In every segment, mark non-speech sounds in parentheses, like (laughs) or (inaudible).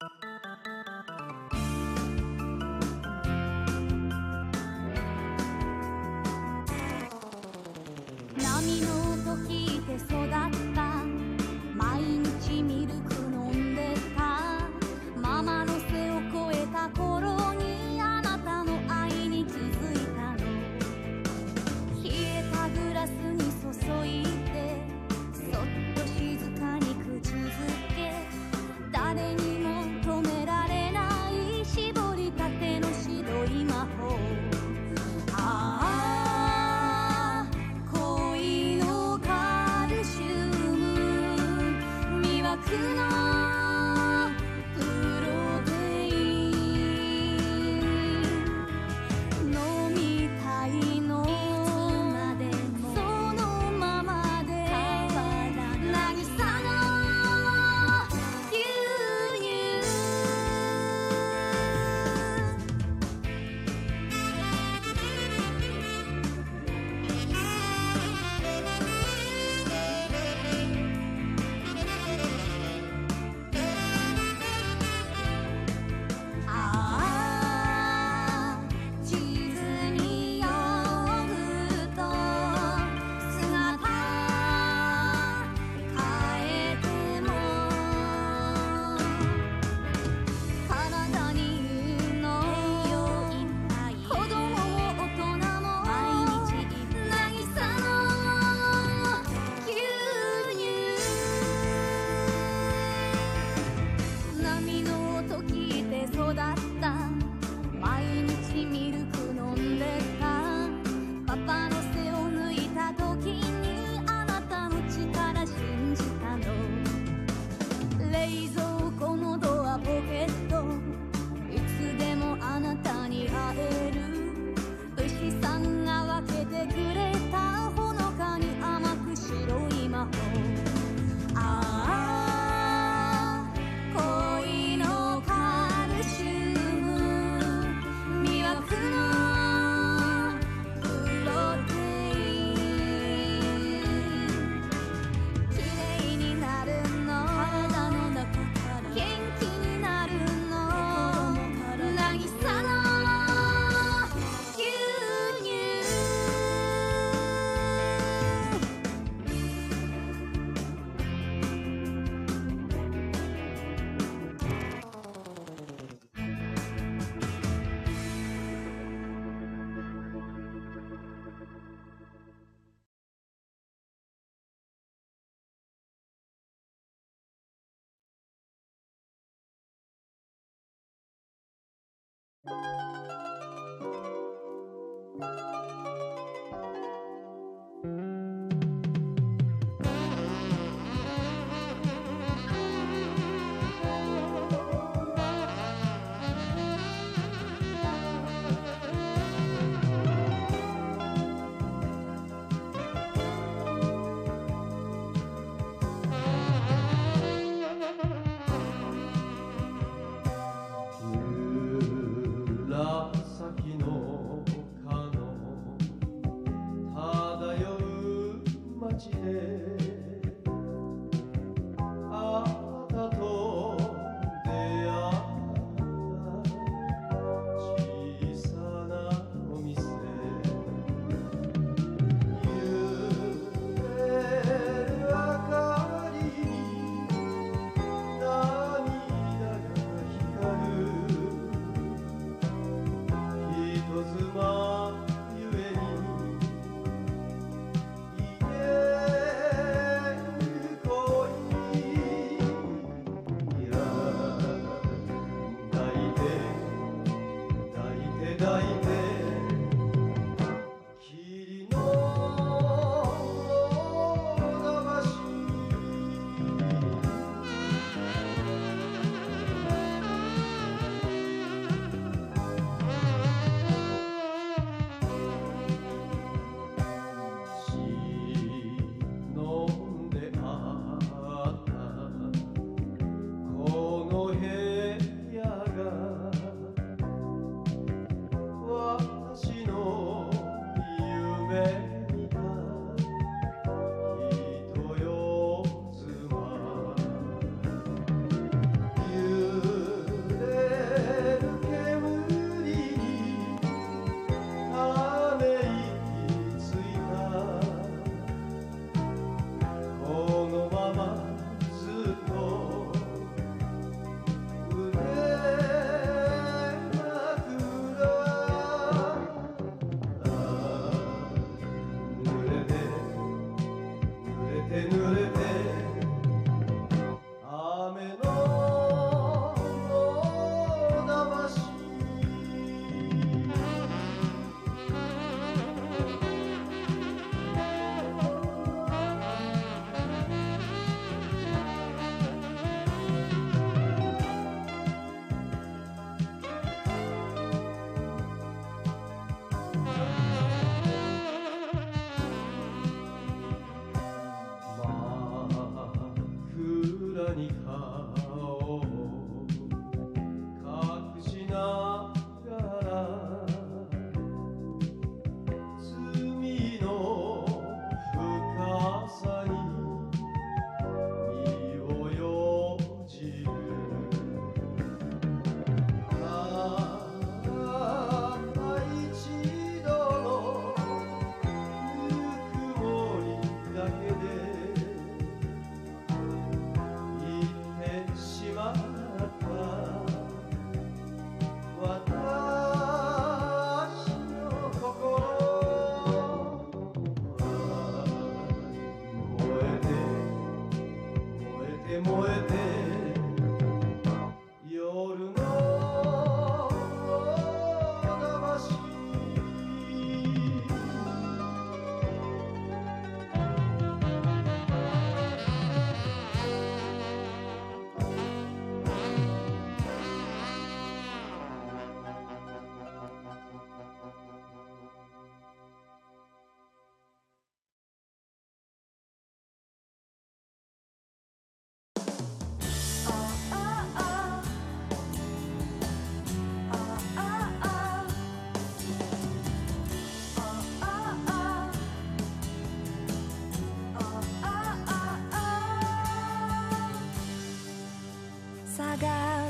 波の音聞いて育った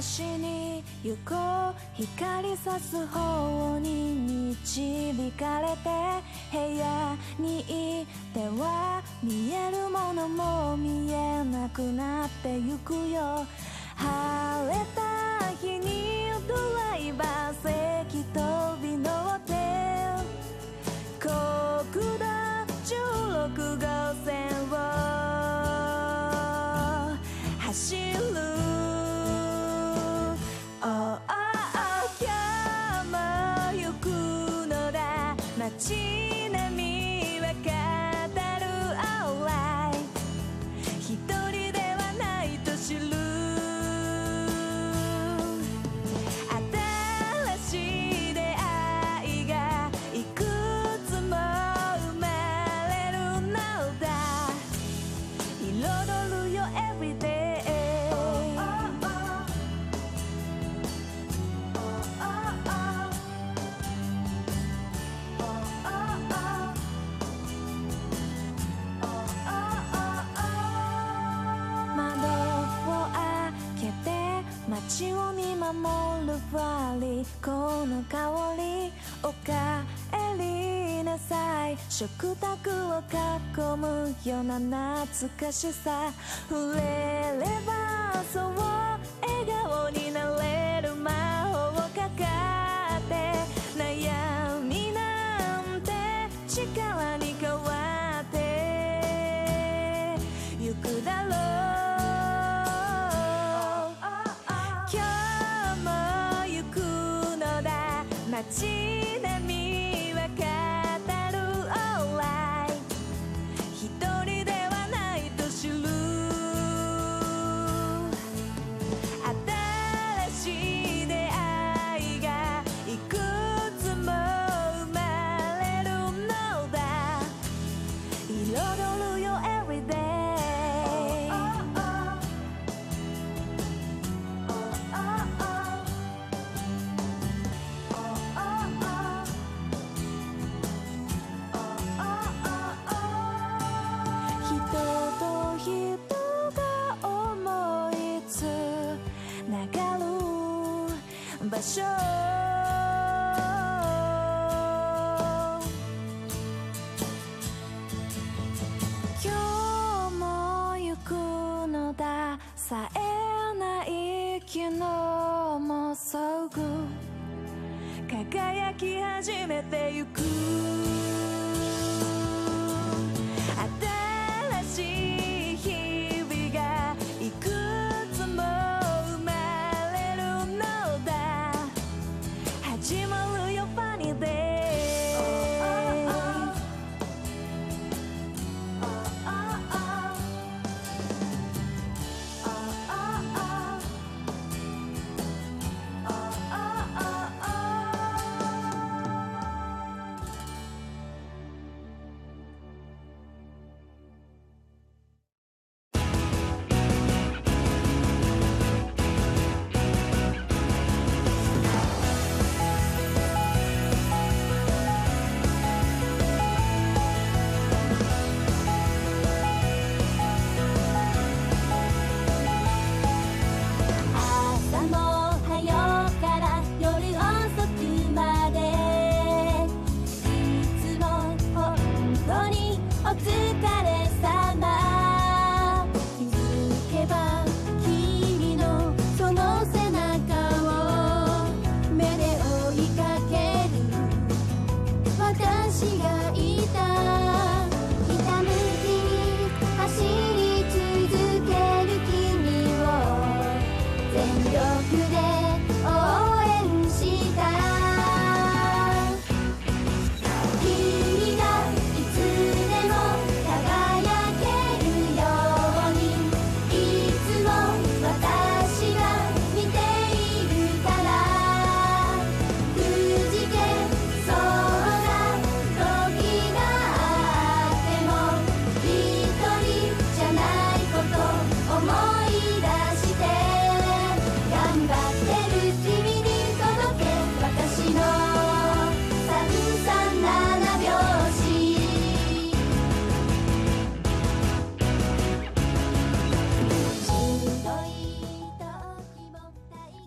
探しに行こう光さす方に導かれて部屋にいては見えるものも見えなくなってゆくよ守るバリこの香りおかえりなさい。食卓を囲むような懐かしさ。触れ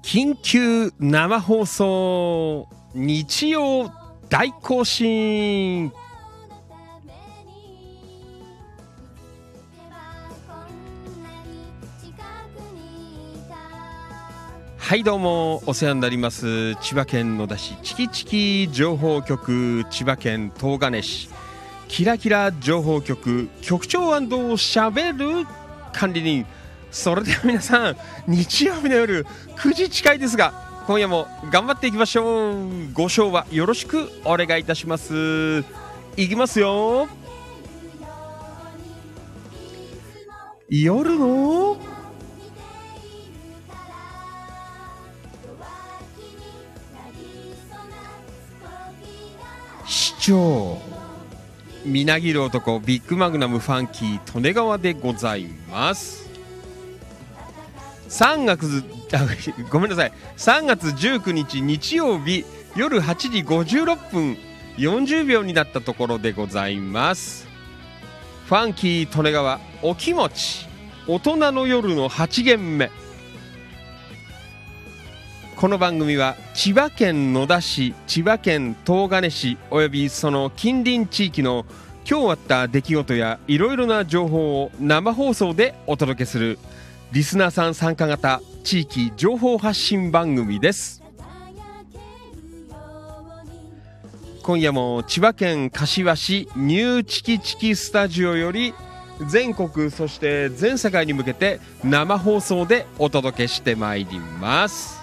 緊急生放送日曜大行進はいどうもお世話になります。千葉県野田市チキチキ情報局千葉県東金市。キラキラ情報局局長しゃべる管理人それでは皆さん日曜日の夜9時近いですが今夜も頑張っていきましょう。ご賞はよろしくお願いいたします。いきますよ。夜の？市長みなぎる男ビッグマグナムファンキー利根川でございます。3月あ (laughs) ごめんなさい。3月19日日曜日夜8時56分40秒になったところでございます。ファンキー利根川お気持ち大人の夜の8限目。この番組は千葉県野田市千葉県東金市およびその近隣地域の今日あった出来事やいろいろな情報を生放送でお届けするリスナーさん参加型地域情報発信番組です。今夜も千葉県柏市ニューチキチキスタジオより全国そして全世界に向けて生放送でお届けしてまいります。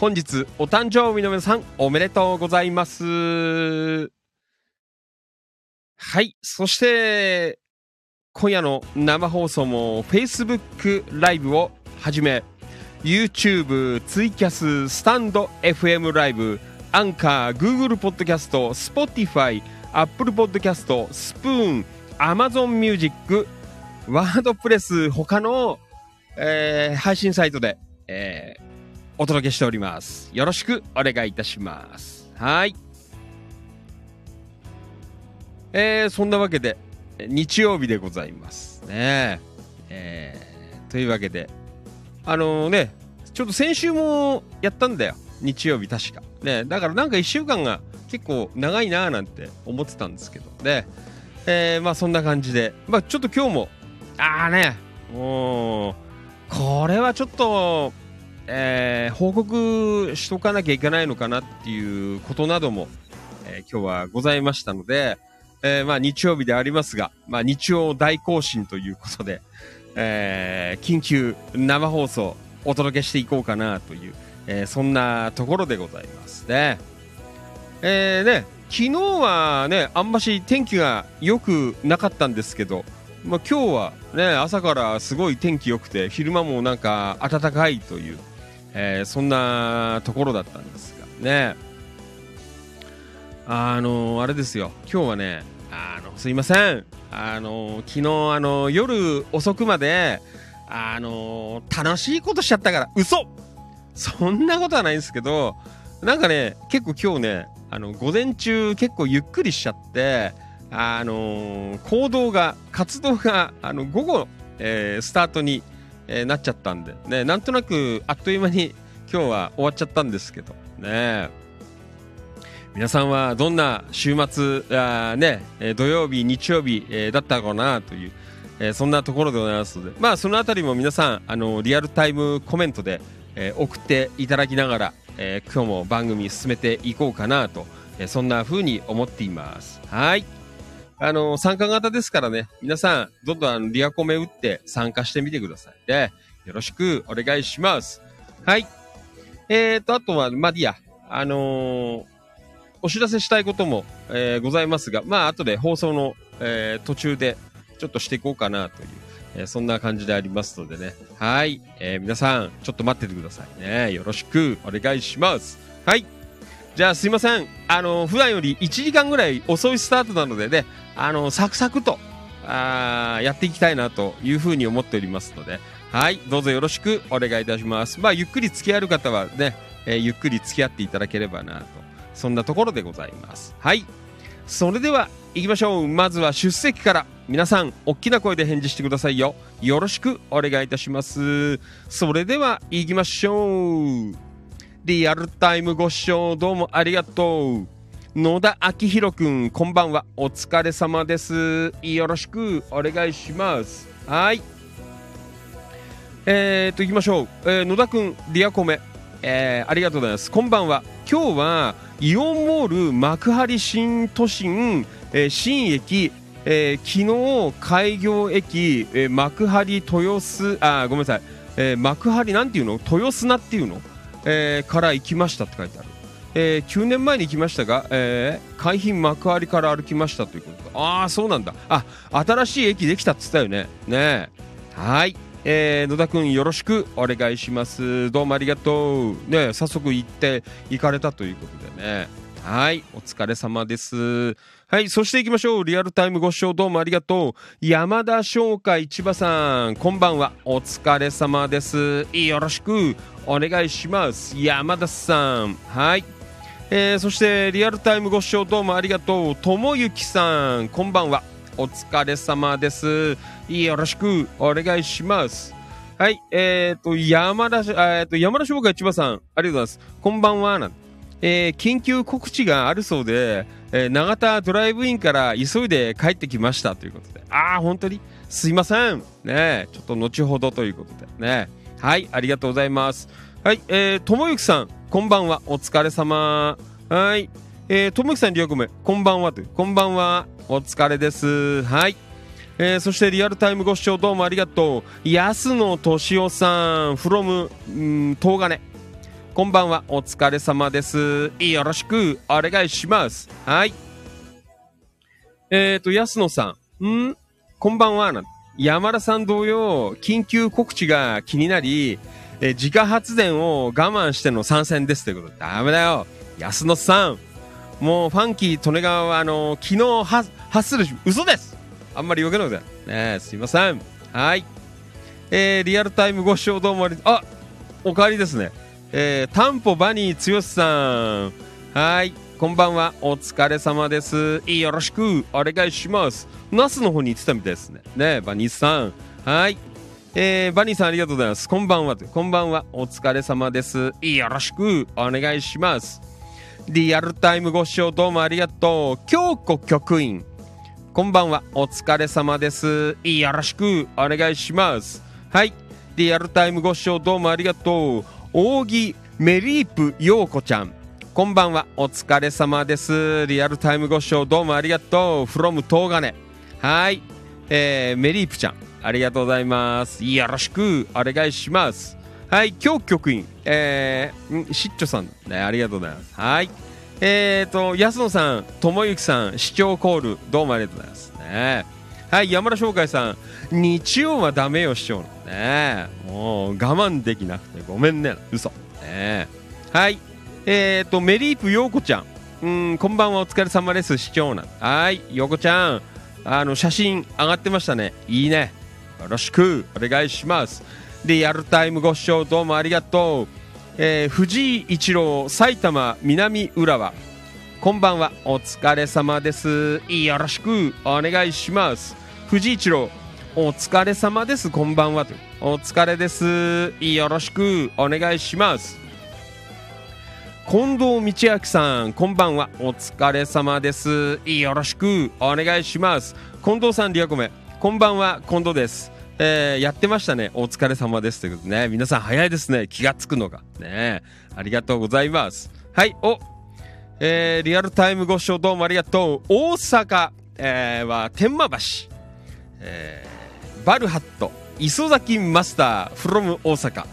本日お誕生日の皆さんおめでとうございます。はい。そして今夜の生放送も Facebook ライブをはじめ YouTube、ツイキャス、スタンド FM ライブ、アンカー、Google ポッドキャスト、Spotify、Apple ポッドキャスト、スプーン、Amazon Music、ワードプレス、他の、えー配信サイトで、えーお届けしております。よろしくお願いいたします。はい。えーそんなわけで、日曜日でございますね。えーというわけで、あのね、ちょっと先週もやったんだよ。日曜日確か。ね、だからなんか1週間が結構長いなーなんて思ってたんですけどね。えーまあそんな感じで、まあちょっと今日も、あーね、もう、これはちょっと、えー報告しとかなきゃいけないのかなっていうことなども、えー今日はございましたので、えーまあ日曜日でありますが、まあ日曜大行進ということで、えー緊急生放送お届けしていこうかなという、えーそんなところでございますね。えーね、昨日はね、あんまし天気が良くなかったんですけど、まあ、今日はね、朝からすごい天気良くて、昼間もなんか暖かいという、えーそんなところだったんですがね。あのあれですよ、今日はね、あの、すいません。あの昨日、あの夜遅くまで、あの楽しいことしちゃったから、嘘そんなことはないんですけど、なんかね、結構今日ね、あの、午前中結構ゆっくりしちゃって、あの行動が、活動が、あの、午後、えースタートに、えーなっちゃったんで、ね、なんとなくあっという間に今日は終わっちゃったんですけど、ね。皆さんはどんな週末、あね、土曜日、日曜日、えーだったかなという、えーそんなところでございますので、まあ、そのあたりも皆さん、あのリアルタイムコメントで、えー送っていただきながら、えー今日も番組進めていこうかなと、えーそんな風に思っています。はい。あの参加型ですからね、皆さん、どんどんあのリアコメ打って参加してみてください。で、よろしくお願いします。はい。えーと、あとは、まあ、いいや、あのーお知らせしたいことも、えーございますが、まあ、後で放送の、えー途中でちょっとしていこうかなという、えーそんな感じでありますのでね。はい。えー皆さん、ちょっと待っててくださいね。よろしくお願いします。はい。じゃあ、すいません。あの普段より1時間ぐらい遅いスタートなのでね、あのサクサクと、あやっていきたいなというふうに思っておりますので、はい。どうぞよろしくお願いいたします。まあ、ゆっくり付き合える方はね、えーゆっくり付き合っていただければなと。そんなところでございます。はい。それでは行きましょう。まずは出席から皆さん大きな声で返事してくださいよ。よろしくお願いいたします。それでは行きましょう。リアルタイムご視聴どうもありがとう。野田明宏くん、こんばんは。お疲れ様です。よろしくお願いします。はい。えー、と、行きましょう。えー野田くん、リアコメ。えーありがとうございます。こんばんは。今日は、イオンモール幕張新都心、えー新駅、えー昨日開業駅、えー幕張豊洲、あ、ごめんなさい。えー幕張なんていうの？豊洲なっていうの、えーから行きましたって書いてある。えー9年前に行きましたが、えー海浜幕張から歩きましたということ。でああそうなんだ。あ新しい駅できたっつったよね。ねえ。はい、えー野田くんよろしくお願いします。どうもありがとう。ね早速行って行かれたということでね。はい。お疲れ様です。はいそして行きましょう。リアルタイムご視聴どうもありがとう。山田商会千葉さんこんばんは。お疲れ様です。よろしくお願いします。山田さん。はい。えーそしてリアルタイムご視聴どうもありがとう。ともゆきさんこんばんは。お疲れ様です。よろしくお願いします。はいえっ、と山田えー、と山田商会千葉さんありがとうございます。こんばんはなんえー緊急告知があるそうで、えー永田ドライブインから急いで帰ってきましたということで。ああ本当に？すいません。ねちょっと後ほどということで。ね。はいありがとうございます。はい、えー、ともゆきさん、こんばんは、お疲れ様。はい、えー、ともきさん、リアコメ、こんばんはと、こんばんは、お疲れです。はい。えーそしてリアルタイムご視聴どうもありがとう。安野敏夫さん、from、うん、東金。こんばんは、お疲れ様です。よろしくお願いします。はい。えっ、ー、と、安野さん、ん？こんばんは、山田さん同様、緊急告知が気になり、えー自家発電を我慢しての参戦ですということで、ダメだよ。安野さん。もう、ファンキー利根川は、あのー昨日発するし、嘘ですあんまり余計なことだ。ねすいません。はい。えーリアルタイムご視聴どうもあり、あおかわりですね。えー、タンポバニー剛さん。はい。こんばんは。お疲れ様です。よろしくお願いします。ナスの方に行ってたみたいですね。ねバニーさん。はい。えーバニーさんありがとうございます。こんばんは。こんばんは。お疲れ様です。よろしくお願いします。リアルタイムご視聴どうもありがとう。京子局員。こんばんは。お疲れ様です。よろしくお願いします。はい。リアルタイムご視聴どうもありがとう。扇メリープ陽子ちゃん。こんばんは。お疲れ様です。リアルタイムご視聴どうもありがとう。from 東金。はい。えー、メリープちゃん。ありがとうございます。よろしくお願いします。はい。今日局員。えー、しっちょさん。ね、ありがとうございます。はい。えーと、安野さん、ともゆきさん、視聴コール、どうもありがとうございます。ね。はい、山田翔海さん、日曜はダメよ、視聴の。ねもう我慢できなくてごめんね。嘘。ねはい。えーと、メリープ陽子ちゃん。うん、こんばんは、お疲れ様です、視聴な。はい、陽子ちゃん。あの、写真上がってましたね。いいね。よろしく。お願いします。リアルタイムご視聴どうもありがとう。えー藤井一郎埼玉南浦和。こんばんは。お疲れ様です。よろしく。お願いします。藤井一郎お疲れ様です。こんばんはと。お疲れです。よろしく。お願いします。近藤道明さんこんばんは。お疲れ様です。よろしく。お願いします。近藤さんリアコメ。こんばんは近藤です。えーやってましたね。お疲れ様ですということでね。皆さん早いですね。気がつくのが。ね。ありがとうございます。はいお。えーリアルタイムご視聴どうもありがとう。大阪、えーは天満橋。えーバルハット磯崎マスター from 大阪、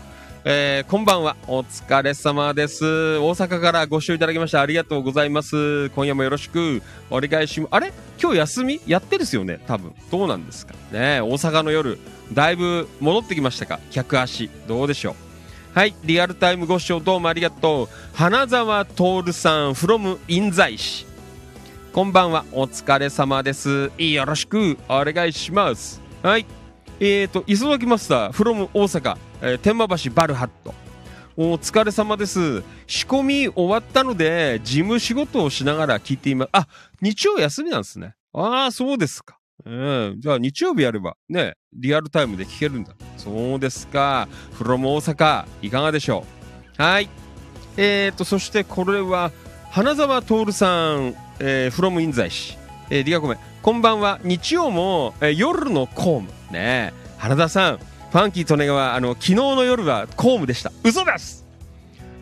えーこんばんは。お疲れ様です。大阪からご視聴いただきましてありがとうございます。今夜もよろしくお願いします。あれ？今日休み？やってですよね？多分。どうなんですか？ね大阪の夜だいぶ戻ってきましたか？客足。どうでしょう？はいリアルタイムご視聴どうもありがとう。花沢徹さん from 印西市こんばんは、お疲れ様です。よろしくお願いします。はい。えーと、磯崎マスター、from 大阪、えー天満橋バルハット。お疲れ様です。仕込み終わったので、事務仕事をしながら聞いています。あ、日曜休みなんですね。ああ、そうですか。うん。じゃあ、日曜日やれば、ね、リアルタイムで聞けるんだ。そうですか。from 大阪、いかがでしょう？はい。えーと、そしてこれは、花沢徹さん、えー、from 印西市、えー、リアコメこんばんは日曜も、えー夜の公務ね花田さんファンキー利根川あの昨日の夜は公務でした。嘘です！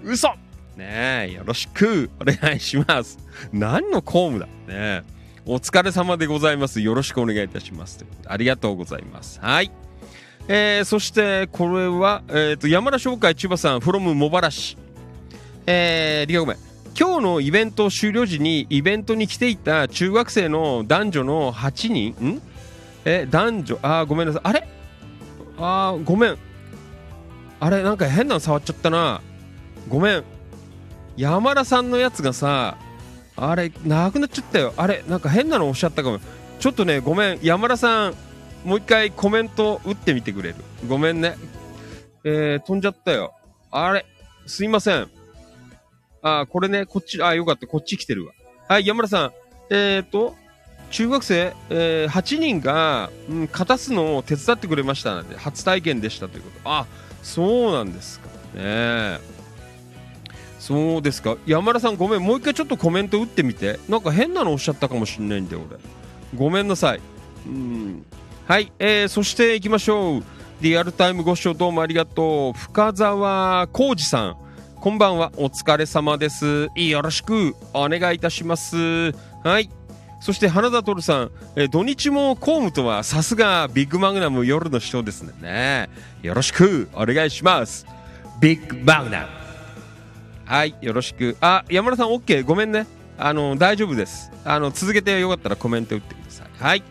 嘘！ねえよろしくお願いします。何の公務だ？ねえお疲れ様でございます。よろしくお願いいたします。ありがとうございます。はい。えー、そしてこれは、えー、と山田商会千葉さん from 茂原市。えー、リアコメ今日のイベント終了時にイベントに来ていた中学生の男女の8人？ん？え男女？あごめんなさい。あれ？あーごめん。あれなんか変なの触っちゃったな。ごめん。山田さんのやつがさあれなくなっちゃったよ。あれなんか変なのおっしゃったかも。ちょっとねごめん。山田さんもう一回コメント打ってみてくれる。ごめんね。えー、飛んじゃったよ。あれすいません。あー、これね、こっち、あー、よかった、こっち来てるわ。はい、山田さん。えっ、ー、と、中学生、えー、8人が、うん、片すのを手伝ってくれましたので、初体験でしたということ。あ、そうなんですか。ねそうですか。山田さん、ごめん、もう一回ちょっとコメント打ってみて。なんか変なのおっしゃったかもしれないんだよ、俺。ごめんなさい。うん。はい、えー、そして行きましょう。リアルタイムご視聴どうもありがとう。深澤浩二さん。こんばんは、お疲れ様です。よろしくお願いいたします。はい。そして花田徹さん、え土日も公務とはさすがビッグマグナム夜の人ですね。ねよろしくお願いします。ビッグマグナム。はい、よろしく。あ、山田さん、OK。ごめんね。あの、大丈夫です。あの、続けてよかったらコメント打ってください。はい。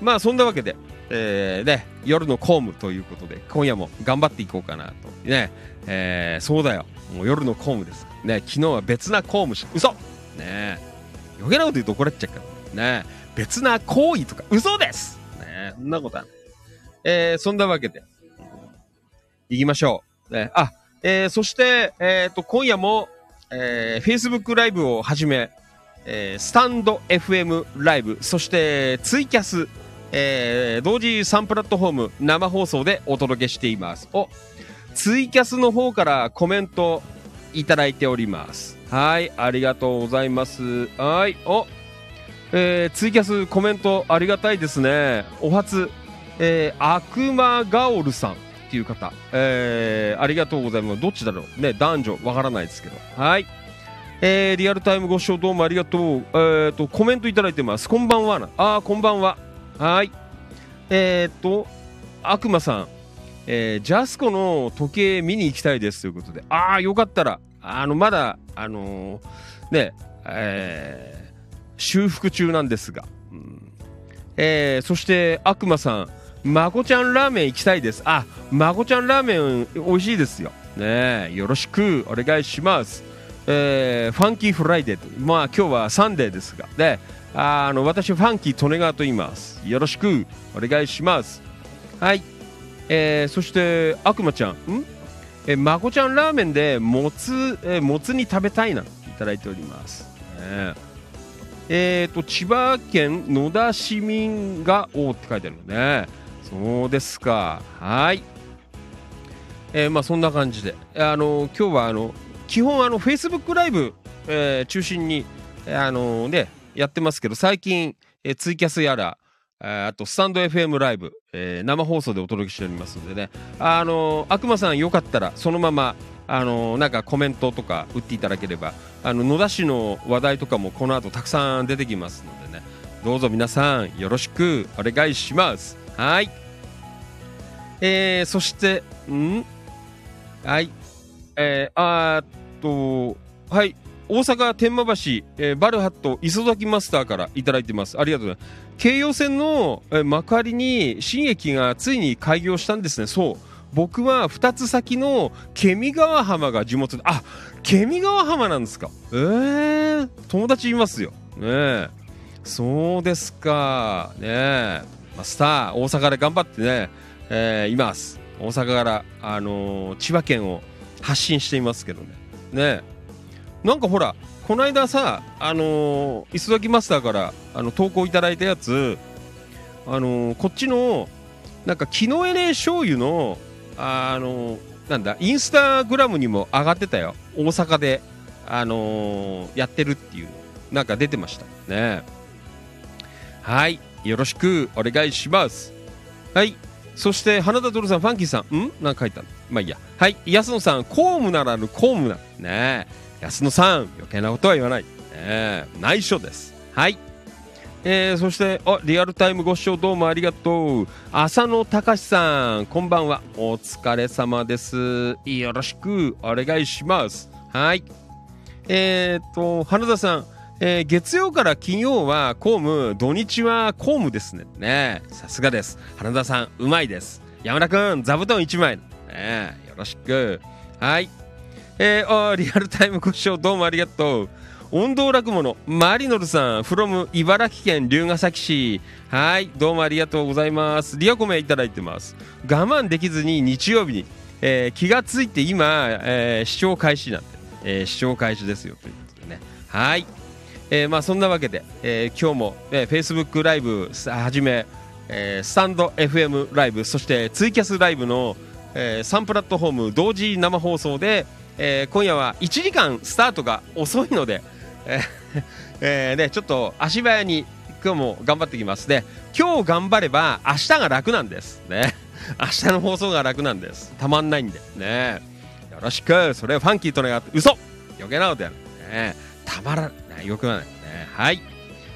まあ、そんなわけで、えー、ね、夜の公務ということで、今夜も頑張っていこうかなと。ね、えー、そうだよ。もう夜の公務です。ね、昨日は別な公務し、嘘ね余計なこと言うと怒られちゃうから。ね別な行為とか、嘘ですねそんなことはない。えー、そんなわけで、行きましょう。ね、あ、えー、そして、えっ、と、今夜も、えー、Facebook ライブをはじめ、えー、スタンド FM ライブ、そしてツイキャス、えー、同時3プラットフォーム生放送でお届けしています。お、ツイキャスの方からコメントいただいております。はい、ありがとうございます。はい、お、えー、ツイキャスコメントありがたいですね。お初、えー、悪魔ガオルさんっていう方、えー、ありがとうございます。どっちだろうね、男女わからないですけど。はい。えー、リアルタイムご視聴どうもありがとう。えー、と、コメントいただいてます。こんばんはな。あー、こんばんは。はい。えー、と、悪魔さん、えー、ジャスコの時計見に行きたいですということで。あー、よかったら、あの、まだ、あのーね、えー、修復中なんですが。うんえー、そして、悪魔さん、まこちゃんラーメン行きたいです。あ、まこちゃんラーメン美味しいですよ。ねよろしくお願いします。えーファンキーフライデーと、まあ今日はサンデーですが、で、ああの私ファンキー利根川と言います。よろしくお願いします。はい。えーそして悪魔ちゃん、ん？えまこちゃんラーメンでもつ、えもつ煮食べたいなといただいております。ねえーと千葉県野田市民が王って書いてあるのね。そうですかはいえー、まあそんな感じであの今日はあの基本あの Facebook ライブ、え、中心にあのねやってますけど最近、え、ツイキャスやらあとスタンド FM ライブ、えー、生放送でお届けしておりますのでね。あの悪魔さんよかったらそのままあのなんかコメントとか打っていただければあの野田市の話題とかもこの後たくさん出てきますのでね。どうぞ皆さんよろしくお願いします。はい。えー、そしてん？はい。えー、あっとはい。大阪天満橋、えー、バルハット磯崎マスターからいただいてます。ありがとうございます。京葉線の、えー、幕張に新駅がついに開業したんですね。そう。僕は2つ先のケミ川浜が地元であケミ川浜なんですか。えー、友達いますよ。ねそうですか。ねマスター大阪で頑張ってね、えー、います。大阪から、あのー、千葉県を発信していますけどね。ねなんかほらこの間さあのー、磯崎マスターからあの投稿いただいたやつあのー、こっちのなんか木のエレ醤油のあのなんだインスタグラムにも上がってたよ。大阪で、あの、やってるっていうなんか出てました。ね。はい。よろしくお願いします。はい。そして花田徹さんファンキーさんん？なんか書いたまあいいや。はい。安野さん公務ならぬ公務な。ね。安野さん余計なことは言わない。ね内緒です。はい。えー、そしてあリアルタイムご視聴どうもありがとう。浅野隆さんこんばんは。お疲れ様です。よろしくお願いします。はい。えー、っと花田さん、えー、月曜から金曜は公務土日は公務ですね。ねさすがです。花田さんうまいです。山田君座布団1枚。ねよろしく。はい。えー、リアルタイムご視聴どうもありがとう。音頭落語のマリノルさん from 茨城県龍ケ崎市。はいどうもありがとうございます。リアコメいただいてます。我慢できずに日曜日に、えー、気がついて今、えー、視聴開始なんで、えー、視聴開始ですよということでね。はい。えー、まあそんなわけで、えー、今日も、えー、Facebook ライブはじめ、えー、スタンド FM ライブそしてツイキャスライブの、えー、3プラットフォーム同時生放送で、えー、今夜は1時間スタートが遅いので、えー (laughs) えー、ね、ちょっと足早に今日も頑張っていきます。ね今日頑張れば明日が楽なんです。ね。(laughs) 明日の放送が楽なんです。たまんないんで。ね。よろしく。それはファンキーと願って嘘。余計なことやる。ね。たまらない。よくはない。ね。はい。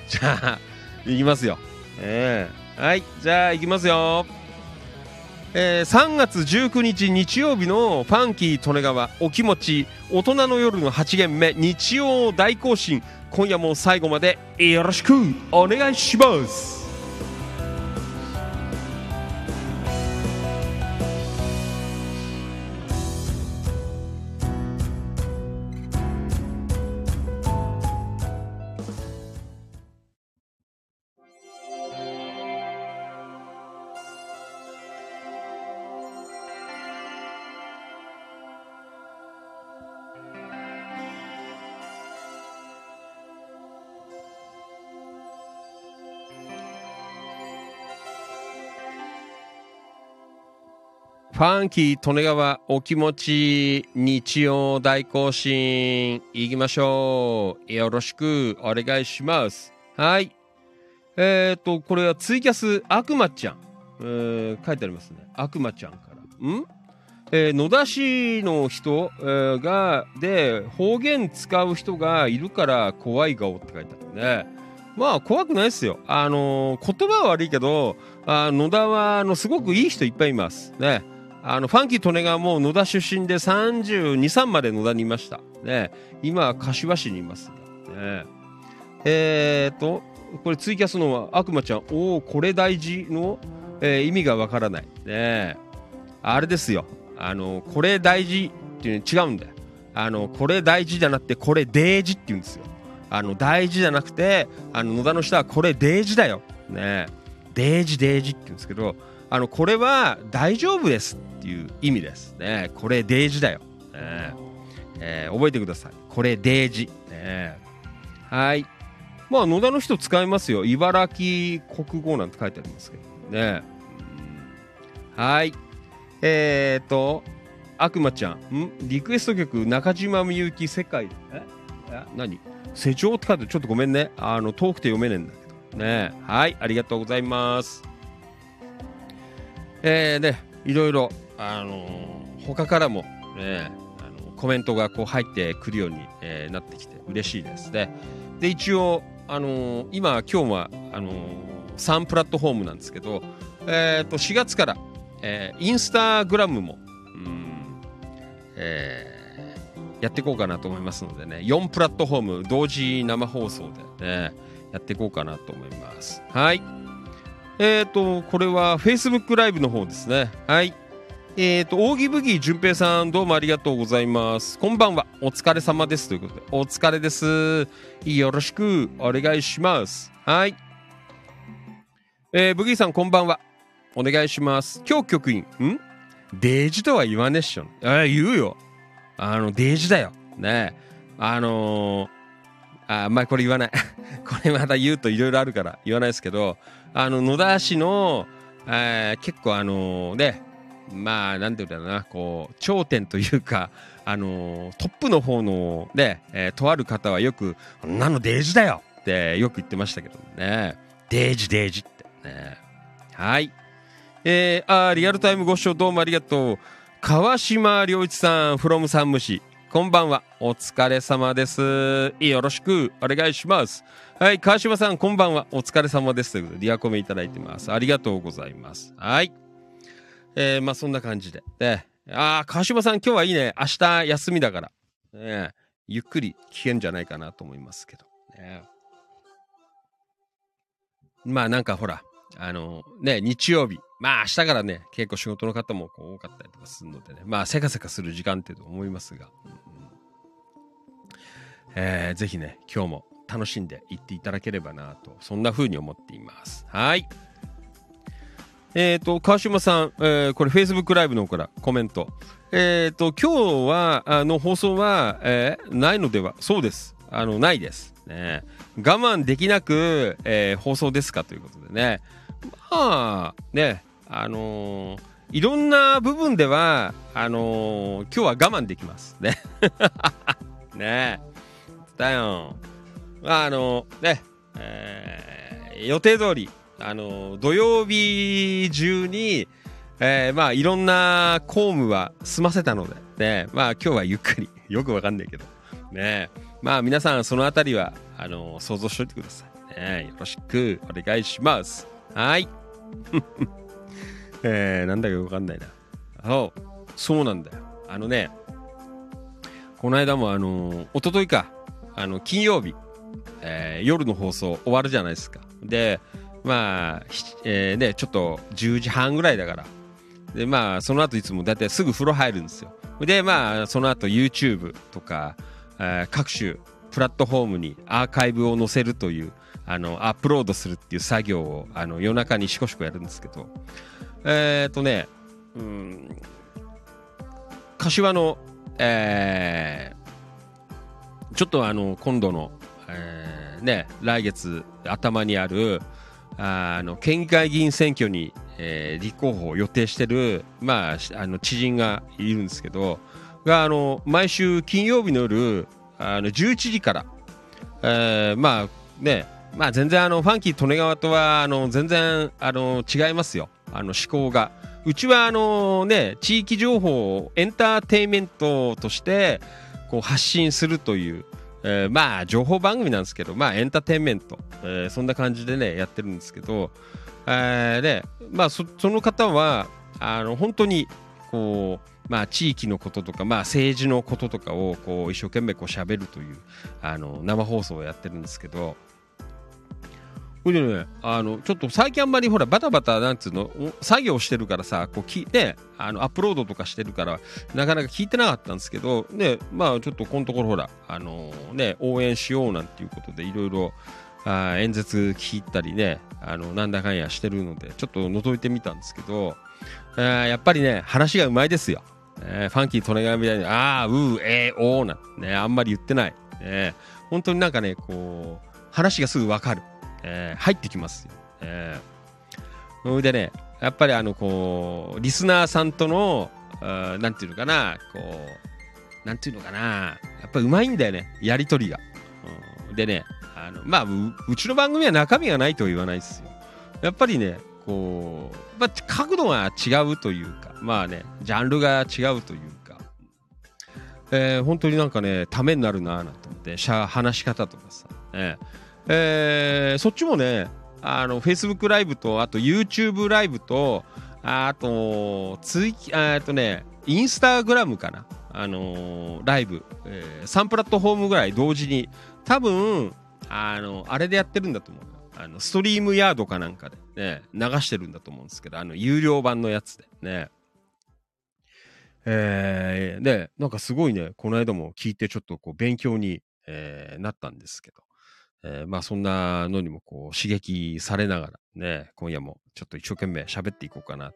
じゃあいきますよ、えー、はい。じゃあいきますよ。えー、3月19日日曜日のファンキー利根川お気持ち大人の夜の8限目日曜大行進。今夜も最後までよろしくお願いします。ファンキー利根川お気持ち日曜大行進行きましょう。よろしくお願いします。はい。えっ、ー、と、これはツイキャス悪魔ちゃん。えー、書いてありますね。悪魔ちゃんから。ん？えー、野田市の人、えー、が、で、方言使う人がいるから怖い顔って書いてあるね。まあ怖くないですよ。あのー、言葉は悪いけど、あ野田はあのすごくいい人いっぱいいます。ね。あのファンキー利根川も野田出身で32、3まで野田にいました。ね、今は柏市にいます、ね。えー、っと、これツイキャスの悪魔ちゃん、おお、これ大事の、えー、意味がわからない。ねあれですよ。あの、これ大事っていうの違うんだよ。あの、これ大事じゃなくて、これデージって言うんですよ。あの、大事じゃなくて、あの、野田の人はこれデージだよ。ねデージデージって言うんですけど、あの、これは大丈夫ですっていう意味ですね。これデージだよ。ねえー、覚えてください。これデージ。ね、はい。まあ、野田の人使いますよ。茨城国語なんて書いてありますけどね。はい。えーと、悪魔ちゃん、ん？リクエスト曲、中島みゆき世界。え？え？何？施錠って書いてちょっとごめんね。あの、遠くて読めねえんだけど。ねはい、ありがとうございます。えー、ね、いろいろ、あのー他からも、ね、あのコメントがこう入ってくるように、えなってきて嬉しいですね。で、一応、あのー今、今日は、あのー3プラットフォームなんですけど、えー、と4月から、えーインスタグラムも、うんえーやっていこうかなと思いますのでね、4プラットフォーム同時生放送でね、やっていこうかなと思います。はい。えっ、と、これは Facebook ライブの方ですね。はい。えっ、と、オーギブギー淳平さん、どうもありがとうございます。こんばんは。お疲れ様です。ということで、お疲れです。よろしくお願いします。はい。えー、ブギーさん、こんばんは。お願いします。今日局員、ん？デージとは言わねっしょ。あ言うよ。あの、デージだよ。ねあのー、あ、まあこれ言わない。(laughs) これまた言うといろいろあるから言わないですけど、あの、野田市の、えー結構あのね、まあ、なんていうんだろうな、こう、頂点というか、あのトップの方のね、えーとある方はよく、こんなのデージだよってよく言ってましたけどね。デージデージってね。はい。えー、あリアルタイムご視聴どうもありがとう。川島良一さん、from 山武市。こんばんは。お疲れ様です。よろしくお願いします。はい、川島さん、こんばんは。お疲れ様です。ということで、リアコメいただいてます。ありがとうございます。はい。えー、まあ、そんな感じで。で、あー、川島さん、今日はいいね。明日休みだから。ね、ゆっくり聞けんじゃないかなと思いますけど。ね、まあ、なんかほら、あのね、日曜日。まあ明日からね、結構仕事の方もこう多かったりとかするのでね、まあせかせかする時間っていうと思いますが、えーぜひね、今日も楽しんでいっていただければなと、そんな風に思っています。はい。えっ、と、川島さん、えーこれ Facebook ライブの方からコメント。えっ、と、今日は、あの、放送は、えーないのではそうです。あの、ないです。ね。我慢できなく、えー放送ですかということでね。まあ、ね、あのーいろんな部分では、あのー今日は我慢できます。ね。(laughs) ねだよ。まあ、あのね、えー予定通り、あの土曜日中に、えーまあ、いろんな公務は済ませたので、ね、まあ、今日はゆっくり、よくわかんないけど、ね、まあ、皆さん、そのあたりは、あの想像しておいてください。ね、よろしくお願いします。はい。(laughs) えー、なんだかわかんないな。そう、そうなんだよ。あのね、この間も、あのー、一昨日か、あの、金曜日、えー夜の放送終わるじゃないですか。で、まあ、えーね、ちょっと10時半ぐらいだから。で、まあ、その後いつもだいたいすぐ風呂入るんですよ。で、まあ、その後 YouTube とか、えー各種プラットフォームにアーカイブを載せるという、あの、アップロードするっていう作業を、あの、夜中にしこしこやるんですけど、えっ、とね、うん、柏の、えーちょっとあの、今度の、えーね、来月頭にある、あの、県議会議員選挙に、えー立候補を予定してる、まあ、あの、知人がいるんですけど、が、あの、毎週金曜日の夜、あの、11時から、えーまあ、ね、まあ、全然あの、ファンキー利根川とは、あの、全然、あの、違いますよ。あの、思考が。うちは、あの、ね、地域情報をエンターテインメントとして、こう、発信するという、えーまあ、情報番組なんですけど、まあ、エンターテインメント、えーそんな感じでね、やってるんですけど、えーで、まあ、そその方は、あの、本当に、こう、まあ、地域のこととか、まあ、政治のこととかを、こう、一生懸命こう喋るという、あの、生放送をやってるんですけど、これね、あの、ちょっと最近あんまりほら、バタバタ、なんつうの、作業してるからさ、こう、きね、あの、アップロードとかしてるから、なかなか聞いてなかったんですけど、ね、まあ、ちょっとこのところほら、あのね、応援しようなんていうことで、いろいろ、演説聞いたりね、あの、なんだかんやしてるので、ちょっと覗いてみたんですけど、あーやっぱりね、話がうまいですよ。えーファンキー利根川みたいに、ああ、うー、えー、おーなんてね、あんまり言ってない。ね、本当になんかね、こう、話がすぐわかる。えー入ってきますよ。えーそれでね、やっぱりあのこうリスナーさんとのなんていうのかなこうなんていうのかなやっぱうまいんだよねやり取りが、うん。でねあのまあううちの番組は中身がないとは言わないですよ。やっぱりねこう、まあ、角度が違うというかまあねジャンルが違うというか、えー本当になんかねためになるなぁなんて思ってしゃ話し方とかさ、えーえーそっちもねあの Facebook ライブとあと YouTube ライブとあとツイあーっとねインスタグラムかな。あのーライブ、え3プラットフォームぐらい同時に。多分あのあれでやってるんだと思うあのストリームヤードかなんかでね流してるんだと思うんですけどあの有料版のやつで。ね。えー、でなんかすごいねこの間も聞いてちょっとこう勉強に、えーなったんですけど、えーまあそんなのにもこう刺激されながらね今夜もちょっと一生懸命喋っていこうかなと、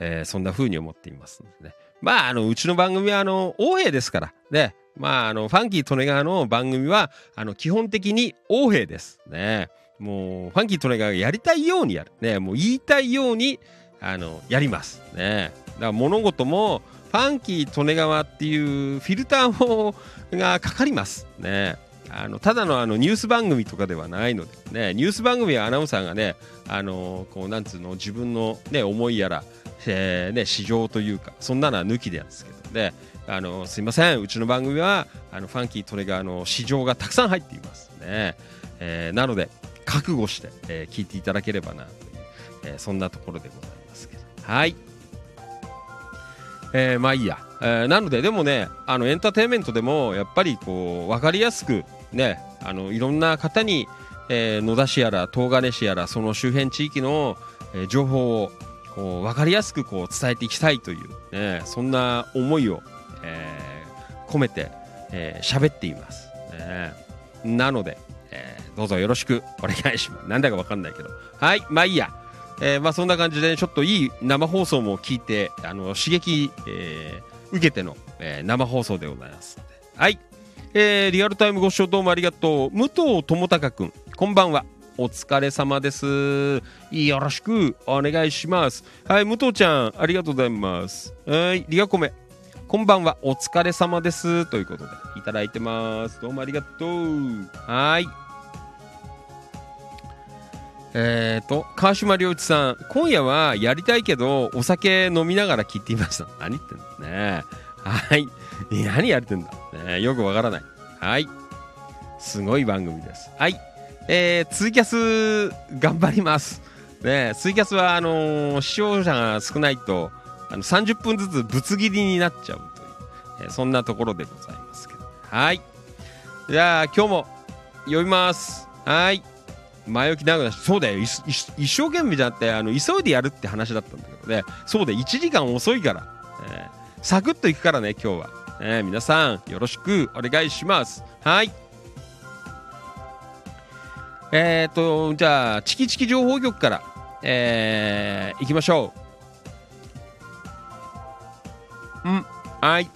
えーそんな風に思っていますのでね。まああのうちの番組はあの横柄ですからね。まああのファンキー利根川の番組はあの基本的に横柄ですね。もうファンキー利根川がやりたいようにやる。ねもう言いたいようにあのやりますね。だから物事もファンキー利根川っていうフィルターをがかかりますね。あのただのあのニュース番組とかではないのでねニュース番組はアナウンサーがねあのこうなんつうの自分のね思いやら、えーね市場というかそんなのは抜きでやんですけどね。あのすいません。うちの番組はあのファンキー利根川の市場がたくさん入っていますね、えーなので覚悟して、えー聞いていただければなという、えーそんなところでございますけど。はい。えーまあいいや、えーなのででもねあのエンターテインメントでもやっぱりこう分かりやすくねあのいろんな方に、えー野田市やら東金市やらその周辺地域の、えー情報をこう分かりやすくこう伝えていきたいという、ね、そんな思いを、えー込めて喋、えーっています、ね、なので、えーどうぞよろしくお願いします。なんだか分かんないけど。はいまあいいや。えーまあそんな感じでちょっといい生放送も聞いてあの刺激、えー受けての、えー生放送でございますはい、えーリアルタイムご視聴どうもありがとう。武藤智隆くんこんばんは。お疲れ様です。よろしくお願いします。はい武藤ちゃんありがとうございます。はいリアコメ。こんばんは。お疲れ様です。ということでいただいてます。どうもありがとう。はい。えーと、川島良一さん、今夜はやりたいけど、お酒飲みながら聞いていました。何言ってんのね。はい。(laughs) 何やってんだ、ね、よくわからない。はい。すごい番組です。はい。えー、ツイキャス、頑張ります。ねツイキャスは、あのー視聴者が少ないと、あの30分ずつぶつ切りになっちゃうという、えーそんなところでございますけど。はい。じゃあ、今日も読みます。はい。前置き長くなしそうだよ一生懸命じゃなくてあの急いでやるって話だったんだけどねそうだよ1時間遅いから、えーサクッといくからね今日は、えー皆さんよろしくお願いします。はい。えーとじゃあチキチキ情報局からえー、行きましょう。うんはい。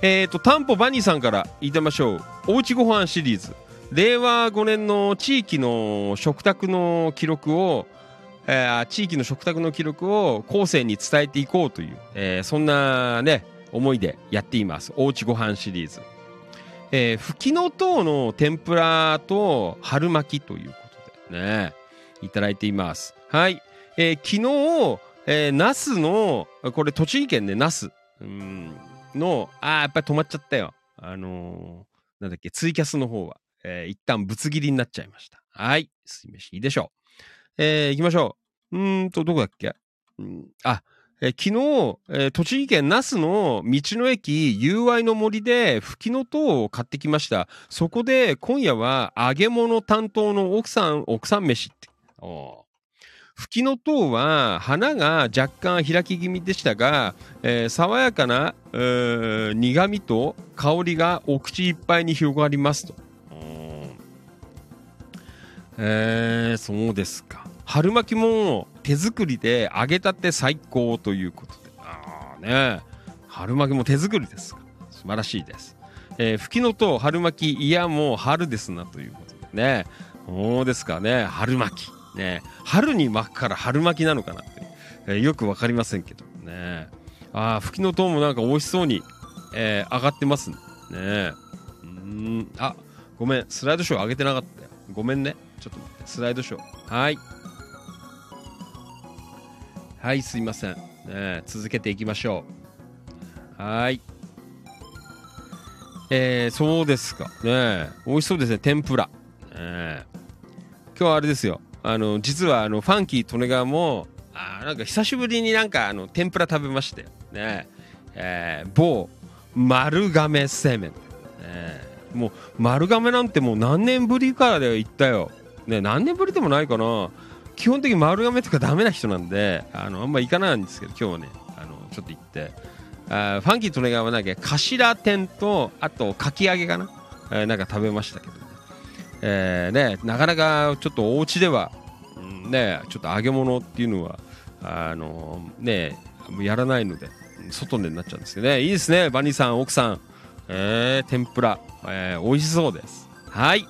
えーとタンポバニーさんから言ってみましょう。おうちご飯シリーズ。令和5年の地域の食卓の記録を、えー地域の食卓の記録を後世に伝えていこうという、えーそんなね思いでやっていますおうちご飯シリーズ、えー、ふきのとうの天ぷらと春巻きということでねいただいていますはい、えー昨日、えー、那須のこれ栃木県で那須うんのあーやっぱり止まっちゃったよあのーなんだっけツイキャスの方はえー一旦ぶつ切りになっちゃいました。はい。すいません。いいでしょう。えー行きましょう。うんと、どこだっけ？うんあ、えー昨日、えー栃木県那須の道の駅友愛の森でふきのとうを買ってきました。そこで今夜は揚げ物担当の奥さん、奥さん飯って。おーふきのとうは花が若干開き気味でしたが、えー爽やかな、えー苦味と香りがお口いっぱいに広がりますと。えー、そうですか春巻きも手作りで揚げたて最高ということで。ああね。春巻きも手作りです。か素晴らしいです、えー、ふきのとう春巻きいやもう春ですなということでね。そうですかね。春巻き。ね。春に巻くから春巻きなのかなって。えーよくわかりませんけどね。ああ、吹きの塔もなんか美味しそうに、えー上がってますね。ね。うん、あ、ごめん、スライドショー上げてなかったよ。ごめんね。ちょっと待って、スライドショー。はい。はい、すいません。ね、続けていきましょう。はい。えー、そうですか。ね美味しそうですね、天ぷら。ね今日はあれですよ。あの、実は、あの、ファンキー利根川も、あなんか久しぶりになんか、あの、天ぷら食べまして、ねえー某、丸亀製麺。ねもう、丸亀なんてもう何年ぶりからで行ったよ。ね何年ぶりでもないかな。基本的に丸亀とかダメな人なんで、あの、あんま行かないんですけど、今日はね、あの、ちょっと行って、あファンキー利根川はなんか、頭天と、あと、かき揚げかな？えーなんか食べましたけどね。えーね、なかなかちょっとお家では、うんね、ちょっと揚げ物っていうのは、あのね、やらないので、外でになっちゃうんですけどね。いいですね、バニーさん、奥さん。えー、天ぷら、えー美味しそうです。はい。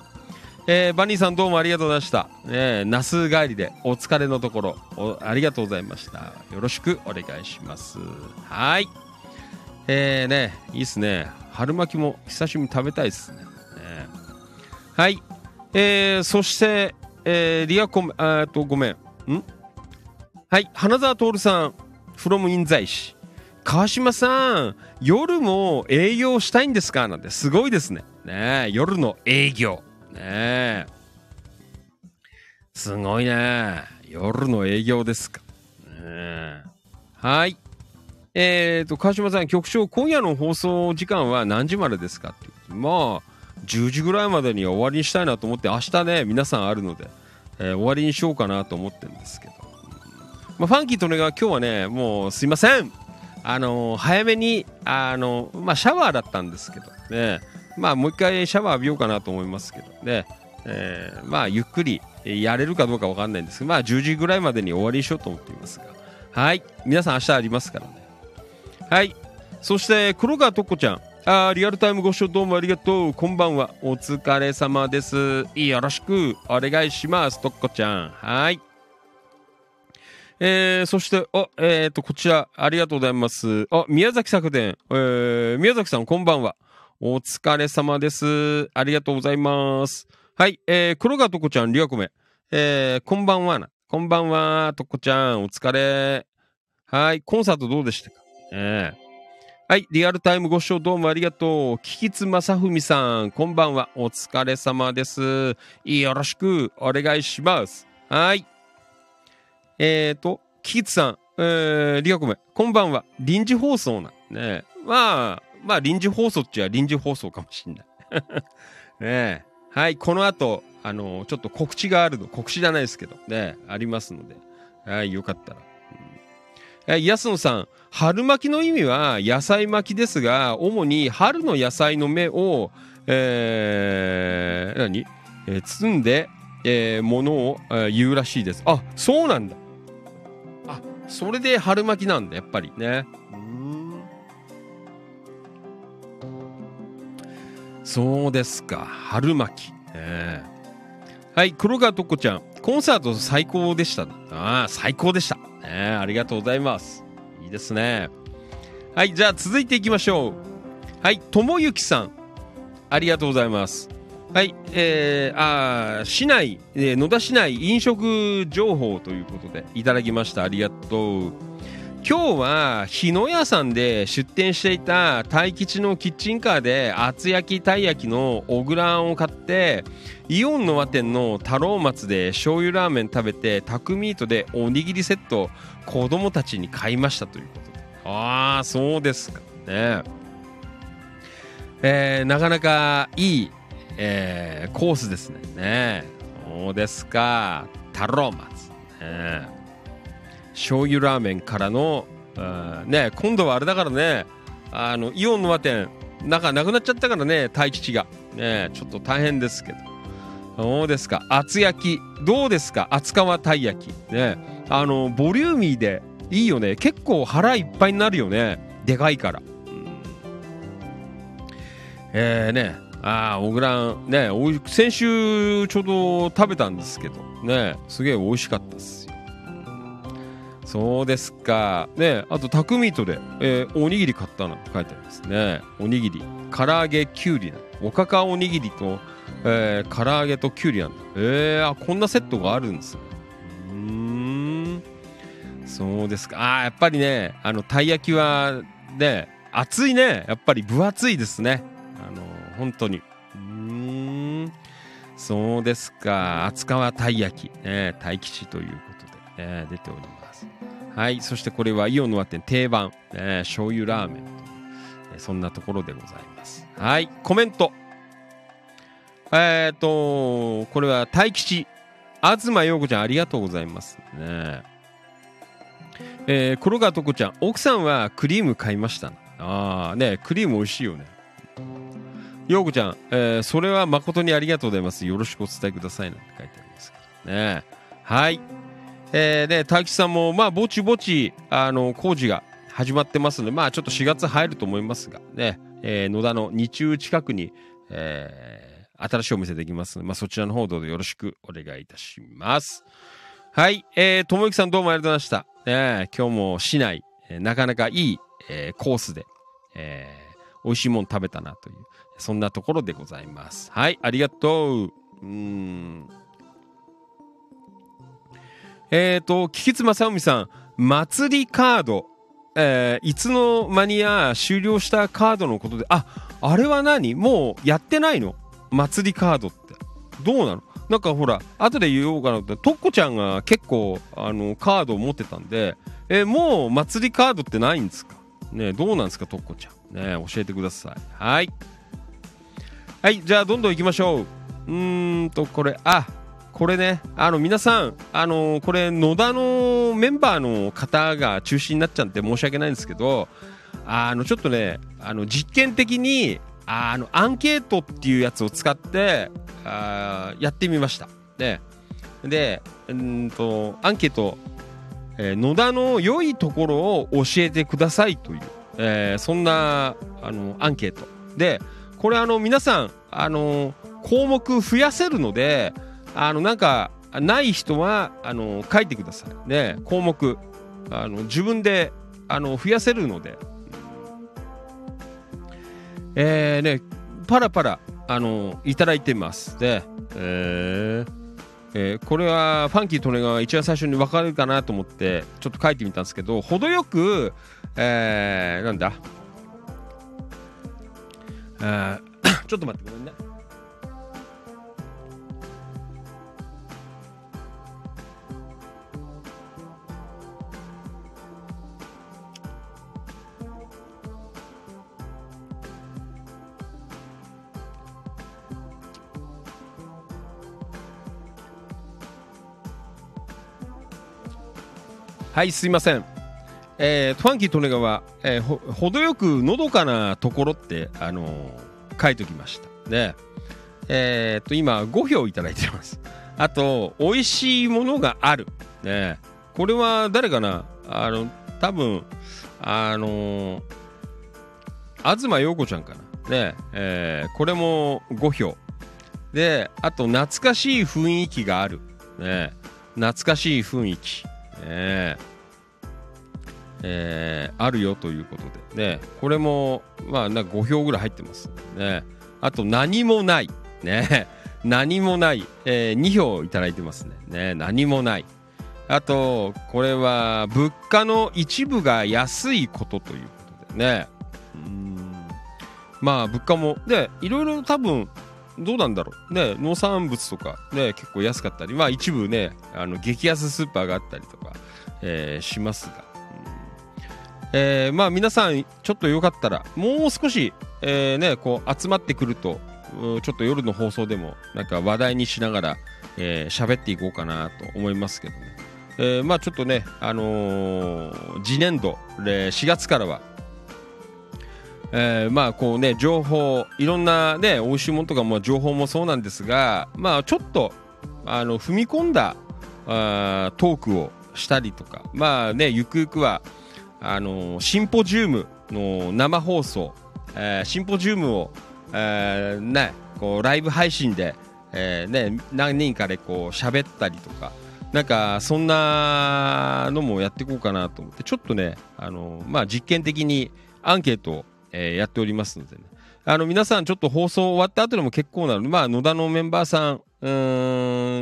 えーバニーさんどうもありがとうございました。ね、那須帰りでお疲れのところおありがとうございました。よろしくお願いします。はい。えー、ね、いいっすね。春巻きも久しぶりに食べたいですね。ねはい。えー、そして、えー、リアコメ、あーっと、ごめん。ん？はい。花澤徹さん、from 印西市。川島さん、夜も営業したいんですか？なんて、すごいですね。ね夜の営業。ねえすごいね。夜の営業ですか。ねはい。えーと、川島さん、局長、今夜の放送時間は何時までですかってまあ、10時ぐらいまでには終わりにしたいなと思って、明日ね、皆さんあるので、えー終わりにしようかなと思ってるんですけど。まあ、ファンキーとねが今日はね、もうすいません。あのー早めに、あのーまあ、シャワーだったんですけどね、まあ、もう一回シャワー浴びようかなと思いますけどね、えーまあ、ゆっくりやれるかどうかわかんないんですけど、まあ、10時ぐらいまでに終わりにしようと思っていますが、はい。皆さん明日ありますからね。はい。そして、黒川とっこちゃん。あーリアルタイムご視聴どうもありがとう。こんばんは。お疲れ様です。よろしくお願いします。とっこちゃん。はい。えー、そして、あ、えーと、こちら、ありがとうございます。あ、宮崎作伝。えー、宮崎さん、こんばんは。お疲れ様です。ありがとうございます。はい。えー、黒川とこちゃん、リアコメ。えー、こんばんはな。こんばんは、とこちゃん。お疲れ。はい。コンサートどうでしたか？ええはい。リアルタイムご視聴どうもありがとう。キキツ正文さん、こんばんは。お疲れ様です。よろしくお願いします。はい。えーと、キキツさん、えー、リアコメ、こんばんは。臨時放送な。ねまあ、まあ臨時放送っちゃ臨時放送かもしんない。(laughs) ねえはい。この後、あのちょっと告知があるの。告知じゃないですけど、ねありますので。はい。よかったら。えー安野さん、春巻きの意味は野菜巻きですが、主に春の野菜の芽を、えー、何、えー包んで、えーものを、えー言うらしいです。あ、そうなんだ。あ、それで春巻きなんだ、やっぱりね。そうですか、春巻き。えーはい、黒川とっこちゃん、コンサート最高でした。ああ、最高でした。ねえ、ありがとうございます。いいですね。はい、じゃあ続いていきましょう。はい、ともゆきさん、ありがとうございます。はい、えー、あ市内、えー野田市内飲食情報ということでいただきました。ありがとう。今日は日野屋さんで出店していた大吉のキッチンカーで厚焼きたい焼きの小倉あんを買ってイオンの和店の太郎松で醤油ラーメン食べてタクミートでおにぎりセット子供たちに買いましたということ。でああそうですかね。えーなかなかいい、えーコースですね。ね。そうですか。太郎松ね。醤油ラーメンからのね今度はあれだからねあのイオンの和店なんかなくなっちゃったからね大吉が。ねちょっと大変ですけど。そうですか？厚焼きどうですか？厚皮たい焼き。ねあのボリューミーでいいよね。結構腹いっぱいになるよね。でかいから、うん。えー、ねああ小倉ねお先週ちょうど食べたんですけど。ねすげえ美味しかったですそうですか。ねあとタクミートで、えーおにぎり買ったなんて書いてありますね。おにぎり。唐揚げきゅうりなおかかおにぎりと、えー、唐揚げときゅうりなんだ。えー、あこんなセットがあるんですね。うーん。そうですか。あやっぱりねあのたい焼きはね熱いね。やっぱり分厚いですね。あの本当に。うん。そうですか。厚川たい焼き。ね大吉ということで、ね、出ております。はいそしてこれはイオンの和店定番、ね、醤油ラーメンというえそんなところでございます。はいコメント。えっ、とこれは大吉。東陽子ちゃんありがとうございますね。えー、黒川とこちゃん奥さんはクリーム買いましたああねクリーム美味しいよね。陽子ちゃん、えーそれは誠にありがとうございます。よろしくお伝えくださいなんて書いてありますけどね。はい。えー、で大吉さんもまあぼちぼちあの工事が始まってますのでまあちょっと4月入ると思いますがね、えー野田の日中近くに、えー新しいお店できますので、まあ、そちらの方どうぞよろしくお願いいたしますはい、えー、ともゆきさんどうもありがとうございました。ね、今日も市内、えーなかなかいい、えーコースで、えー美味しいもの食べたなという、そんなところでございます。はい、ありがとう。うん。えっ、ー、と、菊津正臣さん、祭りカード、えーいつの間にや終了したカードのことで、あ、あれは何？もうやってないの？祭りカードって。どうなの？なんかほら、後で言おうかなって、とっこちゃんが結構、あの、カードを持ってたんで、えーもう祭りカードってないんですか？ねどうなんですか、とっこちゃん？ね教えてください。はい。はい、じゃあどんどん行きましょう。うーんと、これ、あ、これね、あの、皆さん、あのこれ、野田のメンバーの方が中心になっちゃって申し訳ないんですけど、あの、ちょっとね、あの、実験的に、あの、アンケートっていうやつを使って、あーやってみました。で、で、うんと、アンケート、えー野田の良いところを教えてくださいという、えーそんな、あの、アンケート。で、これあの、皆さん、あの、項目増やせるので、あの、なんか、ない人は、あの、書いてください。ね、項目、あの、自分で、あの、増やせるので、えー、ね、パラパラ、あの、いただいてます。で、えーえーこれはファンキー・トネガーが一番最初に分かるかなと思ってちょっと書いてみたんですけど程よく、えーなんだ、えー (coughs) ちょっと待ってごめんねはいすいません。えー、ファンキー・トネガは、えーほ程よくのどかなところって、あのー書いておきました。でえーっと今5票いただいてます。あと美味しいものがある。ね。これは誰かな？あの多分あのー東陽子ちゃんかな。ね。えーこれも5票。であと懐かしい雰囲気がある。ね。懐かしい雰囲気。ねえ。ーあるよということで。ねこれもまあな5票ぐらい入ってます。ねあと何もない。ね何もない、え2票いただいてますね。ね何もない。あとこれは物価の一部が安いことということで。ねうん。まあ物価もでいろいろ多分どうなんだろう。ね農産物とかね結構安かったり。まあ一部ねあの激安スーパーがあったりとか、えーしますが、うん。えーまあ皆さんちょっとよかったらもう少し、えーねこう集まってくるとちょっと夜の放送でもなんか話題にしながらえー喋、っていこうかなと思いますけどね、えーまあちょっとねあの次年度えー4月からはえーまあこうね情報いろんなね美味しいものとかも情報もそうなんですがまあちょっとあの踏み込んだあートークをしたりとかまあねゆくゆくはあのシンポジウムの生放送、えーシンポジウムを、えーねこうライブ配信で、えーね何人かでこう喋ったりとか、なんかそんなのもやっていこうかなと思ってちょっとねあのまあ実験的にアンケートを、えーやっておりますのでね。あの皆さんちょっと放送終わった後でも結構なのでまあ野田のメンバーさんう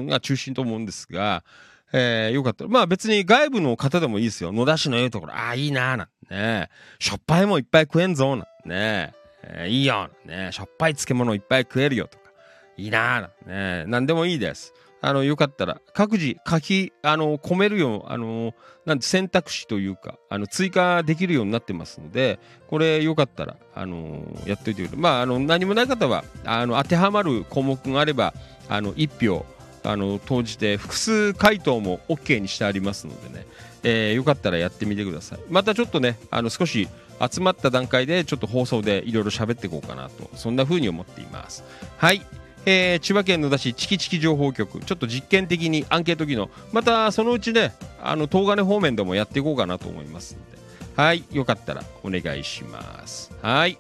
んが中心と思うんですが、えーよかったらまあ別に外部の方でもいいですよ。野田市の言うところああいいなーなんて。ねしょっぱいもんいっぱい食えんぞなんて。ね、え。ーいいよ。ねしょっぱい漬物いっぱい食えるよとか。いいなーなんて。ね何でもいいです。あの、よかったら、各自書き、あの、込めるよう、あの、なんて選択肢というか、あの、追加できるようになってますので、これよかったら、あの、やっといてくれ。まあ、あの、何もない方は、あの、当てはまる項目があれば、あの、一票、あの、投じて、複数回答も OK にしてありますのでね、えーよかったらやってみてください。またちょっとね、あの、少し集まった段階で、ちょっと放送でいろいろ喋っていこうかなと、そんな風に思っています。はい。えー千葉県野田市チキチキ情報局。ちょっと実験的にアンケート機能。またそのうちねあの東金方面でもやっていこうかなと思いますので。はいよかったらお願いします。はい。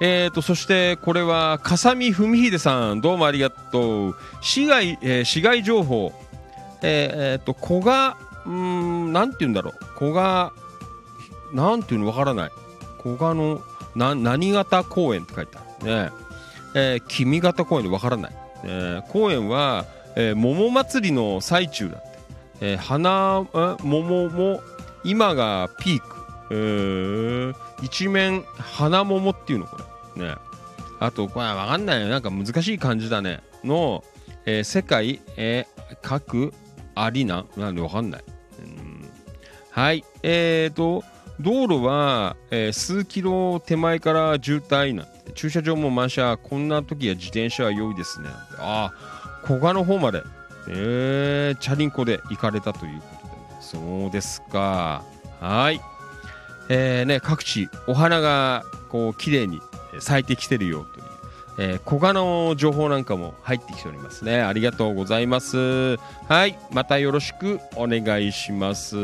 えーとそしてこれは笠見文秀さん。どうもありがとう。市街、えー市街情報。えーえーと古賀うんなんて言うんだろう。古賀なんていうのわからない。古賀のな何型公園って書いてある。ね。えー、君型公園でわからない、えー公園は、えー桃祭りの最中だって、えー花桃も今がピーク、えー一面花桃っていうのこれ。ね。あとこれわかんないよ。なんか難しい感じだね。の、えー世界、えー各アリーナなんでわかんない、うん。はい。えーと道路は、えー数キロ手前から渋滞なん駐車場も満車こんな時は自転車は良いですね。ああ古賀の方まで。えー、チャリンコで行かれたということで、ね、そうですか。はい。えーね各地お花がこう綺麗に咲いてきてるよという。えー、古賀の情報なんかも入ってきておりますね。ありがとうございます。はい、またよろしくお願いします。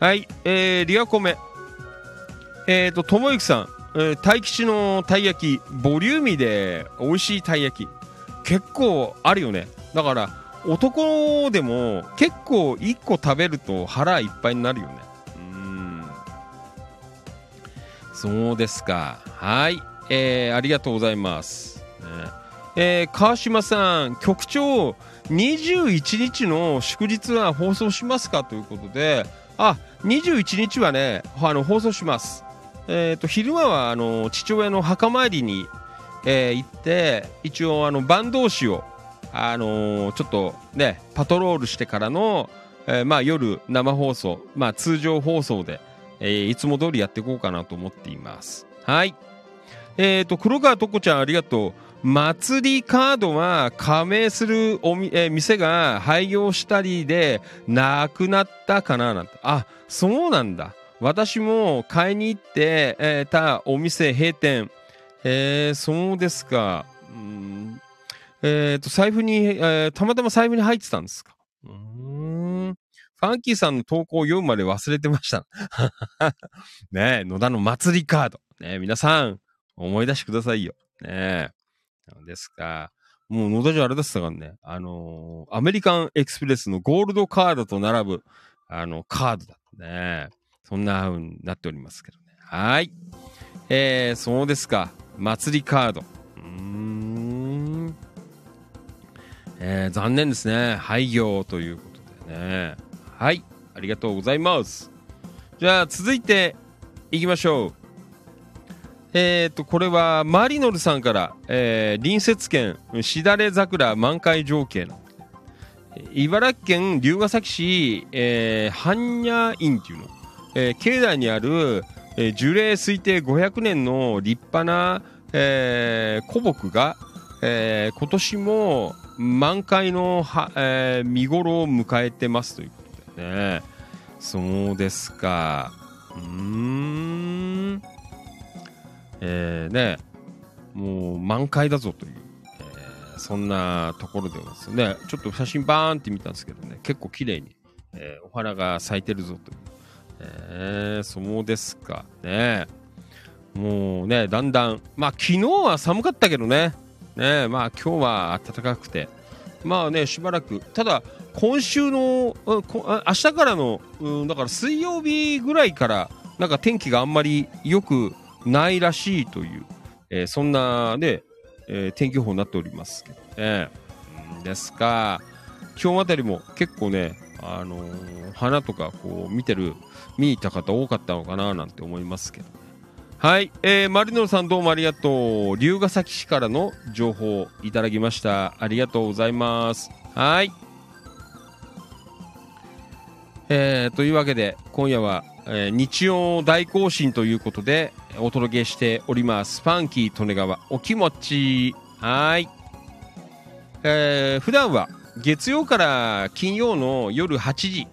はい、えー、リアコメ。えーと、ともゆきさん、えー、大吉のたい焼き、ボリューミーで美味しいたい焼き。結構あるよね。だから、男でも結構1個食べると腹いっぱいになるよね。うん。そうですか。はい。えーありがとうございます。ねえー川島さん、局長、21日の祝日は放送しますか？ということで、あ、21日はね、あの放送します。えーと、昼間はあの父親の墓参りに、えー行って、一応あの坂東市を、あのーちょっとね、パトロールしてからの、えーまあ、夜生放送、まあ、通常放送で、えーいつも通りやっていこうかなと思っています。はい。えー、と黒川とこちゃんありがとう祭りカードは加盟するおみ、え店が廃業したりでなくなったかななんてあそうなんだ私も買いに行って、えーたお店閉店えー、そうですかうんえー、と財布に、えーたまたま財布に入ってたんですかうんファンキーさんの投稿を読むまで忘れてました (laughs) ねえ野田の祭りカードねえ皆さん思い出してくださいよ。ねえ。なんですか。もう野田城あれだったからね。あのーアメリカンエクスプレスのゴールドカードと並ぶ、あの、カードだったね。そんな風になっておりますけどね。はい。えー、そうですか。祭りカード。うん。えー、残念ですね。廃業ということでね。はい。ありがとうございます。じゃあ、続いて、いきましょう。えー、とこれはマリノルさんから、えー隣接県しだれ桜満開情景の茨城県龍ケ崎市、えー、般若院っていうの、えー境内にある、えー樹齢推定500年の立派な、えー古木が、えー今年も満開のは、えー見頃を迎えてますということでね。そうですか。うーん。えーね、もう満開だぞという、えーそんなところではですね、ちょっと写真バーンって見たんですけどね、結構綺麗に、えーお花が咲いてるぞという、えーそうですか。ね。もうね、だんだん、まあ昨日は寒かったけどね、ね、まあ今日は暖かくて、まあねしばらく。ただ今週のうんこあ明日からの、うん、だから水曜日ぐらいからなんか天気があんまり良くないらしいという、えーそんなね、えー天気予報になっておりますけどね。んですか。今日あたりも結構ね、あのー花とかこう見てる見に行った方多かったのかななんて思いますけどはい、えー、マリノさんどうもありがとう。龍ヶ崎市からの情報いただきました。ありがとうございます。はい。えー、というわけで今夜は、えー日曜大行進ということでお届けしております。ファンキー利根川お気持ち。はい。えー普段は月曜から金曜の夜8時、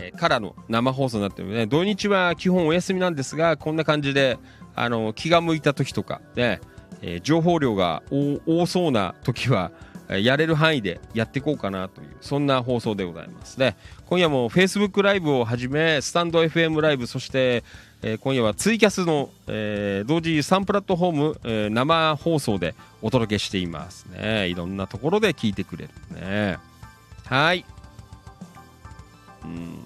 えからの生放送になってるね。土日は基本お休みなんですがこんな感じであの気が向いた時とかね、えー情報量が多そうな時はやれる範囲でやっていこうかなというそんな放送でございますね。今夜も Facebook ライブをはじめスタンド FM ライブそして、えー今夜はツイキャスの、えー同時3プラットフォーム、えー生放送でお届けしていますね。いろんなところで聞いてくれるね。はい。うん。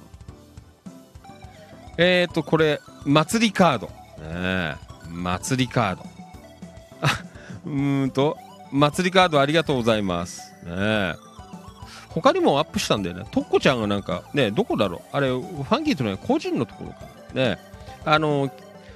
えっ、ー、とこれ祭りカードね祭りカードあ (laughs) うーんと祭りカードありがとうございますね他にもアップしたんだよね。とっこちゃんがなんか、ね、どこだろう？あれ、ファンキーとね、個人のところかな。ね、あの、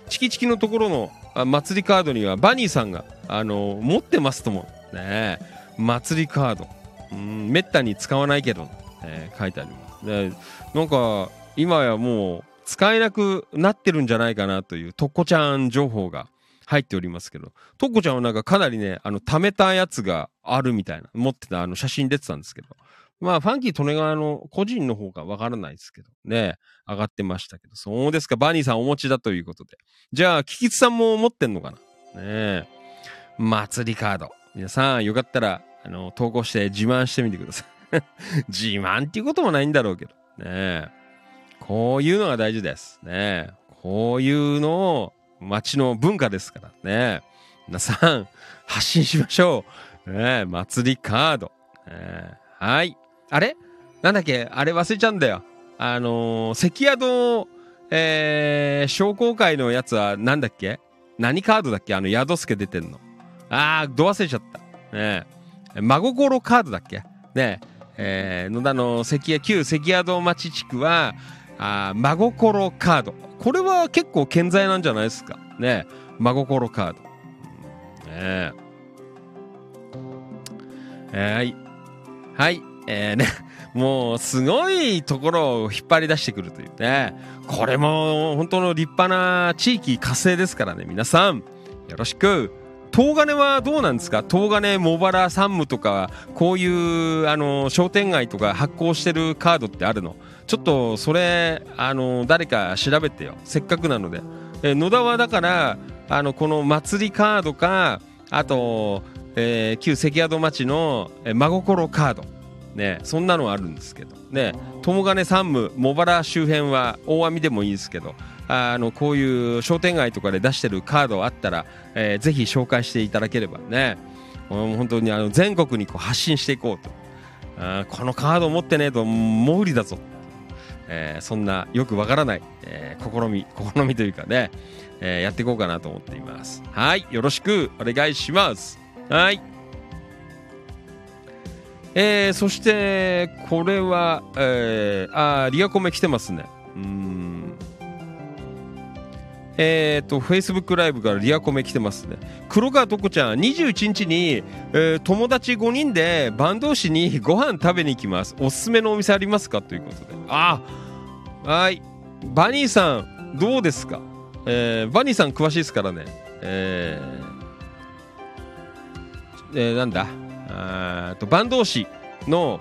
チキチキのところのあ祭りカードには、バニーさんが、あの、持ってますとも。ね、祭りカード。うん、めったに使わないけど、ね、書いてあります。ね、なんか、今やもう、使えなくなってるんじゃないかなという、とっこちゃん情報が入っておりますけど、とっこちゃんはなんかかなりね、あの、貯めたやつがあるみたいな、持ってたあの写真出てたんですけど、まあ、ファンキー利根川の個人の方がわからないですけどね、上がってましたけど、そうですか、バニーさんお持ちだということで。じゃあ、キキツさんも持ってんのかな？ねえ。祭りカード。皆さん、よかったら、あの、投稿して自慢してみてください。(laughs) 自慢っていうこともないんだろうけど。ねえ。こういうのが大事です。ね。こういうのを、街の文化ですからね。皆さん、発信しましょう。ね、祭りカード。ねはい。あれ？なんだっけ？あれ忘れちゃうんだよ。あのー、関宿、えー、商工会のやつはなんだっけ？何カードだっけ？あの、宿助出てんの。あー、ど忘れちゃった。ねえ。真心カードだっけ？ねえ。えー、野田の関屋、旧関宿町地区は、あ真心カード。これは結構健在なんじゃないですか？ねえ。真心カード。ねえ。はい。はい。えー、ね。(laughs) もう、すごいところを引っ張り出してくるというね。これも、本当の立派な地域活性ですからね。皆さん、よろしく。東金はどうなんですか？東金、茂原、山武とか、こういう、あの、商店街とか発行してるカードってあるの？ちょっと、それ、あの、誰か調べてよ。せっかくなので。えー野田はだから、あの、この祭りカードか、あと、えー旧関宿町の、えー真心カード。ね、そんなのあるんですけど。ね、友金山武、茂原周辺は大網でもいいですけど、あの、こういう商店街とかで出してるカードあったら、えーぜひ紹介していただければね、本当にあの全国にこう発信していこうと。あこのカード持ってねえともう無理だぞ。えーそんなよくわからない、えー試み、(laughs) 試みというかね、えーやっていこうかなと思っています。はい、よろしくお願いします。はい。えー、そして、これは、えー、あリアコメ来てますね。うん。えー、と、Facebook ライブからリアコメ来てますね。黒川とこちゃん、21日に、えー友達5人で坂東市にご飯食べに行きます。おすすめのお店ありますか？ということで。あはい。バニーさん、どうですか？えーバニーさん詳しいですからね。えーえーなんだ？あーと坂東市の、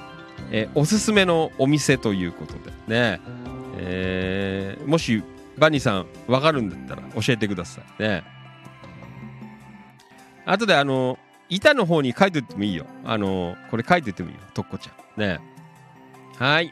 えーおすすめのお店ということでね、えーもしバニーさんわかるんだったら教えてください。ね。後であの板の方に書いておいてもいいよ。あのこれ書いておいてもいいよ。とっこちゃん。ね。はい。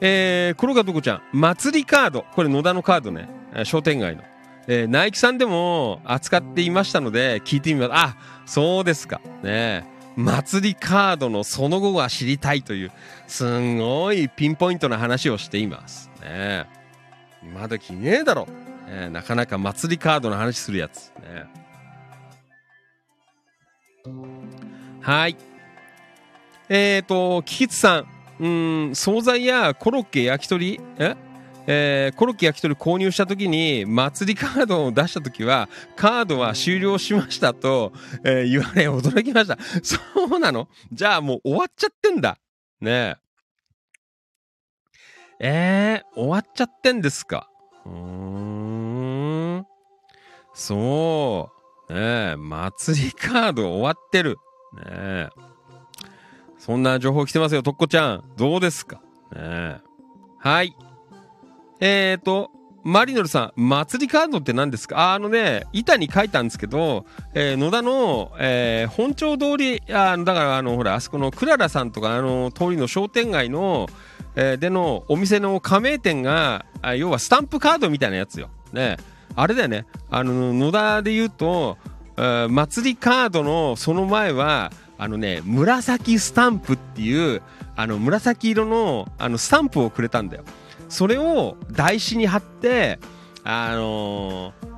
えー、黒川とこちゃん。祭りカード。これ野田のカードね。商店街の。えーナイキさんでも扱っていましたので聞いてみます。あそうですか。ね。祭りカードのその後が知りたいという、すんごいピンポイントな話をしています。ね。今時ねえだろ。ねなかなか祭りカードの話するやつ。ねはい。えっ、ー、と、キキツさん。うん、惣菜やコロッケ、焼き鳥、え？えーコロッケ焼き鳥購入した時に祭りカードを出した時はカードは終了しましたと、えー言われ驚きました。そうなの？じゃあもう終わっちゃってんだ。ねえ。えー、終わっちゃってんですか？うーん。そう。ねえ、祭りカード終わってる。ねえ。そんな情報来てますよ、とっこちゃん。どうですか？ねえ。はい。えーと、マリノルさん、祭りカードって何ですか？あのね、板に書いたんですけど、えー野田の、えー本町通り、あだからあの、ほら、あそこのクララさんとか、あの、通りの商店街の、えーでのお店の加盟店が、あ要はスタンプカードみたいなやつよ。ね。あれだよね。あの、野田で言うと、えー祭りカードのその前は、あのね、紫スタンプっていう、あの、紫色の、あの、スタンプをくれたんだよ。それを台紙に貼って、あのー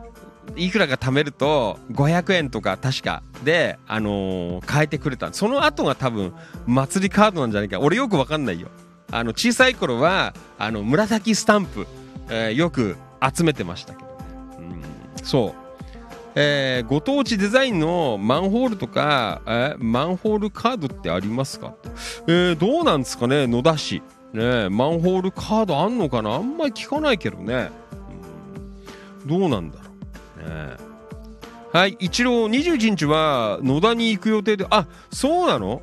いくらか貯めると500円とか確かで、あのー変えてくれた。その後が多分祭りカードなんじゃないか。俺よくわかんないよ。あの小さい頃はあの紫スタンプ、えーよく集めてましたけど、うん、そう。えーご当地デザインのマンホールとか、えーマンホールカードってありますか、えーどうなんですかね野田市。ねマンホールカードあんのかな？あんまり聞かないけどね、うん。どうなんだろう。ねえ。はい一郎21日は野田に行く予定であそうなの？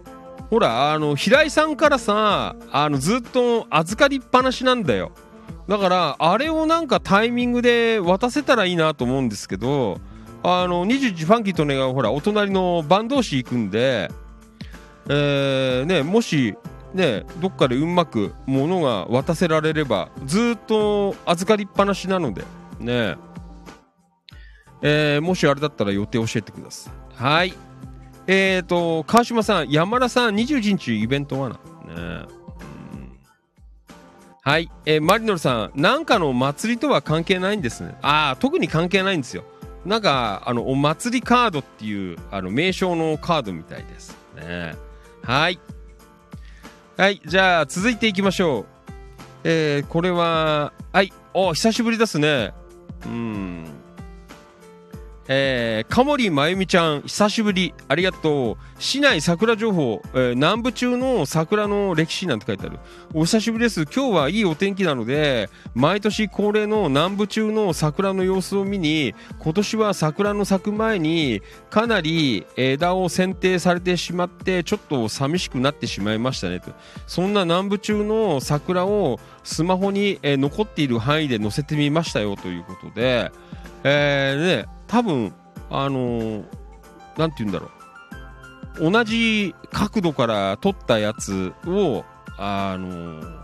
ほらあの平井さんからさあのずっと預かりっぱなしなんだよ。だからあれをなんかタイミングで渡せたらいいなと思うんですけどあの21ファンキーとねがほらお隣の坂東市行くんでえーねもしねどっかでうまく物が渡せられればずっと預かりっぱなしなのでねえ。ーもしあれだったら予定教えてください。はい。えーと川島さん山田さん21日イベントはな。ねうん。はい、えーマリノルさんなんかの祭りとは関係ないんですね。ああ特に関係ないんですよ。なんかあのお祭りカードっていうあの名称のカードみたいです。ねはいはい、じゃあ続いていきましょう。えー、これは、はい、お久しぶりですね。うん。えー、かもりまゆみちゃん、久しぶり、ありがとう。市内桜情報、えー南部中の桜の歴史なんて書いてある。お久しぶりです。今日はいいお天気なので、毎年恒例の南部中の桜の様子を見に、今年は桜の咲く前に、かなり枝を剪定されてしまって、ちょっと寂しくなってしまいましたねと。そんな南部中の桜をスマホに、えー残っている範囲で載せてみましたよということで、えーね、多分、あのーて言うんだろう。同じ角度から撮ったやつを、あのー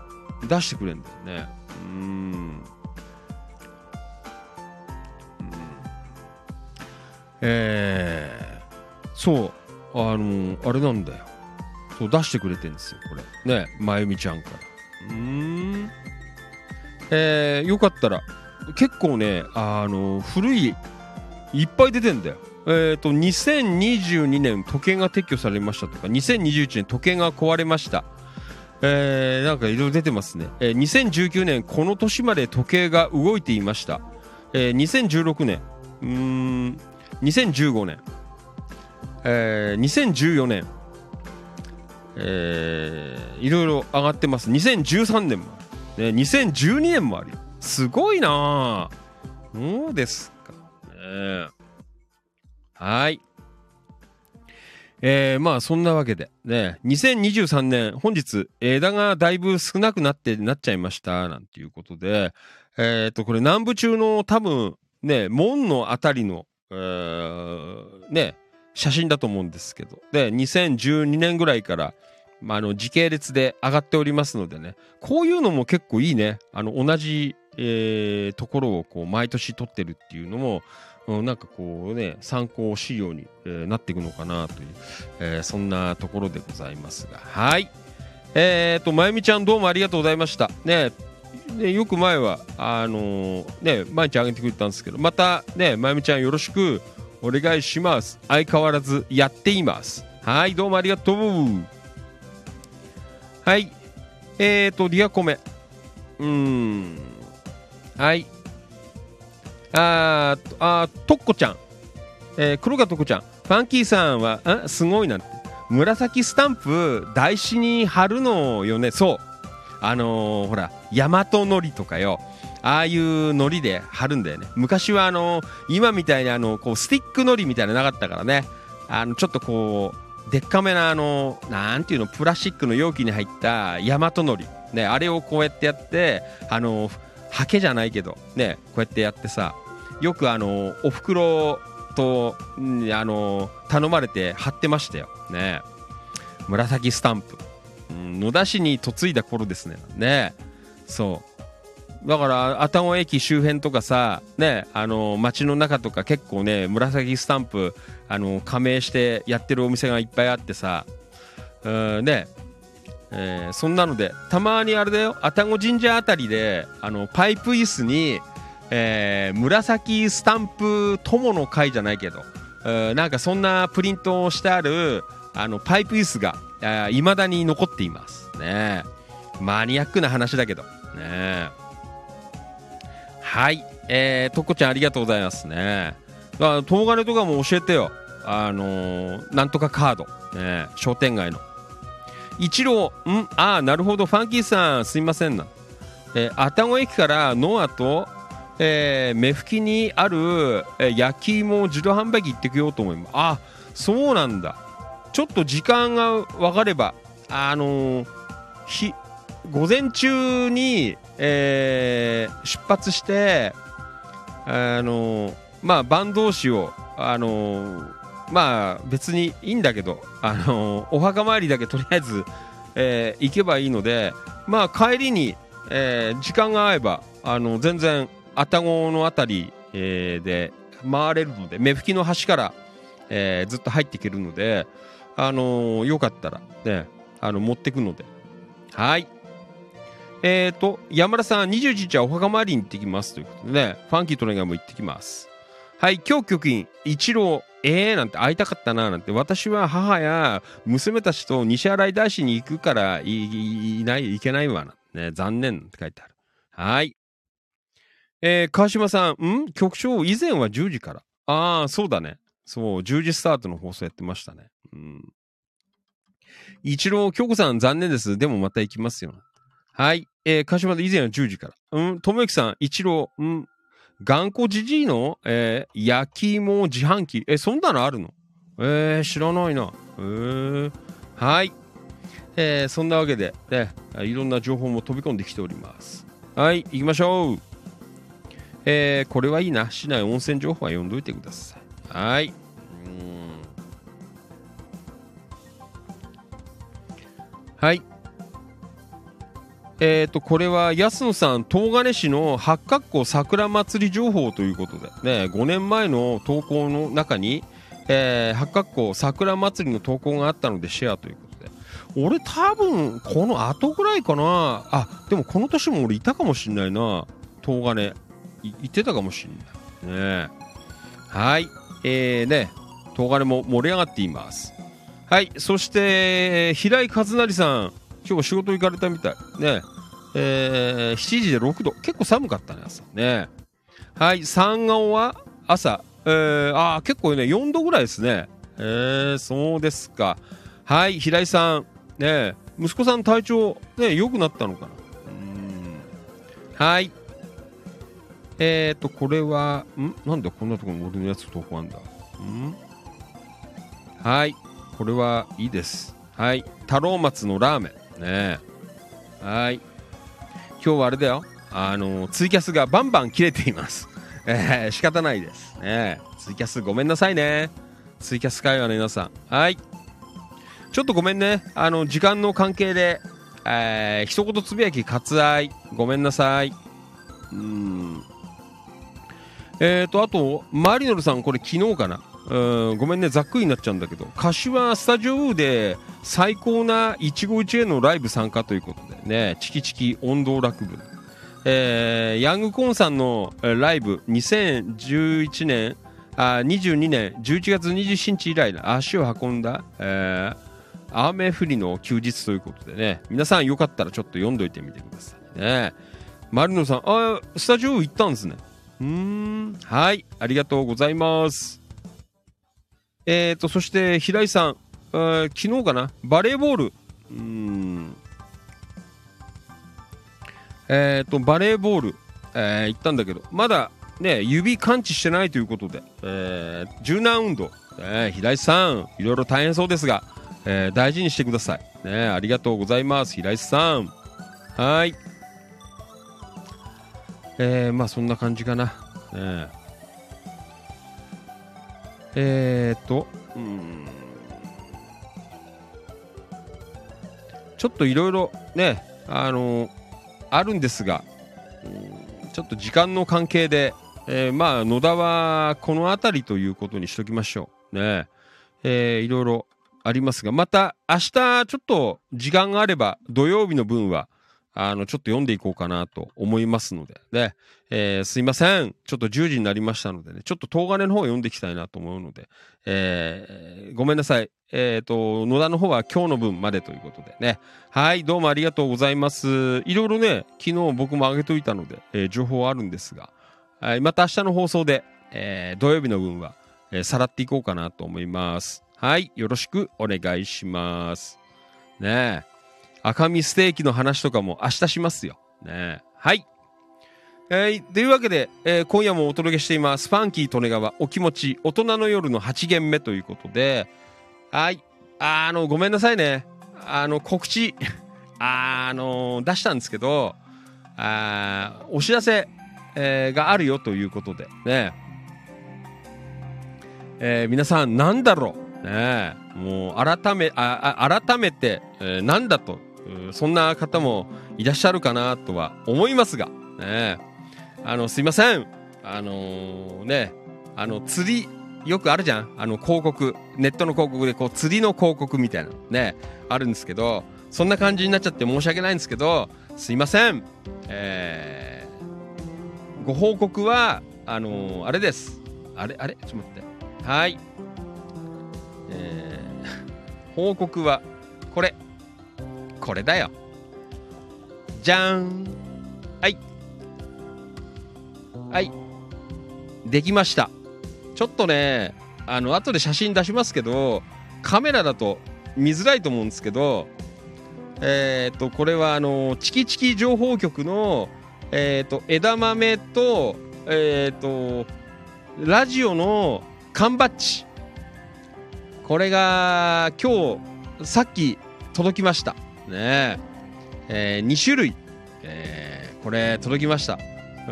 出してくれるんだよね。うん。うんえー、そう、あのーあれなんだよ。そう、出してくれてんですよ、これ。ね、まゆみちゃんから。うん。えー、よかったら、結構ね、あの古い、いっぱい出てんだよ。えっ、と、2022年時計が撤去されましたとか、2021年時計が壊れました。えー、なんかいろいろ出てますね。えー2019年この年まで時計が動いていました。えー2016年、うん、2015年、えー2014年、えーいろいろ上がってます。2013年も、ね、2012年もある。すごいなあそうです。はい。えー、まあそんなわけで。ね2023年本日枝がだいぶ少なくなってなっちゃいましたなんていうことで。えっ、とこれ南部中の多分ね門のあたりの、えーね写真だと思うんですけど。で2012年ぐらいから、まあ、あの時系列で上がっておりますのでね。こういうのも結構いいね。あの同じ、えーところをこう毎年撮ってるっていうのもうんなんかこうね、参考資料に、えーなっていくのかなという、えーそんなところでございますが。はい。えっ、と、まゆみちゃんどうもありがとうございました。ね、ねよく前は、あのね、毎日あげてくれたんですけど、またね、まゆみちゃんよろしくお願いします。相変わらずやっています。はい、どうもありがとう。はい。えっ、と、リアコメ。うーん。はい。あーあー、とっこちゃん。えー、黒川とっこちゃん。ファンキーさんは、んすごいなって。紫スタンプ、台紙に貼るのよね。そう。あのーほら、大和のりとかよ。ああいうのりで貼るんだよね。昔はあのー今みたいにあのこうスティックのりみたいなのなかったからね。あの、ちょっとこう、でっかめなあの、なんていうの、プラスチックの容器に入った大和のり。ね、あれをこうやってやって、あの、ハケじゃないけど、ね、こうやってやってさ、よくあの、お袋と、んあの、頼まれて貼ってましたよ。ね。紫スタンプ。うん野田市に嫁いだ頃ですね。ね。そう。だから、愛宕駅周辺とかさ、ね、あの、街の中とか結構ね、紫スタンプ、あの、加盟してやってるお店がいっぱいあってさ、うん、ね、えーそんなので、たまにあれだよ、愛宕神社あたりで、あの、パイプ椅子に、えー紫スタンプ友の会じゃないけど、えーなんかそんなプリントをしてある、あの、パイプ椅子が、いまだに残っています。ねマニアックな話だけど、ねはい、えー、とこちゃんありがとうございますね。だから、東金とかも教えてよ。あのーなんとかカード、ね商店街の。一郎、ん？ああ、なるほど、ファンキーさん、すいませんな。えー、愛宕駅からノアと、えー、目吹きにある、え焼き芋を自動販売機行ってきようと思います。あ、そうなんだ。ちょっと時間が分かれば、あのーひ午前中に、えー出発して、あのーまあ、晩同士を、あのまあ、別にいいんだけど、あのお墓参りだけとりあえず、え行けばいいので、まあ、帰りに、え時間が合えば、あの全然、愛宕のあたり、で回れるので、目吹きの端から、ずっと入っていけるので、あのよかったら、ね、あの持ってくので。はい。えっ、と、山田さん、21日はお墓参りに行ってきますということでね、ファンキートレーナーも行ってきます。はい、今日局員、一郎、えーなんて会いたかったななんて、私は母や娘たちと西新井大師に行くからいない、いけないわな。ね、残念って書いてある。はい。えー川島さん、ん？局長、以前は10時から。ああ、そうだね。そう、10時スタートの放送やってましたね。うん。一郎、京子さん、残念です。でもまた行きますよ。はい。えー、川島で以前は10時から。うん、ともゆきさん、一郎、うん、頑固じじいの、えー焼き芋自販機。え、そんなのあるの？えー、知らないな。えー、はい。えー、そんなわけで、ね、いろんな情報も飛び込んできております。はい、行きましょう。えー、これはいいな。市内温泉情報は読んどいてください。はい。はい。えっ、と、これは安野さん、東金市の八角湖桜祭り情報ということで、ね、5年前の投稿の中に、えー八角湖桜祭りの投稿があったのでシェアということで、俺多分、この後ぐらいかな、あ、でもこの年も俺いたかもしんないな、東金、いいてたかもしんない。ねはい。えー、ね、東金も盛り上がっています。はい。そして、平井和成さん、今日仕事行かれたみたい。ね。えー、7時で6度。結構寒かったね、朝。ね。はい。三顔は朝。えー、あー結構ね、4度ぐらいですね。えー、そうですか。はい。平井さん。ね。息子さん体調、ね、良くなったのかな。うん。はい。えーと、これは、ん？なんでこんなとこに俺のやつ投稿あんだ？ん？はい。これはいいです。はい。太郎松のラーメン。ねはい。今日はあれだよ。あの、ツイキャスがバンバン切れています。えー、仕方ないです。ねツイキャスごめんなさいね。ツイキャス会話の皆さん。はい。ちょっとごめんね。あの、時間の関係で、えー、一言つぶやき割愛。ごめんなさい。うん。えっ、と、あと、マリノルさん、これ昨日かな？うんごめんね、ざっくりになっちゃうんだけど、柏スタジオで最高な一期一会のライブ参加ということでね、チキチキ音頭楽部。えーヤングコーンさんのライブ、2011年、あ22年11月27日以来足を運んだ、えー雨降りの休日ということでね、皆さんよかったらちょっと読んどいてみてくださいね。マリノさん、あ、スタジオ行ったんですね。うん、はい、ありがとうございます。えーと、そして平井さん、えー昨日かな、バレーボール、うん、えーと、バレーボール、えー行ったんだけど、まだね、指感知してないということで、えー柔軟運動、えー平井さん、いろいろ大変そうですが、えー大事にしてください。ね、ありがとうございます、平井さん。はい。えー、まあそんな感じかな。ねえー、と、うんちょっといろいろね、あのあるんですが、ちょっと時間の関係で、えーまあ野田はこの辺りということにしときましょう。ねえーいろいろありますが、また明日ちょっと時間があれば土曜日の分は、あの、ちょっと読んでいこうかなと思いますので、ね、えーすいません。ちょっと10時になりましたのでね、ちょっと東金の方を読んでいきたいなと思うので、えーごめんなさい。えっ、と、野田の方は今日の分までということでね。はい、どうもありがとうございます。いろいろね、昨日僕も上げといたので、えー情報はあるんですが、はい、また明日の放送で、えー土曜日の分は、えーさらっていこうかなと思います。はい、よろしくお願いします。ねえ。赤身ステーキの話とかも明日しますよ。ね。はい。えーというわけで、えー今夜もお届けしています。ファンキー利根川お気持ち大人の夜の8限目ということで、はい。あの、ごめんなさいね。あの、告知、(laughs) あの、出したんですけど、あお知らせ、えーがあるよということで、ね。えー皆さん、なんだろう。ねもう、改め、あ、あ改めて、えーなんだと、そんな方もいらっしゃるかなとは思いますが、ねあの、すいません。あのーね、あの、釣り、よくあるじゃんあの、広告。ネットの広告で、こう、釣りの広告みたいな、ね、あるんですけど、そんな感じになっちゃって申し訳ないんですけど、すいません。えーご報告は、あのーあれです。あれあれ？ちょっと待って。はい。えー報告は、これ。これだよ。じゃん。はい。はい。できました。ちょっとね、あの、後で写真出しますけど、カメラだと見づらいと思うんですけど、えっ、と、これは、あの、チキチキ情報局の、えっ、と、枝豆と、えっ、と、ラジオの缶バッジ。これが、今日、さっき届きました。ねえ。え2種類、えーこれ届きました。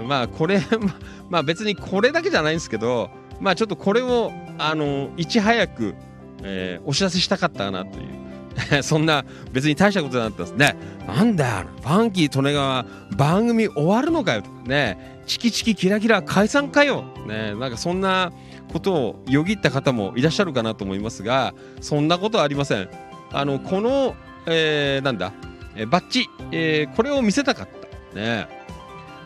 まあ、これ、(laughs) まあ別にこれだけじゃないんですけど、まあちょっとこれを、あの、いち早く、えーお知らせしたかったなという。(laughs) そんな別に大したことじゃなかったですね。なんだよ、ファンキー利根川番組終わるのかよとかね、チキチキキラキラ解散かよ。ね、なんかそんなことをよぎった方もいらっしゃるかなと思いますが、そんなことはありません。あの、この、えーなんだ、えーバッジ、えーこれを見せたかった。ね。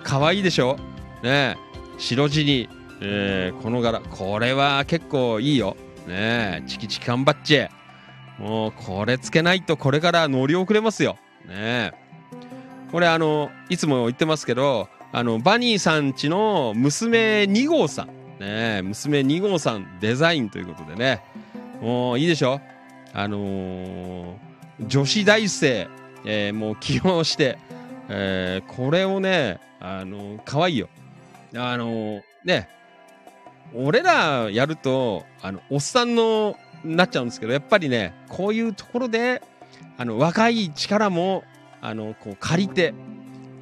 可愛いでしょ？ね。白地に、えーこの柄、これは結構いいよ。ね。チキチキ缶バッジ。もうこれつけないとこれから乗り遅れますよ。ね。これあのいつも言ってますけどあのバニーさんちの娘2号さん。ね。娘2号さんデザインということでね。もういいでしょ？あのー女子大生、えーもう起用して、えーこれをねあのー可愛いよ。あのーね俺らやるとあのおっさんのなっちゃうんですけどやっぱりねこういうところであの若い力もあのこう借りて、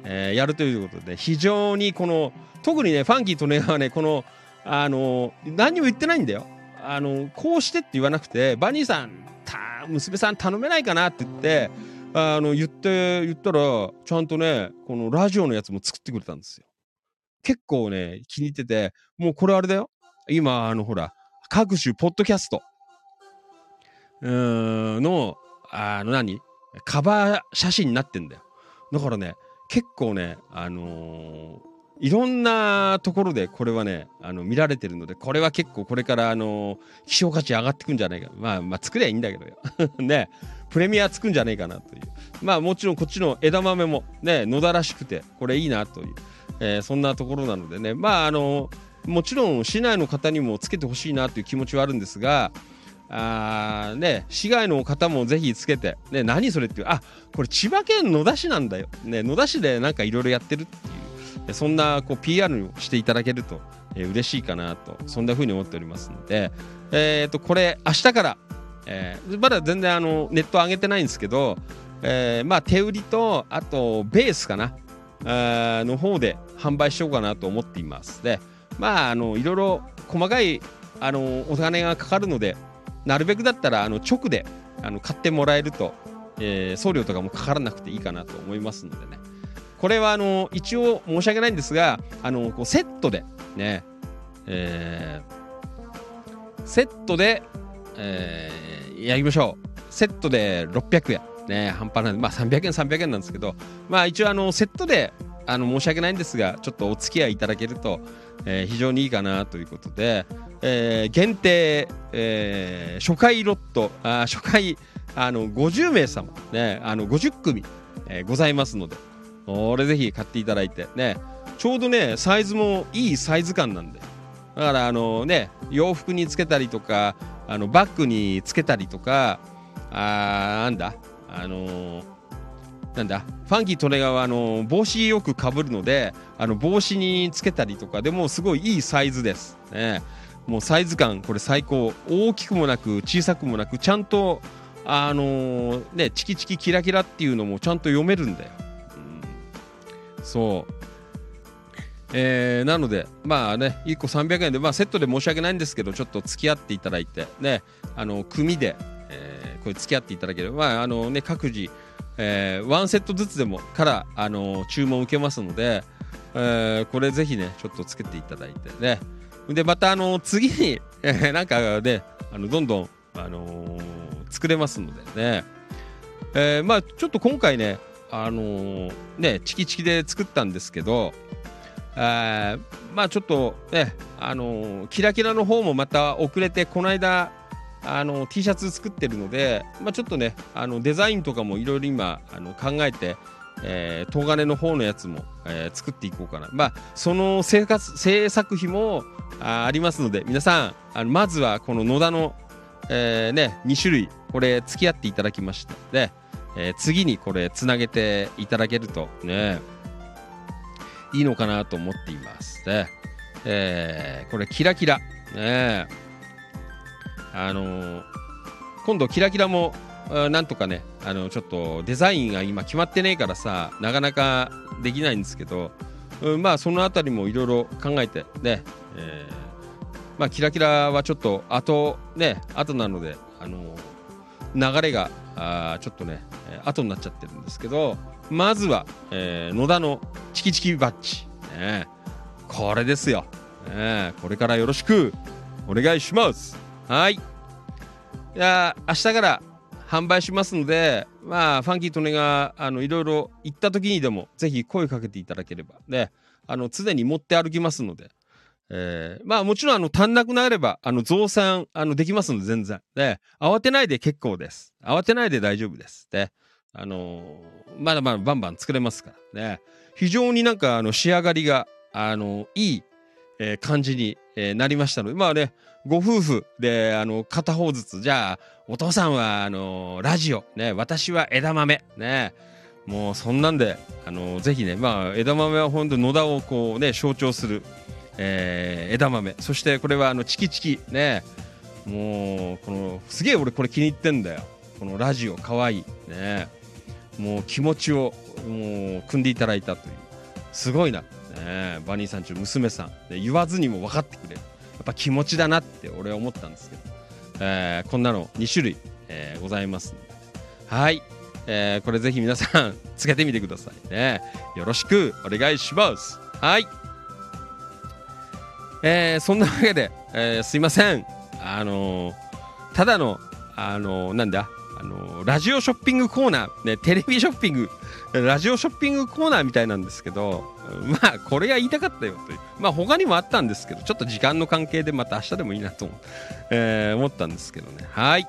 えーやるということで非常にこの特にねファンキーとねはねこのあの何も言ってないんだよ。あのこうしてって言わなくてバニーさんた娘さん頼めないかなって言ってあの言って言ったらちゃんとねこのラジオのやつも作ってくれたんですよ結構ね、気に入ってて、もうこれあれだよ。今、あの、ほら、各種ポッドキャスト、うーん、の、あの何、カバー写真になってんだよ。だからね、結構ね、あのーいろんなところでこれはね、あの見られてるので、これは結構これから、あの希少価値上がってくんじゃないか。まあ、まあ、作りゃいいんだけどよ。(laughs) ね、プレミアつくんじゃないかなという。まあ、もちろんこっちの枝豆もね、野田らしくて、これいいなという、えーそんなところなのでね、まあ、あのもちろん市内の方にもつけてほしいなという気持ちはあるんですが、あーね、市外の方もぜひつけて、ね、何それっていう、あこれ千葉県野田市なんだよ、ね、野田市でなんかいろいろやってるっていう、そんなこう PR をしていただけると、えー嬉しいかなと、そんな風に思っておりますので、えー、とこれ、明日から、えーまだ全然あのネット上げてないんですけど、えーまあ、手売りと、あとベースかな、あーの方で販売しようかなと思っています。で、まあ、あのいろいろ細かいあのお金がかかるので、なるべくだったらあの直であの買ってもらえると、えー送料とかもかからなくていいかなと思いますのでね。これはあの一応申し訳ないんですが、あのこうセットでね、えーセットで、えーやりましょう。セットで600円。ね、半端ない。まあ300円、300円なんですけど、まあ一応あのセットであの申し訳ないんですが、ちょっとお付き合いいただけると、えー非常にいいかなということで、えー限定、えー初回ロット、あ初回あの50名様、ね、あの50組、えーございますので、これぜひ買っていただいて、ね、ちょうどね、サイズもいいサイズ感なんで、だからあのね、洋服につけたりとか、あのバッグにつけたりとか、あーなんだ、あのーなんだ？ファンキートレガーはあの帽子よくかぶるのであの帽子につけたりとかでもすごいいいサイズです、ね、もうサイズ感これ最高。大きくもなく小さくもなくちゃんとあのーねチキチキキラキラっていうのもちゃんと読めるんだよ、そう。えーなのでまあね1個300円で、まあ、セットで申し訳ないんですけどちょっと付き合っていただいてねあの組で、えーこれ付き合っていただければ、まああのね、各自、えーワンセットずつでもから、あの注文受けますので、えーこれぜひねちょっとつけていただいてね。でまたあの次に、えーなんかねあのどんどん、あのー作れますのでね、えーまあちょっと今回ねあのーねチキチキで作ったんですけどあまあちょっとねあのーキラキラの方もまた遅れてこの間あの T シャツ作ってるので、まあ、ちょっとねあのデザインとかもいろいろ今あの考えて、えー、東金の方のやつも、えー作っていこうかな。まあその生活制作費もあありますので皆さんあのまずはこの野田の、えーね、2種類これ付き合っていただきましたで、えー次にこれつなげていただけるとねいいのかなと思っています。で、えーこれキラキラ。ね。あのー今度キラキラもなんとかねあのちょっとデザインが今決まってねえからさなかなかできないんですけど、うん、まあそのあたりもいろいろ考えてね、えまあキラキラはちょっと後ね後なのであの流れがあちょっとねえ後になっちゃってるんですけどまずは、えー野田のチキチキバッジ、ね、これですよ、ね、これからよろしくお願いします。はい。いや明日から販売しますのでまあファンキートネがあのいろいろ行った時にでもぜひ声かけていただければ。ね。あの常に持って歩きますので、えーまあもちろんあの足んなくなればあの増産あのできますので全然。で慌てないで結構です。慌てないで大丈夫ですであのーまだまだバンバン作れますからね。非常になんかあの仕上がりがあのいい、えー感じに、えーなりましたので。まあねご夫婦であの片方ずつじゃあお父さんはあのラジオね私は枝豆ね。もうそんなんであのぜひねまあ枝豆は本当野田をこうね象徴する、えー枝豆。そしてこれはあのチキチキね。もうこのすげえ俺これ気に入ってんだよ。このラジオかわい。いね。もう気持ちをもう組んでいただいたという。すごいな、ね、バニーさんちの娘さん。で言わずにも分かってくれる。やっぱ気持ちだなって俺は思ったんですけど、えーこんなの2種類、えーございますはい、えーこれぜひ皆さんつけてみてください。ね。よろしくお願いします。はい。えーそんなわけで、えーすいません。あのーただのあのーなんだ？ラジオショッピングコーナー、ね、テレビショッピングラジオショッピングコーナーみたいなんですけどまあこれが言いたかったよという。まあ他にもあったんですけどちょっと時間の関係でまた明日でもいいなと思,、えー思ったんですけどね。はい。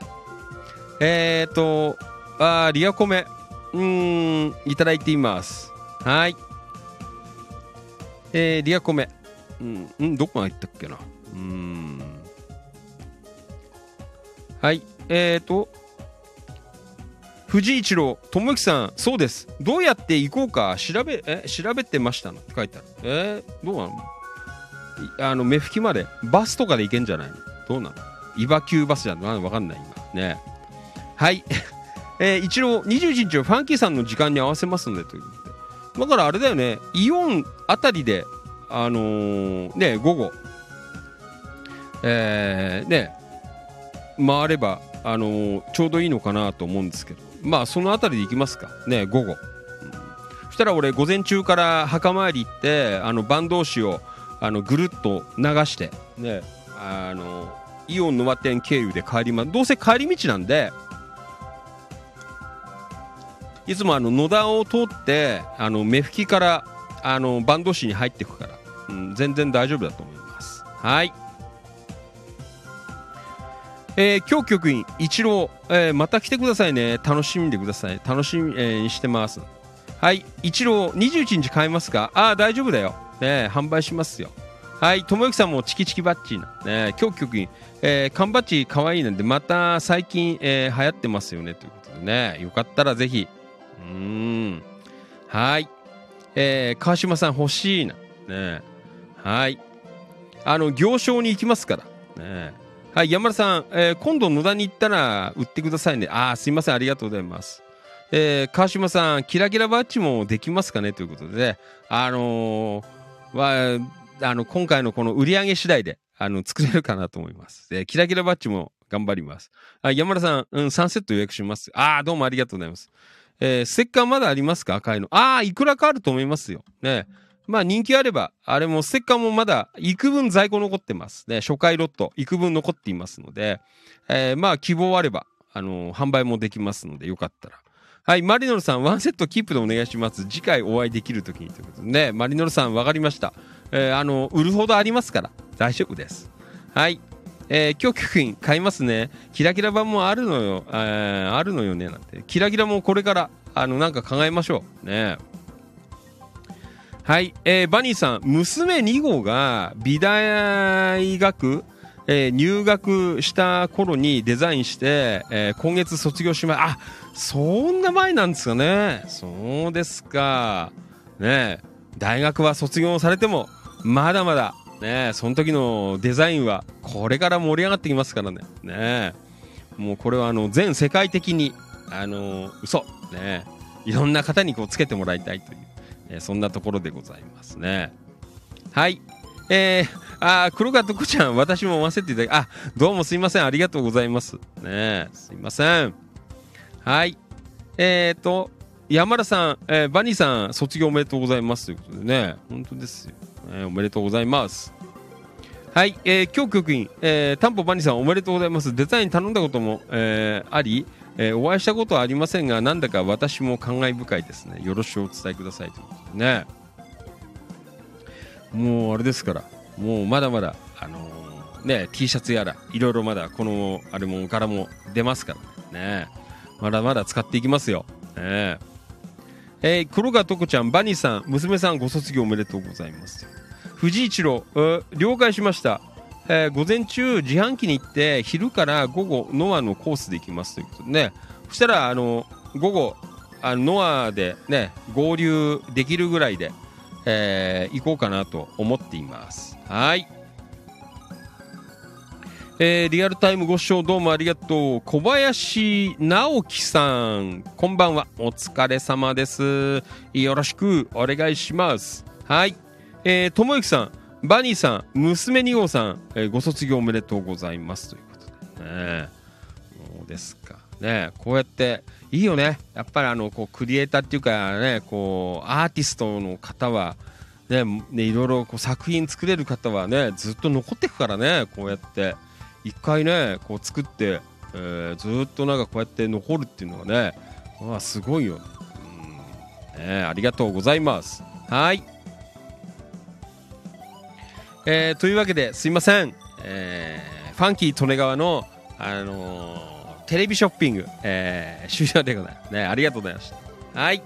えーとあリアコメ。うんいただいています。はい。えー、リアコメ。うん、うん、どこまで行ったっけな。うん。はい。えーと藤井一郎智之さんそうです。どうやって行こうか調べえ調べてましたの？って書いてある。えー、どうなの？あの目吹きまでバスとかで行けんじゃないの？どうなの？イバキューバスじゃなわかんない今。ね。はい。(laughs) えー、一郎21日をファンキーさんの時間に合わせますのでというだからあれだよね。イオンあたりであのーね午後。えー、ね。回れば、あのーちょうどいいのかなと思うんですけど。まあそのあたりで行きますか。ね午後、うん。そしたら俺午前中から墓参り行ってあの坂東市をあのぐるっと流してねあのイオン沼店経由で帰りますどうせ帰り道なんでいつもあの野田を通ってあの目吹きからあの坂東市に入っていくから、うん、全然大丈夫だと思います。はい。えー、今日局員一郎、えーまた来てくださいね。楽しんでください。楽しみ、えーしてます。はい一郎21日買えますか？ああ大丈夫だよ。ね販売しますよ。はいともゆきさんもチキチキバッチーな。ね今日局員、えー、缶バッジ可愛いなんでまた最近、えー流行ってますよね。ということでね。よかったらぜひ。うーん。はい。えー、川島さん欲しいな。ねはい。あの行商に行きますから。ねはい山田さん、えー今度野田に行ったら売ってくださいね。あーすいませんありがとうございます。えー川島さんキラキラバッジもできますかね？ということでね。あのーはあの今回のこの売り上げ次第であの作れるかなと思います、えーキラキラバッジも頑張ります。あ山田さん、うん、3セット予約します。ああどうもありがとうございます。えーステッカーまだありますか？赤いの。ああいくらかあると思いますよ。ね。まあ人気あれば、あれもステッカーもまだ幾分在庫残ってます。ね、初回ロット幾分残っていますので、えーまあ希望あれば、あのー販売もできますので、よかったら。はい、マリノルさん、ワンセットキープでお願いします。次回お会いできるときにということでね、マリノルさん、わかりました。えーあの、売るほどありますから、大丈夫です。はい。えー今日局員買いますね。キラキラ版もあるのよ、えーあるのよね、なんて。キラキラもこれから、あの、なんか考えましょう。ね。はい、えーバニーさん、娘2号が美大学、えー入学した頃にデザインして、えー今月卒業しまあそんな前なんですかね。そうですか。ね大学は卒業されてもまだまだねその時のデザインはこれから盛り上がってきますからね。ねもうこれはあの全世界的にあの嘘。ねいろんな方にこうつけてもらいたいという。えそんなところでございますね。はい。えー、あー黒川とこちゃん、私も思わせていただき、あ、どうもすいません、ありがとうございます。ねすいません。はい。えーと、山田さん、えーバニーさん、卒業おめでとうございますということでね、本当ですよ。えーおめでとうございます。はい、えー、今日局員、えー、タンポバニーさんおめでとうございます。デザイン頼んだことも、えーあり、えーお会いしたことはありませんが、なんだか私も感慨深いですね。よろしくお伝えくださいということでね。もうあれですから、もうまだまだ、あのーね、T シャツやら、いろいろまだこの、あれも柄も出ますからね。まだまだ使っていきますよ。ねえー、黒川とこちゃん、バニーさん、娘さんご卒業おめでとうございます。藤井一郎、え了解しました。えー午前中自販機に行って昼から午後ノアのコースで行きますということでね。そしたらあの午後あのノアでね合流できるぐらいで、えー行こうかなと思っています。はい。えーリアルタイムご視聴どうもありがとう。小林直樹さん。こんばんは。お疲れ様です。よろしくお願いします。はい。えーともゆきさん。バニーさん、娘2号さん、えーご卒業おめでとうございますということでね。そうですか。ねこうやって、いいよね。やっぱりあの、こう、クリエイターっていうかね、こう、アーティストの方は、ねねいろいろこう作品作れる方はねずっと残っていくからねこうやって一回ねこう作って、えーずっとなんかこうやって残るっていうのはねまあすごいよね,、うん、ねありがとうございますはいえーというわけですいません、えーファンキー利根川の、あのーテレビショッピング、えー終了でございます。ねありがとうございました。はい。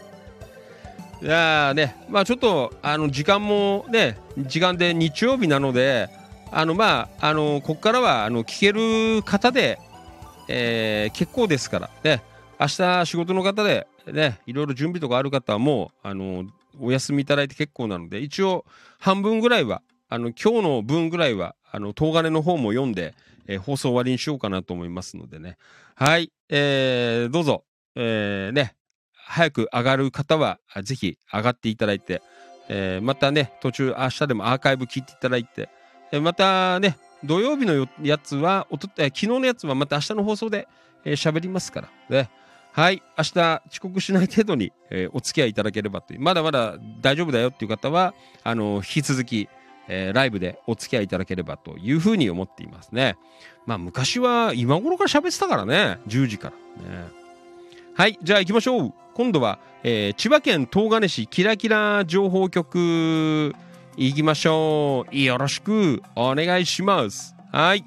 いやーねまあちょっとあの時間もね時間で日曜日なのであのまああのここからはあの聞ける方で、えー結構ですからね。明日仕事の方でねいろいろ準備とかある方はもうあのお休みいただいて結構なので一応半分ぐらいはあの今日の分ぐらいはあの東金の方も読んで、えー放送終わりにしようかなと思いますのでね。はい、えーどうぞ、えーね。早く上がる方はぜひ上がっていただいて、えーまたね途中明日でもアーカイブ聞いていただいて、えーまたね土曜日のやつはおと、えー昨日のやつはまた明日の放送で喋、えーりますからね。はい。明日遅刻しない程度に、えーお付き合いいただければという。まだまだ大丈夫だよっていう方はあの引き続き、えーライブでお付き合いいただければというふうに思っていますね。まあ昔は今頃から喋ってたからね。10時から。ね。はいじゃあ行きましょう。今度は、えー千葉県東金市キラキラ情報局行きましょう。よろしく。お願いします。はい。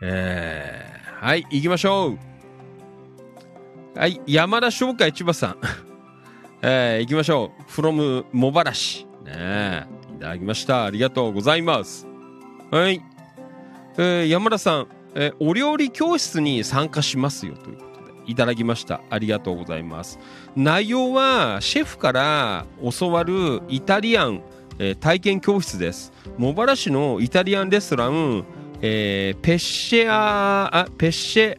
えー、はい行きましょう。はい山田商会千葉さん。えー、行きましょう。from 茂原市ねえ。いただきました。ありがとうございます。はい、えー山田さん、えーお料理教室に参加しますよということで。いただきました。ありがとうございます。内容はシェフから教わるイタリアン、えー体験教室です。茂原市のイタリアンレストラン、えーペッシェアあペッシェ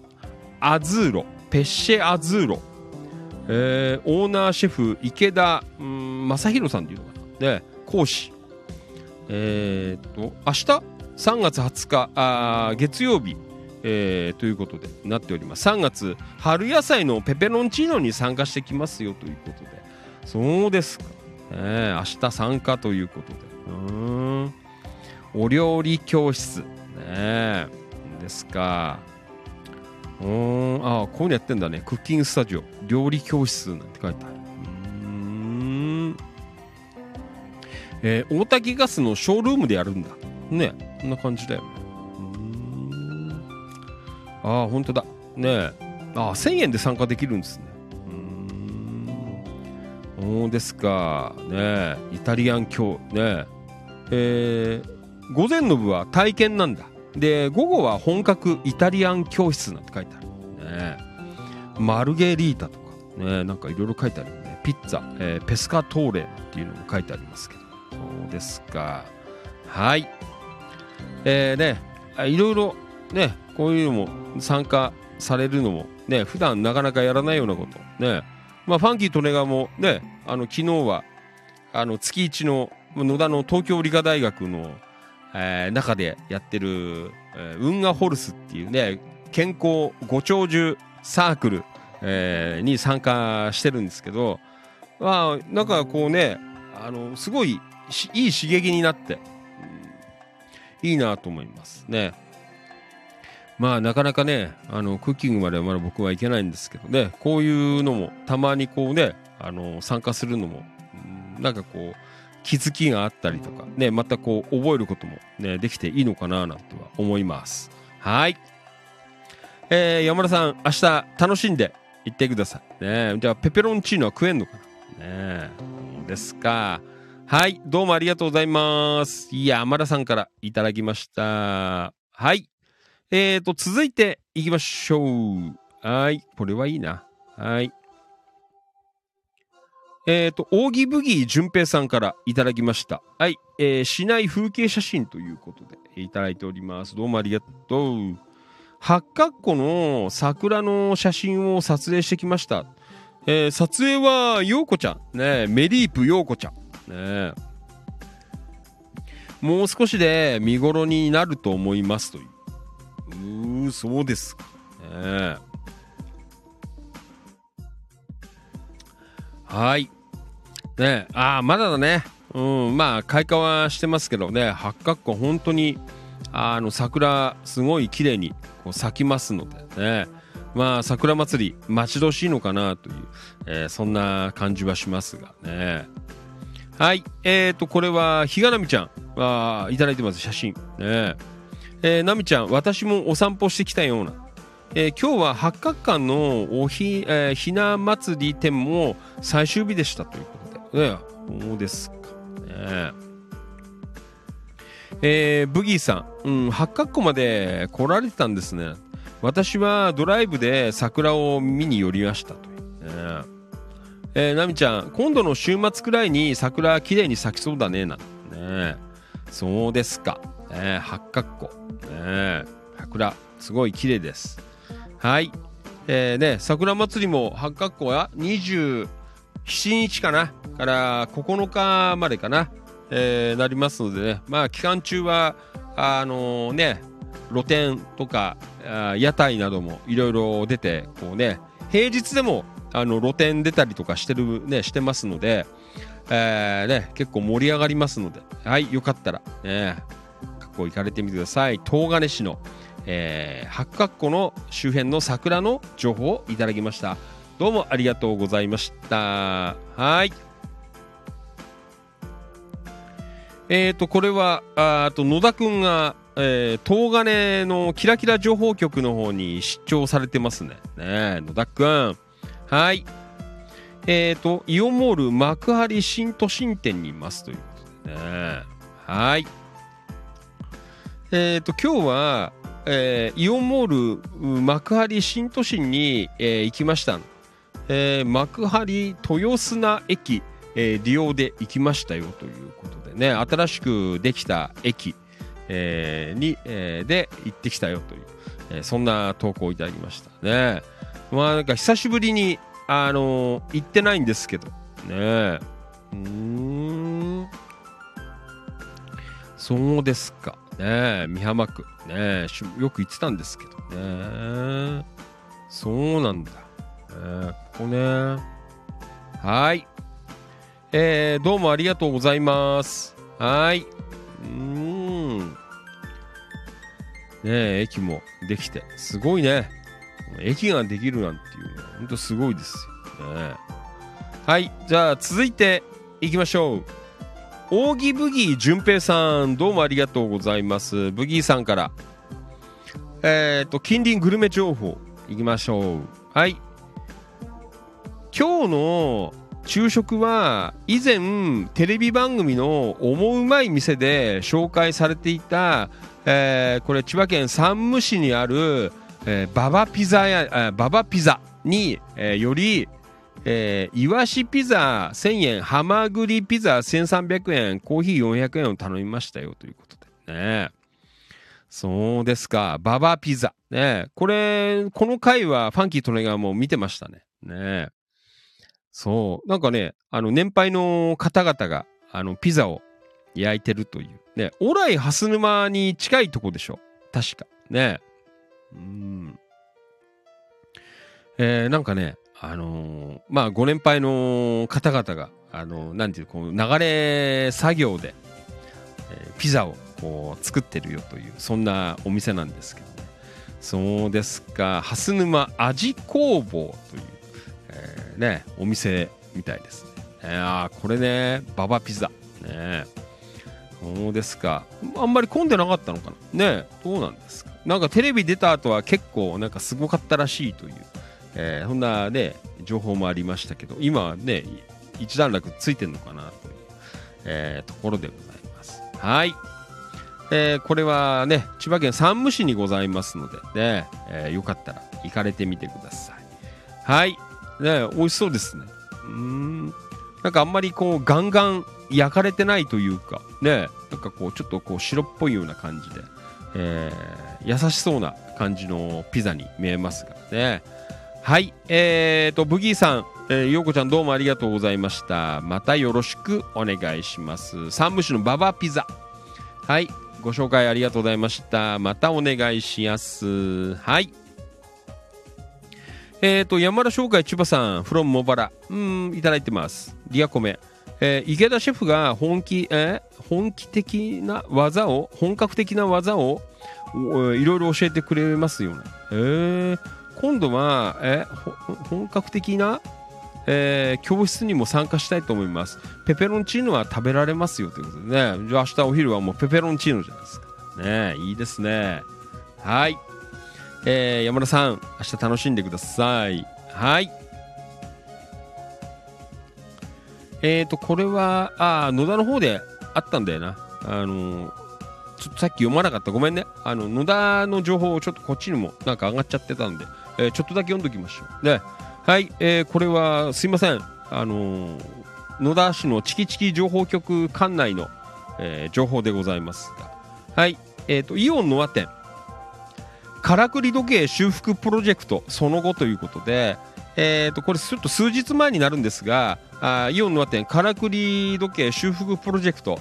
アズーロペッシェアズーロえーオーナーシェフ池田正弘さんっていうのかな。で講師。えーっと明日？3月20日。あ月曜日、えーということでなっております。3月春野菜のペペロンチーノに参加してきますよということで。そうですか、ね、明日参加ということで。うん。お料理教室。ねですか。うん。あこういうのやってんだね。クッキングスタジオ。料理教室なんて書いてある。うん。えー大滝ガスのショールームでやるんだ。ね。こんな感じだよね。うん。ああ本当だ。ね。えあ1000円で参加できるんですね。うん。そうですか。ね。イタリアン教。ね。ええー午前の部は体験なんだ。で午後は本格イタリアン教室なんて書いてある。ね。マルゲリータとか。ね。なんかいろいろ書いてあるよね。ピッツァ、えーペスカトーレっていうのも書いてありますけど。そうですか。はい。えー、ね。いろいろね。こういうのも参加されるのもね。普段なかなかやらないようなこと。ね。まあファンキー利根川もね。あの昨日はあの月一の野田の東京理科大学の、えー中でやってる、えー、運河ホルスっていうね健康ご長寿サークル、えーに参加してるんですけどまあなんかこうねあのすごいいい刺激になって、うんいいなと思いますね。まあなかなかねあのクッキングまではまだ僕はいけないんですけどねこういうのもたまにこうねあの参加するのも、うんなんかこう気づきがあったりとかねまたこう覚えることもねできていいのかななんては思います。はい。えー、山田さん明日楽しんで行ってください。ね。じゃあペペロンチーノは食えんのかな。ね。ですか。はい。どうもありがとうございます。いや山田さんからいただきました。はい。えーと続いていきましょう。はい。これはいいな。はい。えーと、扇ブギー淳平さんからいただきました。はい、えー、市内風景写真ということでいただいております。どうもありがとう。八角湖の桜の写真を撮影してきました。えー撮影は陽子ちゃん、ね、メリープ陽子ちゃん。ね、もう少しで見頃になると思いますという。うー、そうですか。ねはい。ね。あまだだね。うんまあ開花はしてますけどね。八角湖本当にあの桜すごい綺麗にこう咲きますのでね。まあ桜祭り待ち遠しいのかなという、えーそんな感じはしますがね。はいえーとこれは比嘉奈美ちゃんあいただいてます写真。ね。えー、奈美ちゃん私もお散歩してきたような。えー今日は八角館のおひ、えーひな祭り展も最終日でしたということで、ね、そうですかね。えーブギーさん、うん、八角湖まで来られてたんですね。私はドライブで桜を見に寄りましたという、ね。えー、ナミちゃん、今度の週末くらいに桜きれいに咲きそうだね、なんね。そうですか。ね、八角湖。ね、桜、すごい綺麗です。はい。えーね、桜祭りも八角湖は7日かな？から9日までかな、えーなりますのでね、まあ期間中は、あのね、露店とかあ屋台などもいろいろ出て、こうね、平日でもあの露店出たりとかしてるね、してますので、えーね、結構盛り上がりますので、はい、よかったら、ね、過去行かれてみてください。東金市のえー八角湖の周辺の桜の情報をいただきました。どうもありがとうございました。はい。えーとこれはあと野田くんが、えー東金のキラキラ情報局の方に出張されてますね。ね野田くん。はい。えーとイオンモール幕張新都心店にいますということでね。はい。えーと今日はえーイオンモール幕張新都心に、えー行きました、えー幕張豊砂駅、えー利用で行きましたよということでね新しくできた駅、えーに、えーで行ってきたよという、えーそんな投稿をいただきましたね。まあなんか久しぶりにあのー行ってないんですけどね。うん。そうですかね。美浜区ね。よく行ってたんですけどね。そうなんだ、ね、ここね。はい。えー、どうもありがとうございます。はい。うん。ねえ駅もできて。すごいね。駅ができるなんていうのは本当すごいですよね。はい。じゃあ続いていきましょう。オーギブギー淳平さんどうもありがとうございます。ブギーさんから。えっ、と近隣グルメ情報いきましょう。はい。今日の昼食は以前テレビ番組の「思うまい店」で紹介されていた、えーこれ千葉県山武市にある、えーババピザ屋あババピザに、えーよりえー、イワシピザ1000円、ハマグリピザ1300円、コーヒー400円を頼みましたよということでね。そうですか。ババピザ。ねこれ、この回はファンキートネガーも見てましたね。ねそう。なんかね、あの、年配の方々が、あの、ピザを焼いてるという。ね、オライハス沼に近いとこでしょ。確か。ねうん。えーなんかね、あのーまあ、ご年配の方々が、あのーなんていう、こう、流れ作業で、えーピザをこう作ってるよという、そんなお店なんですけどね。そうですか、蓮沼味工房という、えーね、お店みたいですね。えあこれね、ババピザ。ねそうですか。あんまり混んでなかったのかなねどうなんですかなんかテレビ出た後は結構なんかすごかったらしいという、えーそんなね、情報もありましたけど、今はね、一段落ついてるのかなという、えーところでございます。はい。えーこれはね、千葉県山武市にございますのでね、えーよかったら行かれてみてください。はい。ね、美味しそうですね。うん。なんかあんまりこうガンガン焼かれてないというか、ね、なんかこうちょっとこう白っぽいような感じで、えー優しそうな感じのピザに見えますがね。はい。えーと、ブギーさん、えー、ようこちゃんどうもありがとうございました。またよろしくお願いします。山武市のババピザ。はい。ご紹介ありがとうございました。またお願いします。はい。えーと、山田商会千葉さん、from 茂原。うん、いただいてます。リアコメ。えー池田シェフが本気、えー本気的な技を本格的な技をいろいろ教えてくれますよね。えー今度は、え本格的な、えー教室にも参加したいと思います。ペペロンチーノは食べられますよということでね。じゃあ明日お昼はもうペペロンチーノじゃないですか。ねいいですね。はい。えー山田さん、明日楽しんでください。はい。えーと、これは、あ野田の方であったんだよな。あのちょっとさっき読まなかった。ごめんね。あの、野田の情報をちょっとこっちにもなんか上がっちゃってたんで、えーちょっとだけ読んどきましょう。ね。はい、えーこれはすいません。あの野田市のチキチキ情報局管内の、えー情報でございますが。はい、えーと、イオンノア店。からくり時計修復プロジェクトその後ということで、えー、とこれちょっと数日前になるんですがあイオンの店からくり時計修復プロジェクト、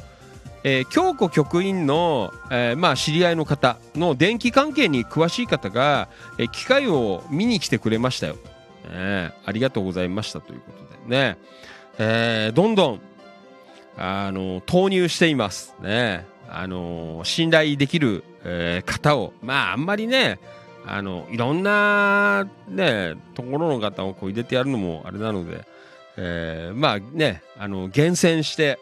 えー京子局員の、えーまあ、知り合いの方の電気関係に詳しい方が、えー機械を見に来てくれましたよ、ねありがとうございましたということでね、えーどんどんあの投入しています。ね。あの信頼できる、えー方をまああんまりねあのいろんなねところの方をこう入れてやるのもあれなので、えーまあねあの厳選して、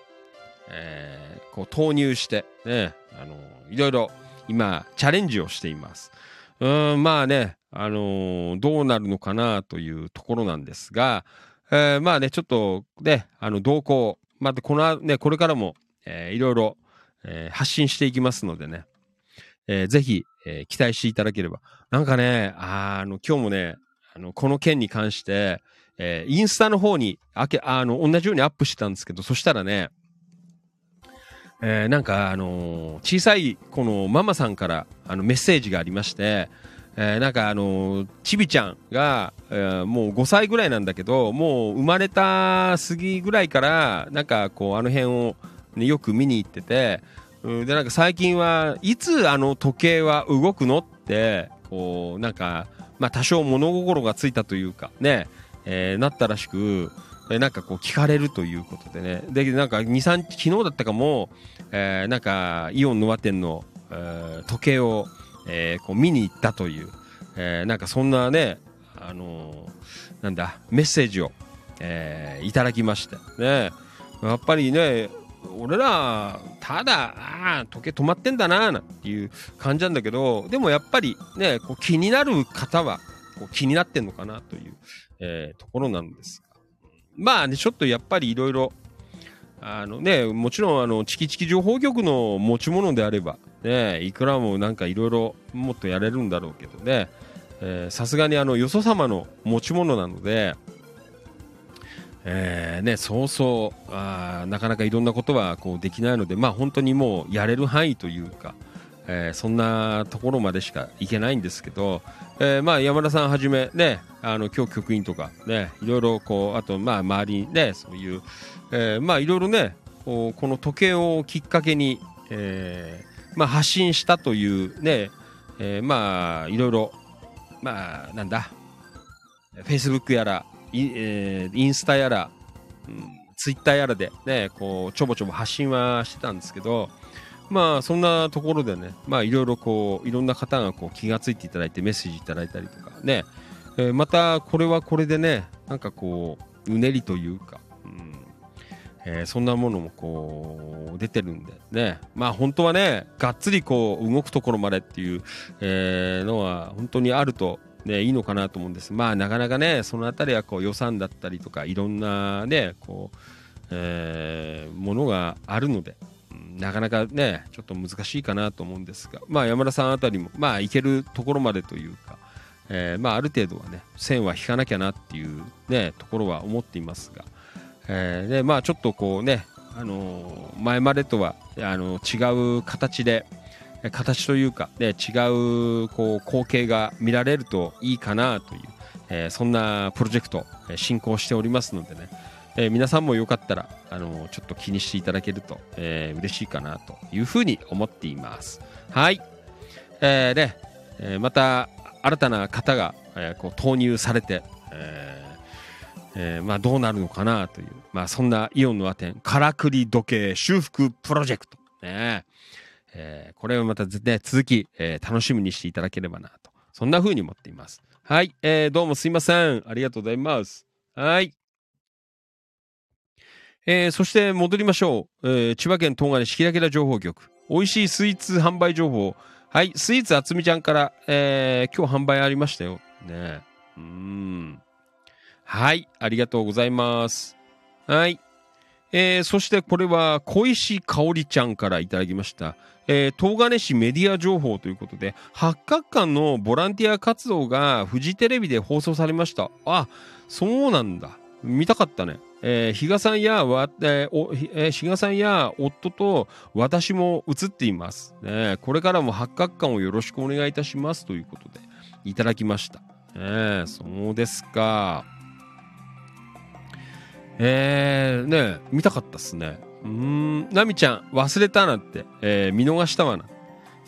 えーこう投入してねあのいろいろ今チャレンジをしています。うんまあねあのどうなるのかなというところなんですが、えーまあねちょっとねあの動向またこのねこれからも、えーいろいろ、えー発信していきますのでね、えーぜひ、えー期待していただければ。なんかね、あの、今日もね、あの、この件に関して、えーインスタの方に、あけ、あの、同じようにアップしてたんですけど、そしたらね、えーなんか、あのー小さい、このママさんから、あの、メッセージがありまして、えーなんかあのーちびちゃんが、えーもう5歳ぐらいなんだけど、もう生まれた過ぎぐらいから、なんかこう、あの辺を、ね、よく見に行ってて、うんで、なんか最近はいつあの時計は動くのって、こう、なんか、まあ多少物心がついたというか、ね、えーなったらしく、えなんかこう聞かれるということでね。で、なんか2、3、昨日だったかも、えーなんかイオンノア店の、えー時計を、えーこう見に行ったという、えーなんかそんなね、あのーなんだ、メッセージを、えーいただきまして、ね。やっぱりね、俺ら、ただ、ああ、時計止まってんだな、なんていう感じなんだけど、でもやっぱりね、こう気になる方は、こう気になってんのかなという、えーところなんですが。まあね、ちょっとやっぱりいろいろ、あのね、もちろん、あの、チキチキ情報局の持ち物であれば、ね、いくらもなんかいろいろもっとやれるんだろうけどね、さすがにあの、よそ様の持ち物なので、えーね、そうそうあなかなかいろんなことはこうできないので、まあ、本当にもうやれる範囲というか、えーそんなところまでしかいけないんですけど、えーまあ、山田さんはじめ、ね、あの今日局員とか、ね、いろいろこうあと、まあ、周りに、ね、そういう、えーまあ、いろいろねこうこの時計をきっかけに、えーまあ、発信したというね、えーまあいろいろまあなんだフェイスブックやらイ,、ンスタやら、ツイッターやらでねこうちょぼちょぼ発信はしてたんですけどまあそんなところでねまあいろいろこういろんな方がこう気がついていただいてメッセージいただいたりとかね、またこれはこれでねなんかこううねりというか、うんえーそんなものもこう出てるんでねまあ本当はねがっつりこう動くところまでっていう、えーのは本当にあるとね、いいのかなと思うんです。まあなかなかね、そのあたりはこう予算だったりとか、いろんなね、こう、えーものがあるので、なかなかね、ちょっと難しいかなと思うんですが、まあ山田さんあたりも、まあ行けるところまでというか、えーまあある程度はね、線は引かなきゃなっていうね、ところは思っていますが、えーで、まあちょっとこうね、あの前までとはあの違う形で、形というか、ね、違うこう光景が見られるといいかなという、えそんなプロジェクト、進行しておりますのでね、え皆さんもよかったら、あのちょっと気にしていただけると、えー嬉しいかなというふうに思っています。はい。えーで、えまた新たな方が、えこう投入されて、えーえーまあどうなるのかなという、まあそんなイオンのアテン、からくり時計修復プロジェクト。ねえーこれをまたね、続き、えー楽しみにしていただければなと。そんな風に思っています。はい、えーどうもすいません。ありがとうございます。はい。えーそして戻りましょう。えー千葉県東金市キラキラ情報局。美味しいスイーツ販売情報。はい、スイーツあつみちゃんから、えー今日販売ありましたよ。ねうん。はい、ありがとうございます。はい。えーそしてこれは小石香織ちゃんからいただきました。えー東金市メディア情報ということで、八角館のボランティア活動がフジテレビで放送されました。あ、そうなんだ。見たかったね。えー比嘉さんやわ、えーおえー比嘉さんや夫と私も映っています。ね、これからも八角館をよろしくお願いいたしますということでいただきました。ね、そうですか。えー、ね見たかったっすね。うん、ナミちゃん、忘れたなって、えー見逃したわな。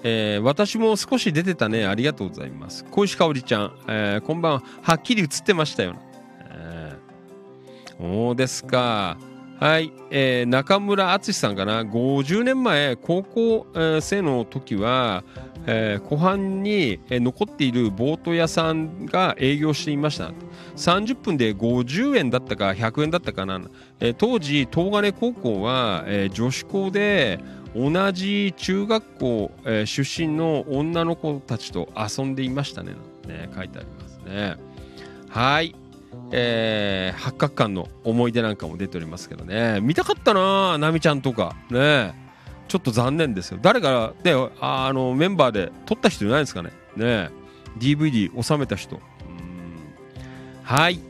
えー私も少し出てたね。ありがとうございます。小石香織ちゃん、えーこんばんは。はっきり映ってましたよ。えーそうですか。はい、えー中村敦さんかな。50年前、高校、生の時は、えー湖畔に、えー残っているボート屋さんが営業していました。30分で50円だったか100円だったかな。えー当時、東金高校は、え女子校で同じ中学校、え出身の女の子たちと遊んでいましたね。ね書いてありますね。はい。えー八角館の思い出なんかも出ておりますけどね。見たかったなナミちゃんとか。ねちょっと残念ですよ。誰か、ね、ああのメンバーで撮った人いないですかね。ね DVD 収めた人。はい。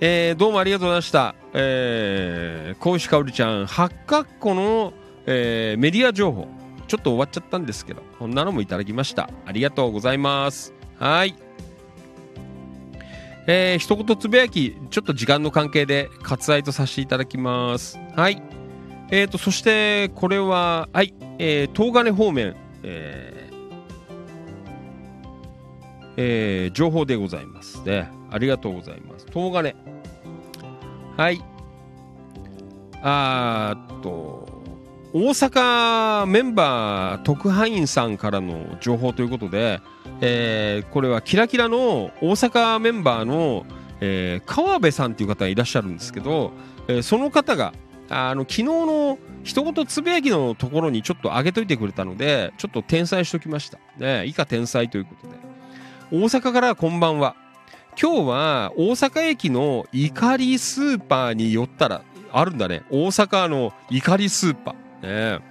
えーどうもありがとうございました。えー、小石かおりちゃん、八角湖の、えーメディア情報。ちょっと終わっちゃったんですけど、こんなのもいただきました。ありがとうございます。はい。えー、一言つぶやき、ちょっと時間の関係で割愛とさせていただきます。はい。えーと、そして、これは、はい、えー、東金方面、えーえー情報でございますね。ありがとうございます。東金。はい。あーっと、大阪メンバー特派員さんからの情報ということで、えーこれはキラキラの大阪メンバーの、えー川辺さんという方がいらっしゃるんですけど、えーその方があの昨日の一言つぶやきのところにちょっと上げといてくれたのでちょっと転載しときました、ね、以下転載ということで。大阪からこんばんは今日は大阪駅の怒りスーパーに寄ったらあるんだね。大阪の怒りスーパー。ね。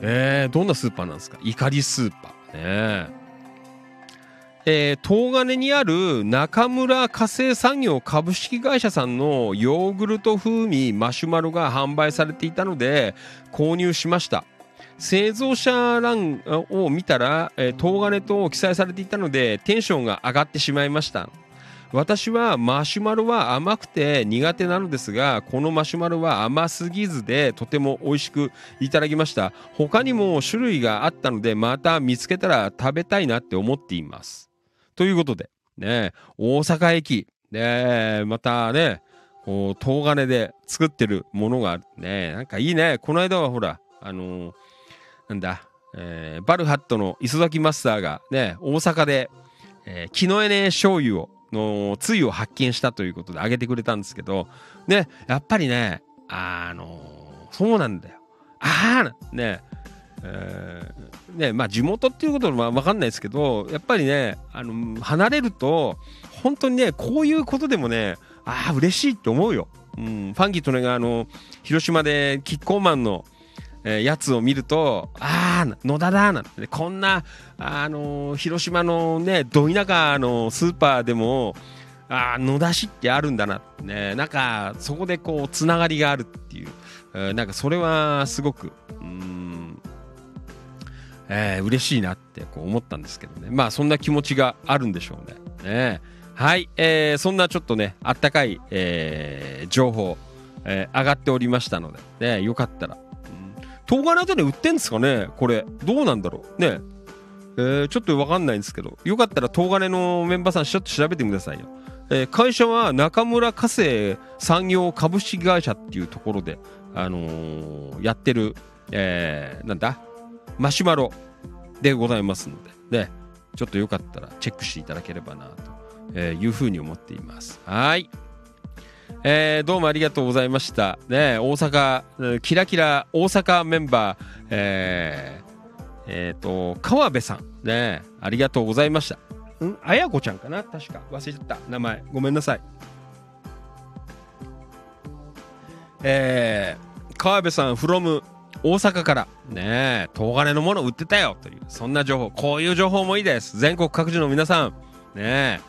えー、どんなスーパーなんですか？怒りスーパー。ね。えー東金にある中村火星産業株式会社さんのヨーグルト風味マシュマロが販売されていたので購入しました。製造者欄を見たら、えー東金と記載されていたのでテンションが上がってしまいました。私はマシュマロは甘くて苦手なのですがこのマシュマロは甘すぎずでとても美味しくいただきました。他にも種類があったのでまた見つけたら食べたいなって思っています。ということでね大阪駅ねまたねこう東金で作ってるものがねなんかいいね。この間はほらあのーなんだ、えーバルハットの磯崎マスターがね大阪で、えー、木のエネ醤油をのつゆを発見したということであげてくれたんですけどねやっぱりねあのーそうなんだよ。ああねえーねまあ地元っていうことは分かんないですけどやっぱりねあの離れると本当にねこういうことでもねああ嬉しいって思うよ、うん、ファンキーとねがあの広島でキッコーマンのえーやつを見るとああ野田だなんてこんなあの広島のねど田舎のスーパーでもああ野田市ってあるんだなってねなんかそこでこうつながりがあるっていう、えーなんかそれはすごくうんえー嬉しいなってこう思ったんですけどね。まあそんな気持ちがあるんでしょうね。ね。はい、えーそんなちょっとねあったかい、えー情報、えー上がっておりましたので、ね、よかったら。東金あたりで売ってんですかね？これ。どうなんだろう？ね。えーちょっとわかんないんですけど。よかったら東金のメンバーさんちょっと調べてくださいよ。えー会社は中村家政産業株式会社っていうところで、あのーやってる、えーなんだ、マシュマロでございますので、ね、ちょっとよかったらチェックしていただければなと、えーいうふうに思っています。はい。えーどうもありがとうございました。ね、大阪、キラキラ大阪メンバー、えーえーと、川辺さん、ね、ありがとうございました。んあやこちゃんかな？確か。忘れちゃった。名前。ごめんなさい。えー、川辺さん、from 大阪から、ねえ、東金のもの売ってたよという、そんな情報、こういう情報もいいです。全国各地の皆さん、ねえ、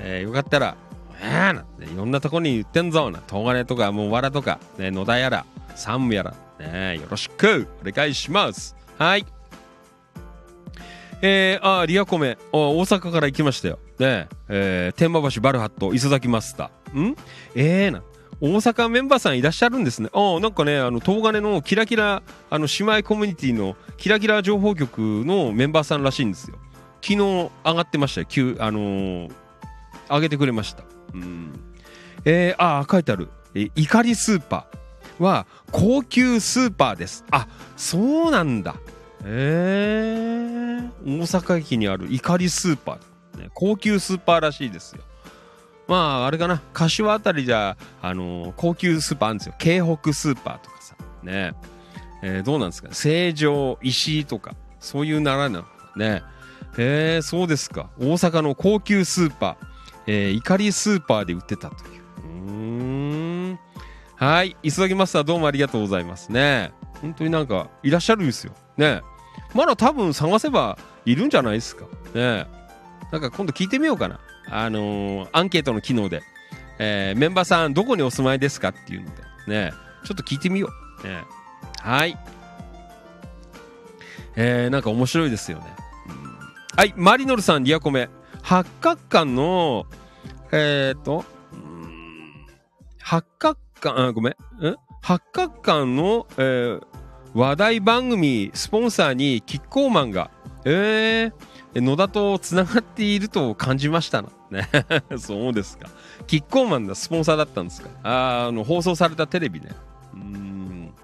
えーよかったら、えー、なんていろんなとこに売ってんぞな、東金とか、もうわらとか、ね、野田やら、山武やら、ねえ、よろしくお願いします。はい。えー、あリアコメ大阪から行きましたよ。ねえー、天満橋バルハット磯崎マスター。ん？えーなん。大阪メンバーさんいらっしゃるんですね。あーなんかね、あの、東金のキラキラ、あの、姉妹コミュニティのキラキラ情報局のメンバーさんらしいんですよ。昨日上がってましたよ。急、あのー上げてくれました。うん。えー、あー書いてある。え怒りスーパーは高級スーパーです。あ、そうなんだ。えー、大阪駅にある怒りスーパー、ね、高級スーパーらしいですよまああれかな。柏あたりじゃあのー高級スーパーあるんですよ。京北スーパーとかさ。ね。えーどうなんですか？成城石井とか。そういう習いなのね。えー、そうですか。大阪の高級スーパー、えー、怒りスーパーで売ってたという。うーん。はい。磯崎マスターどうもありがとうございますね。本当になんかいらっしゃるんですよ。ね。まだ多分探せばいるんじゃないですか。ね。なんか今度聞いてみようかな。あのーアンケートの機能で、えーメンバーさんどこにお住まいですかっていうので、ねちょっと聞いてみよう。ねはい。えー、なんか面白いですよね。うんはい、マリノルさん、リアコメ。八角館の、えーと、八角館、あ、ごめん。ん八角館の、えー話題番組スポンサーにキッコーマンが、えー、野田とつながっていると感じましたな。ね、(laughs) そうですか。キッコーマンがスポンサーだったんですか？あーあの、放送されたテレビね。うーん。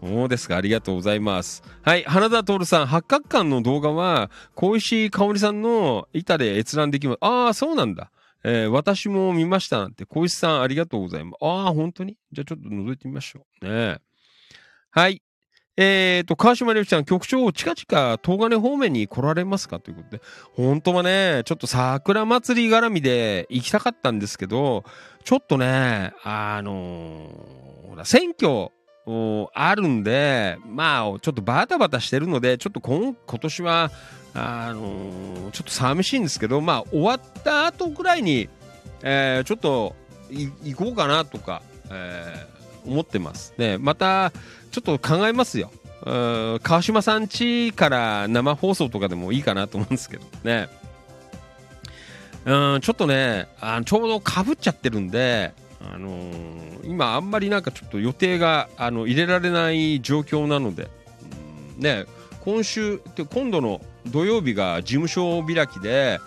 そうですか。ありがとうございます。はい。花田徹さん、八角館の動画は、小石香織さんの板で閲覧できます。ああ、そうなんだ。えー私も見ましたなんて、小石さんありがとうございます。ああ、本当に？じゃあちょっと覗いてみましょう。ねはい。えーと、川島良ちゃん、局長、近々、東金方面に来られますかということで、本当はね、ちょっと桜祭り絡みで行きたかったんですけど、ちょっとね、あのーほら、選挙、あるんで、まあ、ちょっとバタバタしてるので、ちょっと今今年は、あのーちょっと寂しいんですけど、まあ、終わった後ぐらいに、えーちょっと行こうかなとか、え思ってます。ね、また、ちょっと考えますよ。川島さん家から生放送とかでもいいかなと思うんですけどね。うん、ちょっとね、あちょうどかぶっちゃってるんで、あのー今あんまりなんかちょっと予定があの入れられない状況なので、うんね、今週って今度の土曜日が事務所開きで、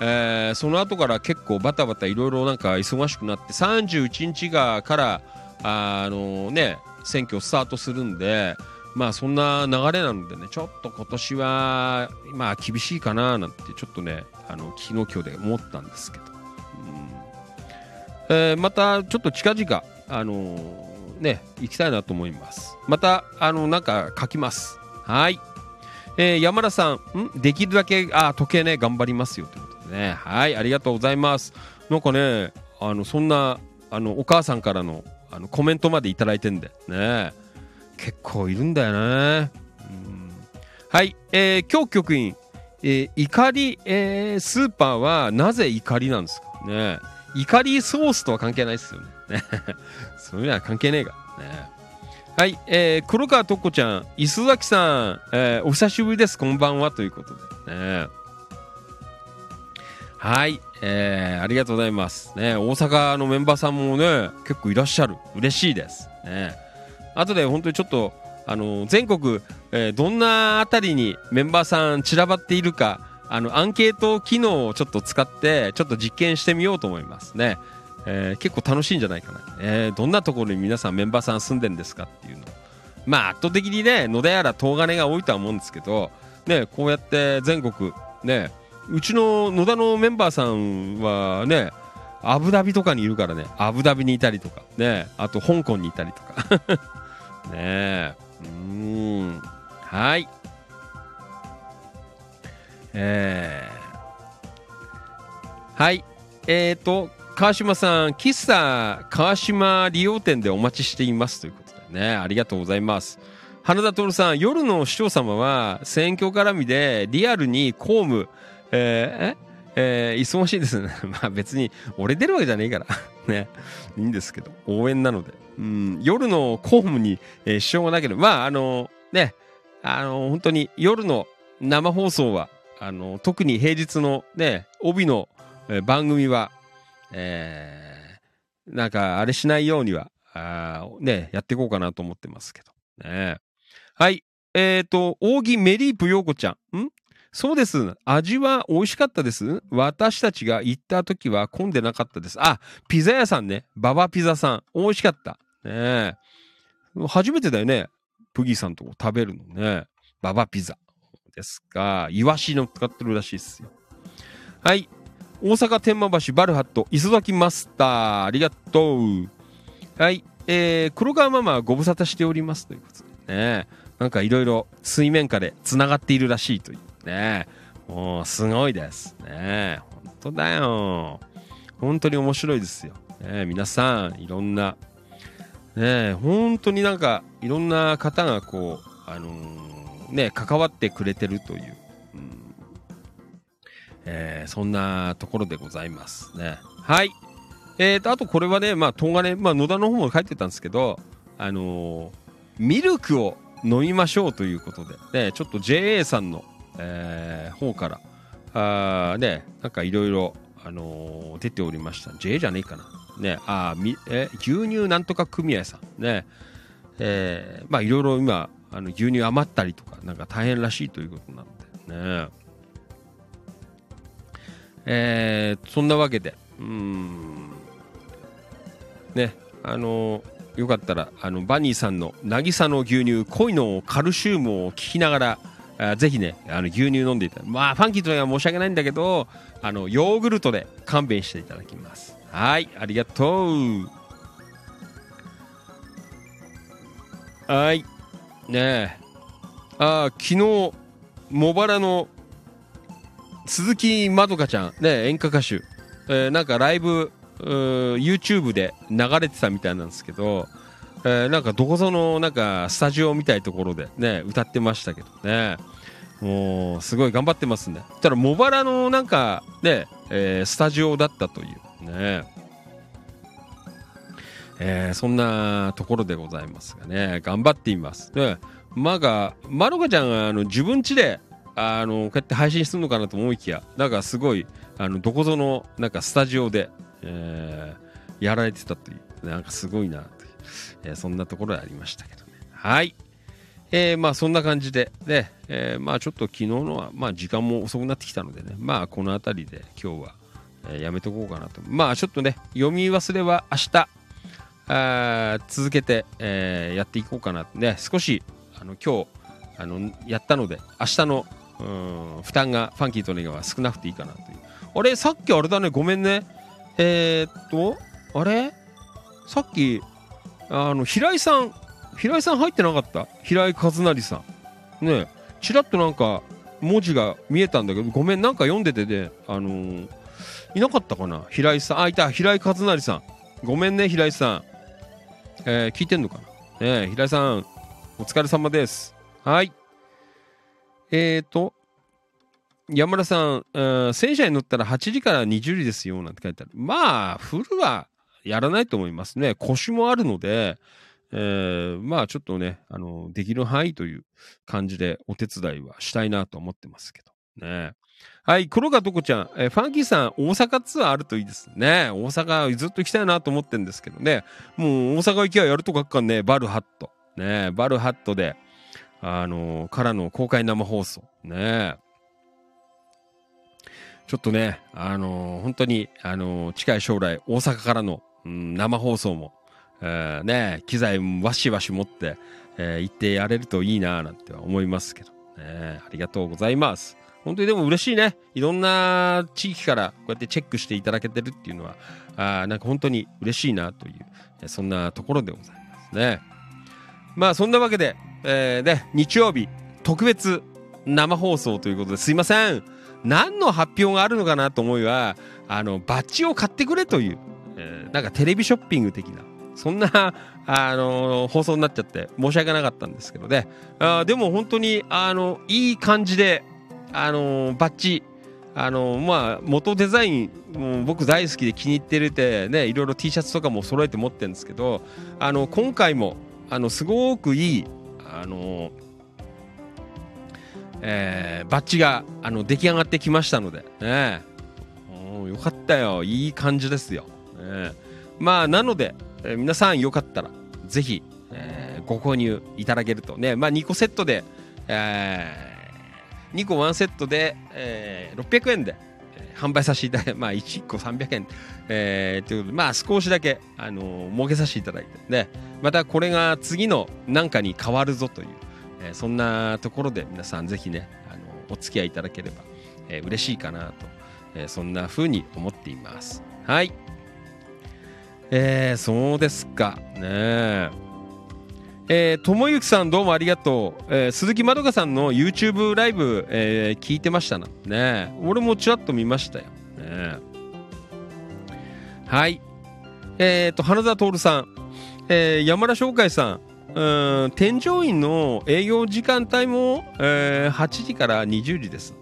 えーその後から結構バタバタいろいろなんか忙しくなって31日がからあのね選挙スタートするんでまあそんな流れなのでねちょっと今年はまあ厳しいかななんてちょっとねあの昨日今日で思ったんですけど、うん。えーまたちょっと近々あのーね行きたいなと思います。またあのなんか書きます。はい。えー山田さんん？できるだけあ時計ね頑張りますよということでね。はいありがとうございます。なんかねあのそんなあのお母さんからのあのコメントまでいただいてんで。ね。結構いるんだよね。うん。はい、えー、今日局員、えー怒り、えースーパーはなぜ怒りなんですか？ね。怒りソースとは関係ないですよね。(laughs) そういうのは関係ねえが。ね。はい、えー、黒川とっこちゃん、磯崎さん、えーお久しぶりです、こんばんは。ということで。ね。はい、えーありがとうございます。ね、大阪のメンバーさんもね、結構いらっしゃる。嬉しいです。ね、あとで本当にちょっと、あの全国、えーどんなあたりにメンバーさん散らばっているか、あの、アンケート機能をちょっと使って、ちょっと実験してみようと思いますね。えー、結構楽しいんじゃないかな。えー、どんなところに皆さんメンバーさん住んでんですかっていうの。まあ、圧倒的にね、野田やら東金が多いとは思うんですけど、ね、こうやって全国、ね、うちの野田のメンバーさんはね、アブダビとかにいるからね、アブダビにいたりとか、ね、あと香港にいたりとか。(laughs) ねえ、うん、はい。えー、はい。えっ、ー、と、川島さん、喫茶川島利用店でお待ちしていますということでね、ありがとうございます。花田徹さん、夜の市長様は選挙絡みでリアルに公務、えー、えー、忙しいですね。(laughs) まあ別に、俺出るわけじゃねえから (laughs) ね。いいんですけど、応援なので。うん、夜の公務に、えー、支障がなければ、まああの、ね、あの、本当に夜の生放送は、あの、特に平日のね、帯の、えー、番組は、えー、なんかあれしないようには、あね、やっていこうかなと思ってますけど。ね。はい。えっ、と、扇メリープ陽子ちゃん。ん？そうです。味は美味しかったです。私たちが行った時は混んでなかったです。あ、ピザ屋さんね。ババピザさん。美味しかった。ね初めてだよね。プギーさんとこ食べるのね。ババピザ。ですが、イワシの使ってるらしいですよ。はい。大阪天満橋バルハット、磯崎マスター。ありがとう。はい。えー、黒川ママはご無沙汰しておりますということでね。なんかいろいろ水面下で繋がっているらしいという。ね。もうすごいですね。本当だよ。本当に面白いですよ。ね、皆さん、いろんな、ね、本当になんか、いろんな方がこう、あのー、ね、関わってくれてるという、うん、えー、そんなところでございますね。はい。えーと、あとこれはね、まあ、東金、まあ、野田の方も書いてたんですけど、あのー、ミルクを飲みましょうということで、ね、ちょっと JA さんの、えー、方から、あね、なんかいろいろ、あのー、出ておりました。J じゃねえかな。ね、あみえ牛乳なんとか組合さん。ね、えー、まあいろいろ今、あの牛乳余ったりとか、なんか大変らしいということなのでね。えー、そんなわけで、うん、ね、あのー、よかったら、あの、バニーさんの渚の牛乳、濃いのカルシウムを聞きながら、あぜひね、あの牛乳飲んでいただまあ、ファンキーとは申し訳ないんだけど、あの、ヨーグルトで勘弁していただきます。はい、ありがとう。はい。ねえ。あ昨日、茂原の鈴木まどかちゃん、ね、演歌歌手、えー、なんかライブ、YouTube で流れてたみたいなんですけど、えー、なんかどこぞのなんかスタジオみたいところでね歌ってましたけどね。もうすごい頑張ってますね。ただ茂原のなんかね、えー、スタジオだったというね。えー、そんなところでございますがね。頑張っています。でまがまろかちゃんがあの自分家であのこうやって配信するのかなと思いきやなんかすごいあのどこぞのなんかスタジオで、えー、やられてたというなんかすごいな。えー、そんなところでありましたけどね。はい。えー、まあそんな感じで、ね、えー、まあちょっと昨日のは、まあ時間も遅くなってきたのでね、まあこの辺りで今日は、え、やめとこうかなと。まあちょっとね、読み忘れは明日、あ続けて、え、やっていこうかなね、少し、あの、今日、あの、やったので、明日の、うん、負担がファンキーとネガは少なくていいかなという。あれさっきあれだね、ごめんね。えー、っと、あれ？さっき、あの平井さん平井さん入ってなかった？平井和成さん。ねちらっとなんか文字が見えたんだけどごめんなんか読んでてねあのー、いなかったかな？平井さんあいた平井和成さん。ごめんね平井さん。えー、聞いてんのかな？ね平井さんお疲れ様です。はい。えーと山田さん、えー、戦車に乗ったら8時から20時ですよなんて書いてある。まあフルはやらないと思いますね。腰もあるので、えー、まあちょっとね、あの、できる範囲という感じでお手伝いはしたいなと思ってますけどね。はい、黒川とこちゃん、えー、ファンキーさん、大阪ツアーあるといいですね。大阪ずっと行きたいなと思ってんですけどね。もう大阪行きはやるとこかんね、バルハット。ね、バルハットで、あのー、からの公開生放送。ね。ちょっとね、あのー本当に、あのー近い将来、大阪からの、うん生放送も、えーね、機材もわしわし持って、えー行ってやれるといいななんて思いますけど、ね、ありがとうございます。本当にでも嬉しいね。いろんな地域からこうやってチェックしていただけてるっていうのは、あなんか本当に嬉しいなという、そんなところでございますね。まあそんなわけで、えーね、日曜日特別生放送ということですいません。何の発表があるのかなと思いは、あの、バッジを買ってくれという、えーなんかテレビショッピング的な、そんな、(laughs) あの放送になっちゃって申し訳なかったんですけどね。あでも本当に、あの、いい感じで、あのバッジ、あのまあ、元デザイン、もう僕大好きで気に入ってるて、ね、いろいろ T シャツとかも揃えて持ってるんですけど、あの、今回も、あの、すごくいい、あのえーバッジがあの出来上がってきましたので、ね、およかったよ。いい感じですよ、ね、まあなので、えー皆さんよかったらぜひ、えーご購入いただけると。ねまあ2個セットで、え2個1セットで、えー600円で、え販売させていただいて (laughs) まあ1個300円、えーということでまあ少しだけ、あのー儲けさせていただいてねまたこれが次の何かに変わるぞというえそんなところで皆さんぜひねあのお付き合いいただければ、えー嬉しいかなと、えーそんな風に思っています。はい。えー、そうですか。ねえ、ともゆきさんどうもありがとう、えー鈴木まどかさんの YouTube ライブ、えー聞いてましたな。ね俺もちらっと見ましたよ、ね、はい。えー、と花澤徹さん、えー山田翔海さん。うん添乗員の営業時間帯も、えー8時から20時です。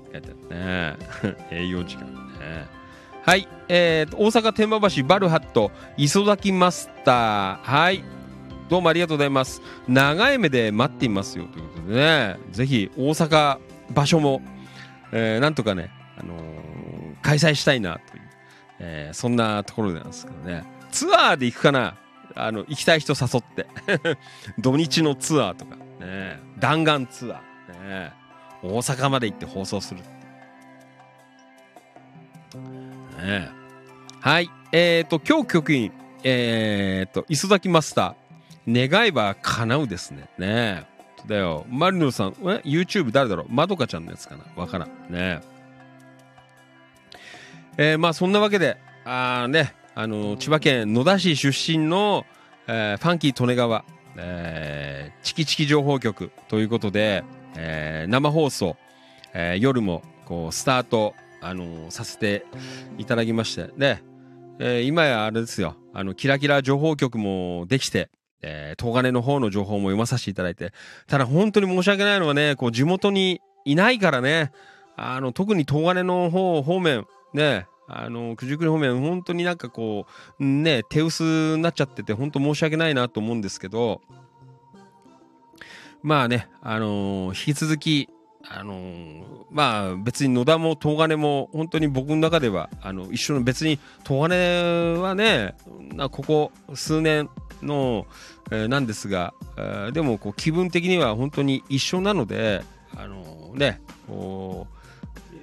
ね (laughs) 営業時間。ねはい、えー大阪天満橋バルハット磯崎マスター。はい。どうもありがとうございます。長い目で待っていますよということでね。ぜひ大阪場所も、えーなんとかね、あのー開催したいなという、えーそんなところなんですけどね。ツアーで行くかな。あの行きたい人誘って。(laughs) 土日のツアーとかね。弾丸ツアーね。大阪まで行って放送する。ね。はい。えっ、ー、と今日局員えっ、ー、と磯崎マスター願えば叶うですね。ね。だよ。マリノさんえ？YouTube 誰だろう？まどかちゃんのやつかな？わからん。ね。えーまあそんなわけであね。あの千葉県野田市出身の、えーファンキー利根川、えーチキチキ情報局ということで、えー生放送、えー夜もこうスタート、あのさせていただきまして。で、えー今やあれですよ。あのキラキラ情報局もできて、えー、東金の方の情報も読まさせていただいて。ただ本当に申し訳ないのはねこう地元にいないからね。あの特に東金の方方面ねあの九十九里方面本当になんかこうね手薄になっちゃってて本当申し訳ないなと思うんですけど。まあねあの引き続きあのまあ別に野田も東金も本当に僕の中ではあの一緒の別に東金はねなここ数年の、えーなんですが、えーでもこう気分的には本当に一緒なのであのねこ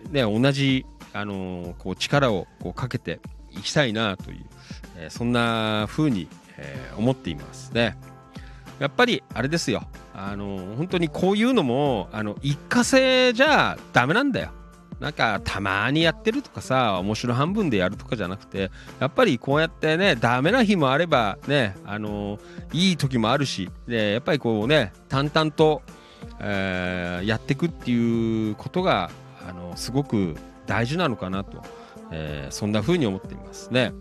うね同じあのこう力をこうかけていきたいなという、えーそんな風に、えー思っていますね。やっぱりあれですよあの本当にこういうのもあの一過性じゃダメなんだよなんかたまにやってるとかさ面白半分でやるとかじゃなくてやっぱりこうやってねダメな日もあればねあのいい時もあるしでやっぱりこうね淡々と、えーやっていくっていうことがあのすごく大事なのかなと、えーそんな風に思っていますね。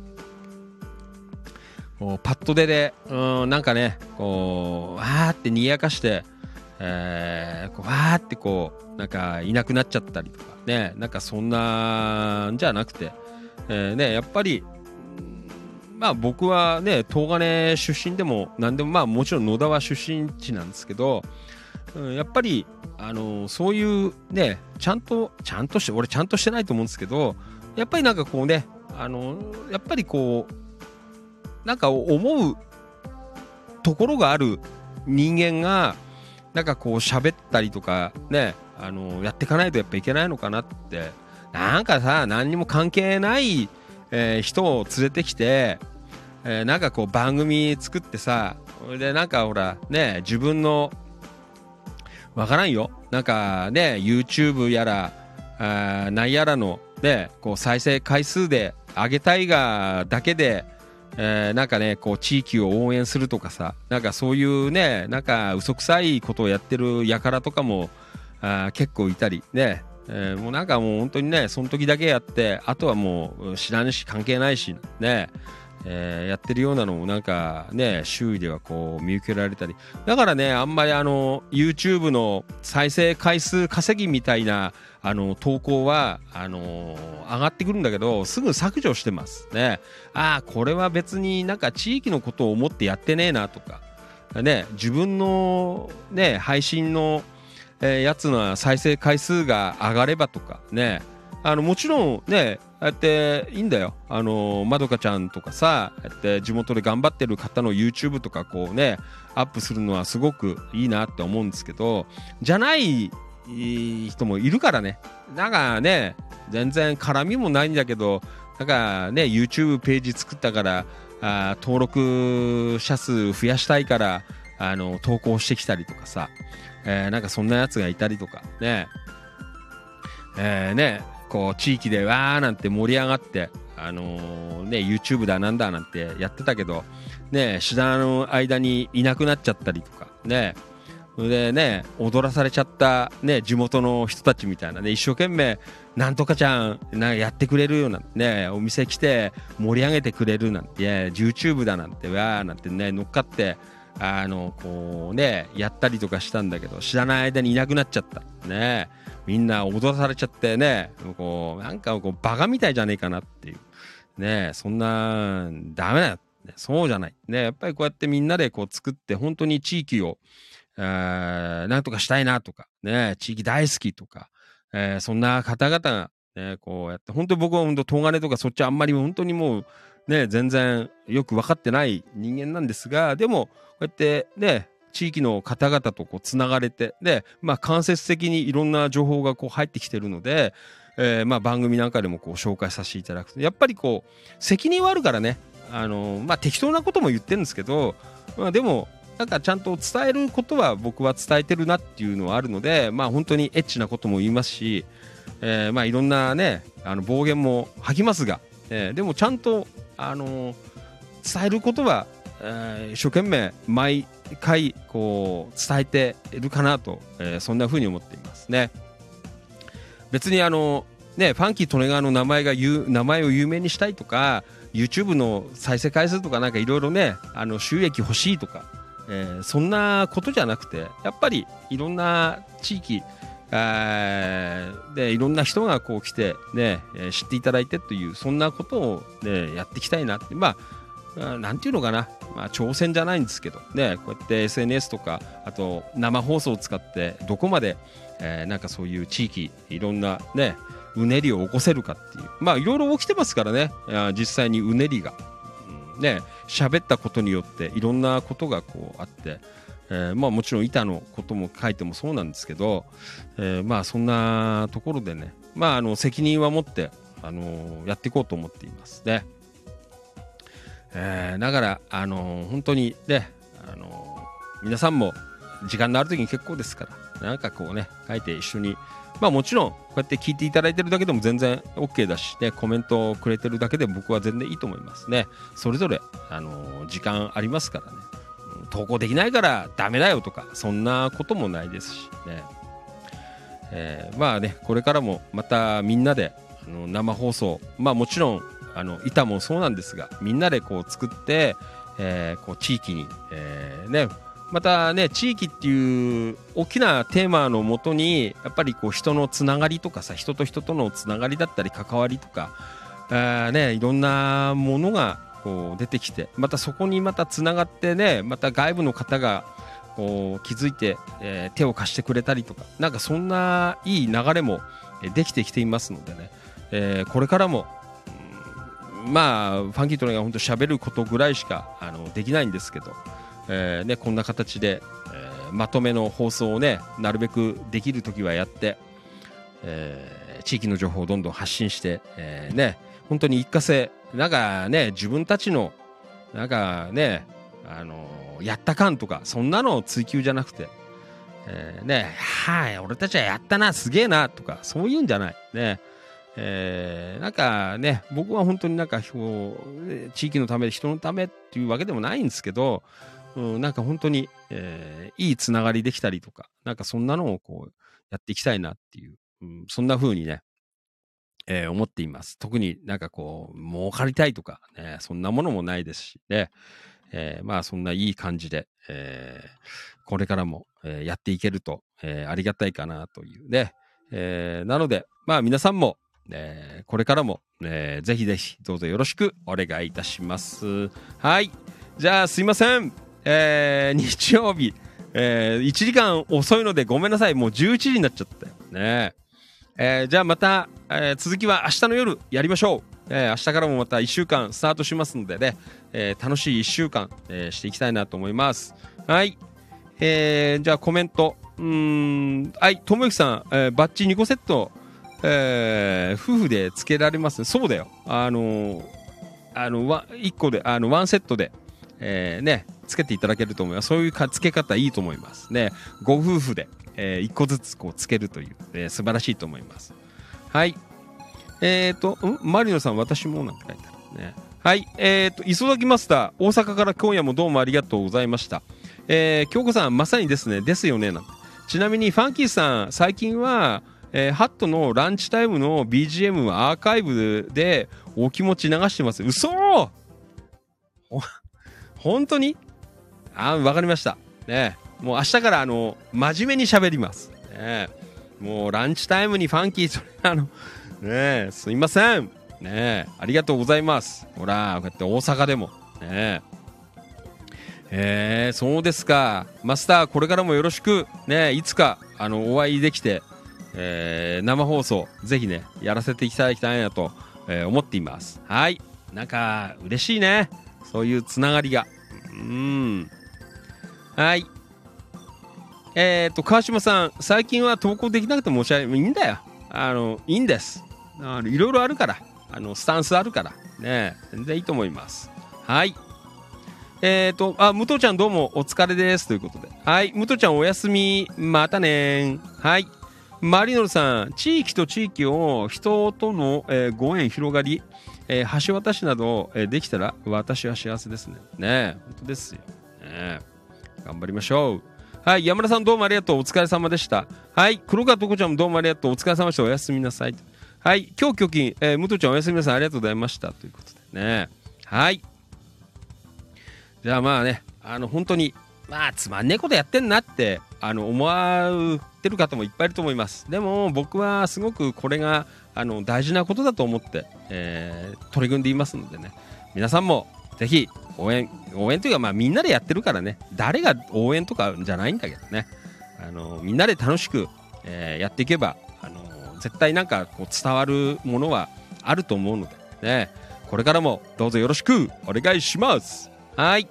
こうパッと出で、うん、なんかね、こう、わーってにやかして、えーこうわーってこう、なんかいなくなっちゃったりとか、ね、なんかそんなんじゃなくて、えーね、やっぱり、まあ僕はね、東金出身でも、なんでも、まあもちろん野田は出身地なんですけど、うん、やっぱり、あのそういうね、ちゃんと、ちゃんとして、俺ちゃんとしてないと思うんですけど、やっぱりなんかこうね、あのやっぱりこう、なんか思うところがある人間がなんかこう喋ったりとかねあのやっていかないとやっぱいけないのかなって。なんかさ何にも関係ない、えー人を連れてきて、えーなんかこう番組作ってさでなんかほらね自分のわからんよ。なんかね YouTube やらあーなんやらのねこう再生回数で上げたいがだけで、えーなんかねこう地域を応援するとかさなんかそういうねなんか嘘くさいことをやってる輩とかもあ結構いたりね、えーもうなんかもう本当にねその時だけやってあとはもう知らぬし関係ないしね。えーやってるようなのもなんかね周囲ではこう見受けられたり。だからねあんまりあの YouTube の再生回数稼ぎみたいなあの投稿はあの上がってくるんだけどすぐ削除してます。ね。ああこれは別になんか地域のことを思ってやってねえなとか。ね自分のね配信の、えやつの再生回数が上がればとか。ね。あのもちろんねやっていいんだよ。あのまどかちゃんとかさやって地元で頑張ってる方の YouTube とかこうねアップするのはすごくいいなって思うんですけどじゃない人もいるからね。なんかね全然絡みもないんだけどなんかね YouTube ページ作ったからあ登録者数増やしたいからあの投稿してきたりとかさ、えーなんかそんなやつがいたりとかね。えーね。こう地域でわーなんて盛り上がってあのーね YouTube だなんだなんてやってたけどね知らぬ間にいなくなっちゃったりとかねでね踊らされちゃったね地元の人たちみたいなね一生懸命なんとかちゃんなんかやってくれるようなねお店来て盛り上げてくれるなんて、YouTube だなんてわーなんてね乗っかってあのこうねやったりとかしたんだけど知らない間にいなくなっちゃった。ね。みんな踊らされちゃってね。こうなんかこうバカみたいじゃねえかなっていう。ね。そんなダメだよ。そうじゃない。ねやっぱりこうやってみんなでこう作って本当に地域をえーなんとかしたいなとか、ね、地域大好きとか、えーそんな方々が、ね、こうやって、本当に僕は本当、東金とかそっちあんまり本当にもう、ね、全然よく分かってない人間なんですが、でも、こうやってね、地域の方々とこうつながれて、で、まあ間接的にいろんな情報がこう入ってきてるので、えーまあ番組なんかでもこう紹介させていただくと、やっぱりこう、責任はあるからね、あのまあ適当なことも言ってるんですけど、まあでも、なんかちゃんと伝えることは僕は伝えてるなっていうのはあるので、まあ本当にエッチなことも言いますし、えーまあいろんなね、あの暴言も吐きますが、えーでもちゃんと、あの伝えることは、えー一生懸命毎回こう伝えているかなと、えーそんな風に思っていますね。別にあのね、ファンキー・トネガーの名前が言う名前を有名にしたいとか YouTube の再生回数とかなんかいろいろねあの収益欲しいとか、えーそんなことじゃなくてやっぱりいろんな地域でいろんな人がこう来て、ね知っていただいてというそんなことを、ね、やっていきたいなって。まあなんていうのかな、まあ、挑戦じゃないんですけど、ね、こうやって SNS とかあと生放送を使ってどこまで、えーなんかそういう地域いろんなねうねりを起こせるかっていう。まあいろいろ起きてますからね。実際にうねりが、ね喋ったことによっていろんなことがこうあって、えーまあもちろん板のことも書いてもそうなんですけど、えーまあそんなところでねまああの責任は持って、あのやっていこうと思っていますね。えーだから、あの本当にね、あの皆さんも時間のある時に結構ですからなんかこうね書いて一緒にまあもちろんこうやって聞いていただいてるだけでも全然 OK だしねコメントをくれてるだけで僕は全然いいと思いますねそれぞれ、あの時間ありますからね投稿できないからダメだよとかそんなこともないですしね、えーまあねこれからもまたみんなであの生放送まあもちろんあの板もそうなんですがみんなでこう作って、えーこう地域に、えーねまたね地域っていう大きなテーマのもとにやっぱりこう人のつながりとかさ人と人とのつながりだったり関わりとか、あーね、いろんなものがこう出てきてまたそこにまたつながってねまた外部の方がこう気づいて、えー手を貸してくれたりとかなんかそんないい流れもできてきていますのでね、えーこれからもうんまあファンキートレが本当喋ることぐらいしかあのできないんですけど、えーね、こんな形で、えーまとめの放送をねなるべくできる時はやって、えー地域の情報をどんどん発信して、えーね、本当に一過性、なんかね、自分たちの、なんかね、あのーやった感とか、そんなの追求じゃなくて、えーね、はい、俺たちはやったな、すげえな、とか、そういうんじゃない。ね。えーなんかね、僕は本当になんか、地域のため、人のためっていうわけでもないんですけど、うん、なんか本当に、えーいいつながりできたりとか、なんかそんなのをこう、やっていきたいなっていう、うん、そんな風にね、えー思っています。特になんかこう、儲かりたいとか、ね、そんなものもないですし、ね、えーまあそんないい感じで、えーこれからも、えやっていけると、えありがたいかなというね。えなので、まあ皆さんも、えこれからも、えーぜひぜひどうぞよろしくお願いいたします。はい。じゃあすいません。え日曜日、え1時間遅いのでごめんなさい。もう11時になっちゃったよ。ねえーじゃあまた、えー続きは明日の夜やりましょう。えー明日からもまた1週間スタートしますのでね、えー楽しい1週間、えーしていきたいなと思います。はい。えーじゃあコメント。うん、はい、ともゆきさん、えーバッジ2個セット、えー夫婦でつけられますね。そうだよ。あのーあの、わ1個で、あの、ワンセットで、えーね、つけていただけると思います。そういうか付け方いいと思います。ね、ご夫婦で、え1個ずつこうつけるという、えー素晴らしいと思います。はい。えっ、ー、と、ん？マリノさん、私もなんて書いてあるね。はい。えっ、ー、と、磯崎マスター、大阪から今夜もどうもありがとうございました。えー、京子さん、まさにですね、ですよね、なんて。ちなみに、ファンキーさん、最近は、えーハットのランチタイムの BGM はアーカイブでお気持ち流してます。嘘ほ本当に？あ、わかりました。ねもう明日から、あの、真面目に喋ります。ねもうランチタイムにファンキー、それ、あの、ねえ、すいません。ねえ、ありがとうございます。ほら、こうやって大阪でも。ねえ。えー、そうですか。マスター、これからもよろしく。ね、いつか、あの、お会いできて、えー生放送、ぜひね、やらせていただきたいなと、えー思っています。はい。なんか、嬉しいね。そういうつながりが。うん。はい。えっ、と、川島さん、最近は投稿できなくて申し訳ない。いいんだよ。あの、いいんです。あのいろいろあるから。あの、スタンスあるから。ね全然いいと思います。はい。えっ、と、あ、武藤ちゃんどうもお疲れです。ということで。はい。武藤ちゃんおやすみ。またねはい。マリノルさん、地域と地域を人との、えーご縁広がり、えー橋渡しなど、えーできたら私は幸せですね。ね、本当ですよ。ねえ頑張りましょう。はい、山田さんどうもありがとう。お疲れ様でした。はい、黒川とこちゃんもどうもありがとう。お疲れ様でした。おやすみなさい。はい、今日貯金、えー、武藤ちゃんおやすみなさい。ありがとうございました。ということでね。はい。じゃあまあね、あの本当に、まあつまんねえことやってんなって、あの思ってる方もいっぱいいると思います。でも僕はすごくこれがあの大事なことだと思って、えー取り組んでいますのでね、皆さんもぜひ応援、応援というかまあみんなでやってるからね、誰が応援とかじゃないんだけどね、あのみんなで楽しく、えーやっていけば、あの絶対なんかこう伝わるものはあると思うので、ね、これからもどうぞよろしくお願いします。はい。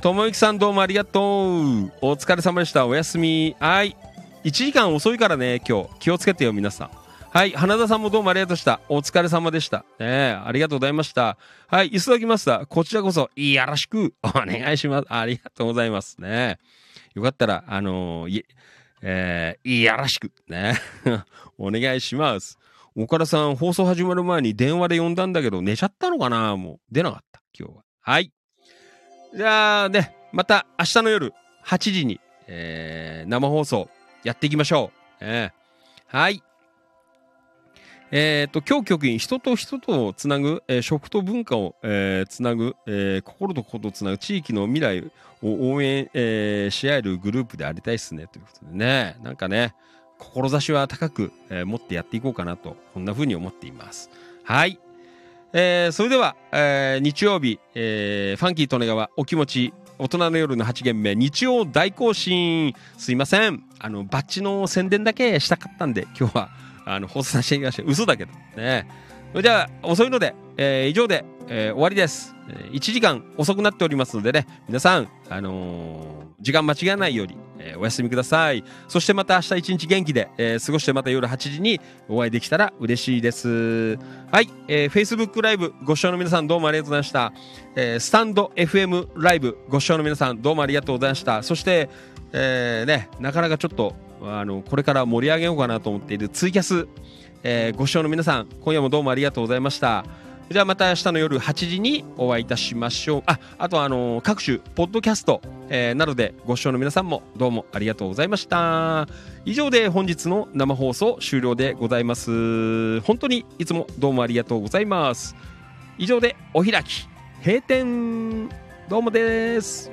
ともゆきさんどうもありがとう。お疲れ様でした。おやすみ。はい。1時間遅いからね、今日。気をつけてよ、皆さん。はい。花田さんもどうもありがとうでした。お疲れ様でした。ねえありがとうございました。はい。磯崎マスター、こちらこそ、よろしくお願いします。ありがとうございます。ねよかったら、あのーいえー、よろしく。ね (laughs) お願いします。岡田さん、放送始まる前に電話で呼んだんだけど、寝ちゃったのかな？もう、出なかった、今日は。はい。じゃあね、また明日の夜8時に、えー生放送やっていきましょう。えーはい。えっ、と、今日局員、人と人とをつなぐ、えー食と文化を、えーつなぐ、えー心と心をつなぐ地域の未来を応援、えーし合えるグループでありたいっすね。ということでね、なんかね、志は高く、えー持ってやっていこうかなと、こんな風に思っています。はい。えーそれでは、えー日曜日、えーファンキー利根川お気持ち大人の夜の8限目日曜大行進すいませんあのバッジの宣伝だけしたかったんで今日はあの放送させていただきました。嘘だけど。ね。じゃあ遅いので、えー以上で、えー終わりです、えー1時間遅くなっておりますのでね。皆さん、あのー時間間違えないように、えーお休みください。そしてまた明日一日元気で、えー過ごしてまた夜8時にお会いできたら嬉しいです。はい、えー、Facebook ライブご視聴の皆さんどうもありがとうございました、えースタンド FM ライブご視聴の皆さんどうもありがとうございました。そして、えーねなかなかちょっとあのこれから盛り上げようかなと思っているツイキャス。えーご視聴の皆さん今夜もどうもありがとうございました。じゃあまた明日の夜8時にお会いいたしましょう。ああとあの各種ポッドキャスト、えーなどでご視聴の皆さんもどうもありがとうございました。以上で本日の生放送終了でございます。本当にいつもどうもありがとうございます。以上でお開き閉店。どうもです。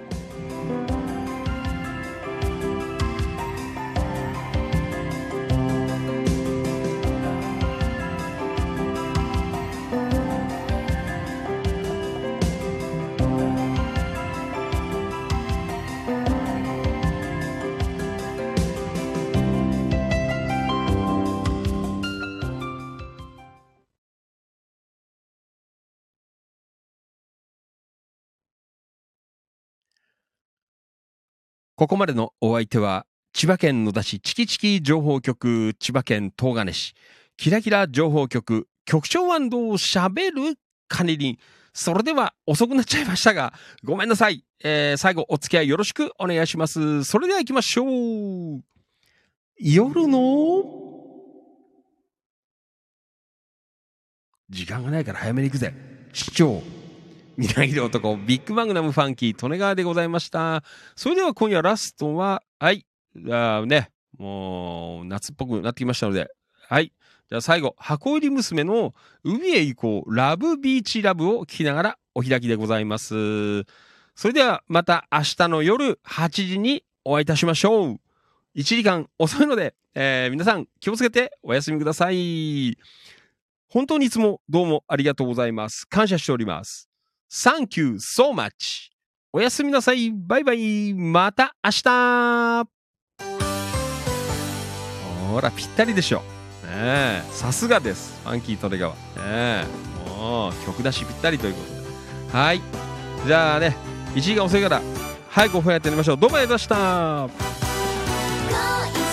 ここまでのお相手は、千葉県野田市チキチキ情報局、千葉県東金市、キラキラ情報局、局長しゃべるカニリン。それでは遅くなっちゃいましたが、ごめんなさい。えー最後お付き合いよろしくお願いします。それでは行きましょう。夜の時間がないから早めに行くぜ。市長。みなぎる男、ビッグマグナムファンキー、利根川でございました。それでは今夜ラストは、はい、あね、もう夏っぽくなってきましたので、はい。じゃあ最後、箱入り娘の海へ行こう、ラブビーチラブを聞きながらお開きでございます。それではまた明日の夜8時にお会いいたしましょう。1時間遅いので、えー皆さん気をつけてお休みください。本当にいつもどうもありがとうございます。感謝しております。Thank you so much. おやすみなさい。バイバイ。また明日ほら、ぴったりでしょ。ね、さすがです。ファンキートレガワ。ねえ、もう曲出しぴったりということで。はい。じゃあね、1時間遅いから、早くお風呂やってやりましょう。どうもありがとうございました。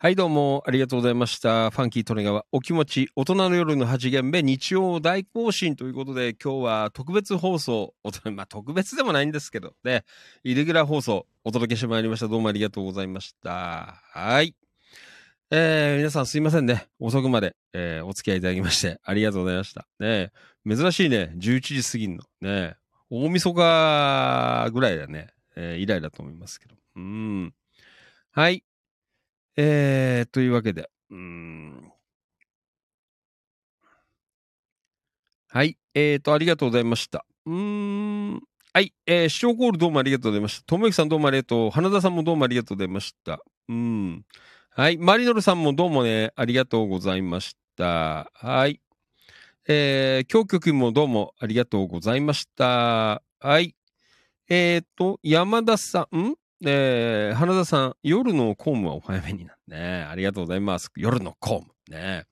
はい、どうもありがとうございました。ファンキートネガワ、お気持ち、大人の夜の8限目、日曜大更新ということで、今日は特別放送、(laughs) まあ特別でもないんですけど、ね、イレギュラー放送、お届けしてまいりました。どうもありがとうございました。はい。えー、皆さんすいませんね。遅くまで、えーお付き合いいただきまして、ありがとうございました。ね珍しいね、11時過ぎんの。ね大晦日ぐらいだね。えー以来だと思いますけど。うん。はい。えー、というわけで、うーん。はい。えーと、ありがとうございました。うーん。はい。えー、視聴コールどうもありがとうございました。ともゆきさんどうもありがとう。花田さんもどうもありがとうございました。うん。はい。マリノルさんもどうもね、ありがとうございました。はい。えー、京極もどうもありがとうございました。はい。えーと、山田さん、んえー、花田さん、夜の公務はお早めになね。ありがとうございます。夜の公務。ね。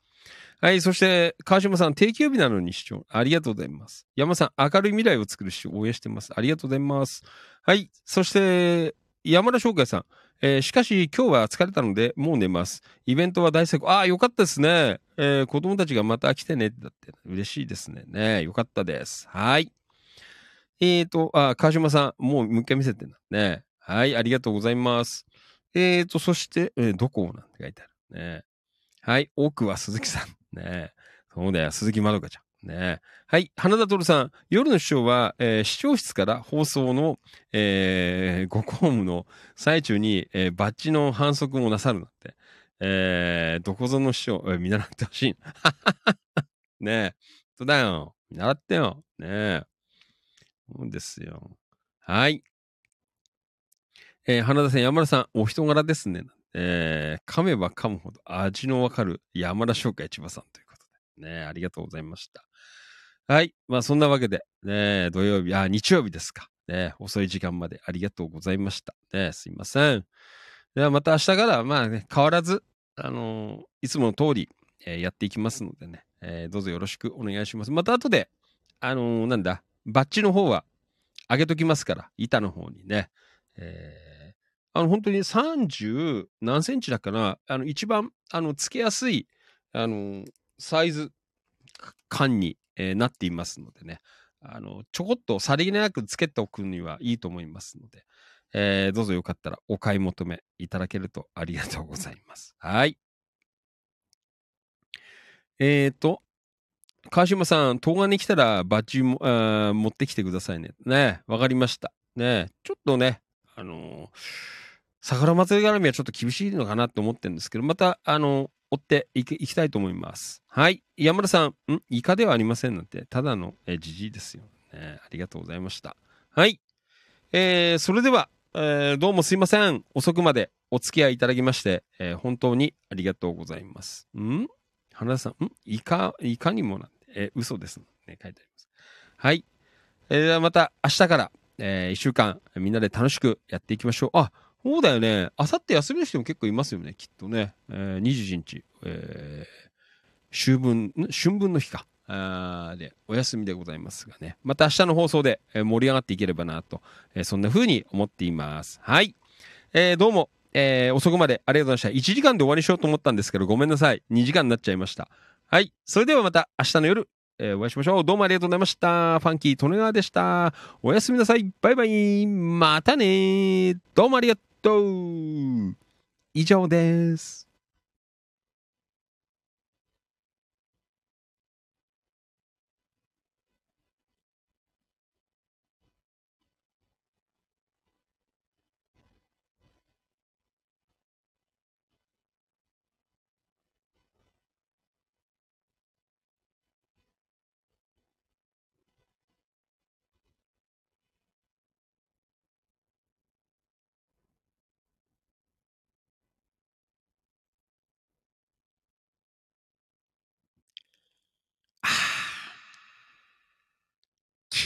はい。そして、川島さん、定休日なのに視聴。ありがとうございます。山さん、明るい未来を作る視聴、応援してます。ありがとうございます。はい。そして、山田翔海さん、えーしかし今日は疲れたのでもう寝ます。イベントは大成功。ああ、よかったですね。えー子供たちがまた来てねってだって嬉しいですね。ねよかったです。はい。えーと、あ、川島さん、もうもう一回見せてんだね。はい、ありがとうございます。えーと、そして、えーどこなんて書いてある。ね。はい、奥は鈴木さん。(laughs) ね。そうだよ、鈴木まどかちゃん。ね。はい、花田徹さん、夜の視聴は、えー視聴室から放送の、えーご公務の最中に、えーバッジの反則もなさるなんて。えーどこぞの師匠、えー見習ってほしい。(laughs) ねえ。そうだよ。見習ってよ。ねえ。そうですよ。はい。えー花田さん、山田さん、お人柄ですね。えー噛めば噛むほど味のわかる山田商会千葉さんということで。ね、ありがとうございました。はい。まあ、そんなわけで、ね、土曜日、あ、日曜日ですか。ね、遅い時間までありがとうございました。ね、すいません。では、また明日から、まあね、変わらず、あのーいつもの通り、えーやっていきますのでね、えーどうぞよろしくお願いします。また後で、あのーなんだ、バッジの方は上げときますから、板の方にね。えーあの、本当に30何センチだかな、あの、一番、あの、つけやすい、あの、サイズ感に、えーなっていますのでね、あの、ちょこっとさりげなくつけておくにはいいと思いますので、えーどうぞよかったらお買い求めいただけるとありがとうございます。はい。えーと、川島さん、東岸に来たらバッジも持ってきてくださいね。ねわかりました。ねちょっとね、あのー桜祭り絡みはちょっと厳しいのかなと思ってるんですけど、また、あの追っていきたいと思います。はい。山田さん、ん？イカではありませんなんて、ただのじじいですよ、ね。ありがとうございました。はい。えーそれでは、えーどうもすいません。遅くまでお付き合いいただきまして、えー本当にありがとうございます。ん？花田さん、ん？いか、いかにもなんて、えー嘘です、ね。書いてあります。はい。えーではまた明日から、えー一週間、みんなで楽しくやっていきましょう。あ、そうだよね。あさって休みの人も結構いますよね、きっとね。えー、21日、えー秋分、春分の日か。あーで、お休みでございますがね。また明日の放送で、え盛り上がっていければなと、えーそんな風に思っています。はい。えーどうも、えー遅くまでありがとうございました。1時間で終わりしようと思ったんですけど、ごめんなさい。2時間になっちゃいました。はい。それではまた明日の夜、えーお会いしましょう。どうもありがとうございました。ファンキー・トネガーでした。おやすみなさい。バイバイ。またねどうもありがとう。以上です。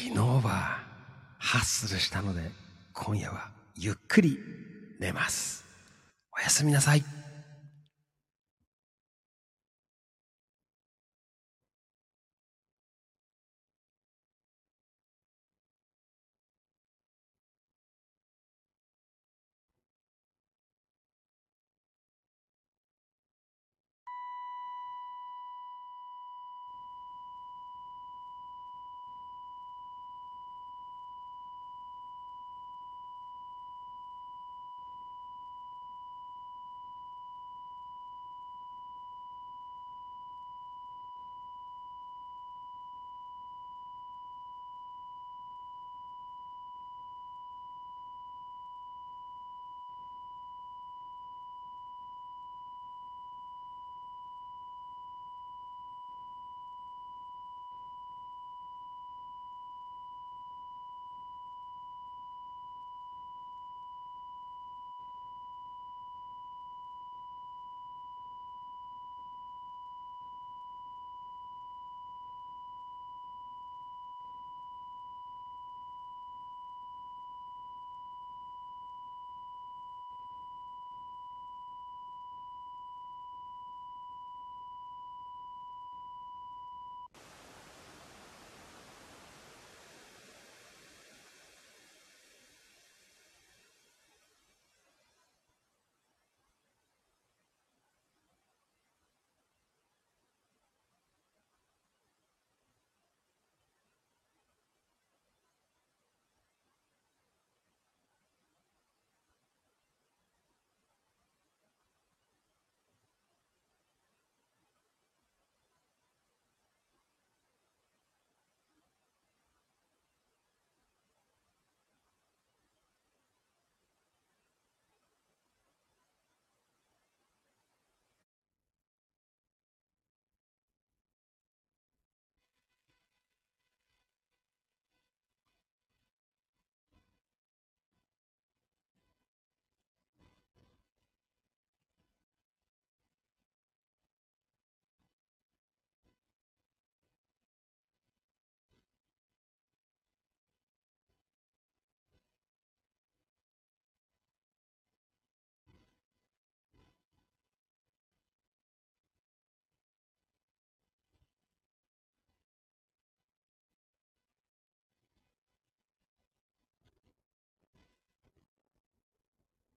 昨日はハッスルしたので、今夜はゆっくり寝ます。おやすみなさい。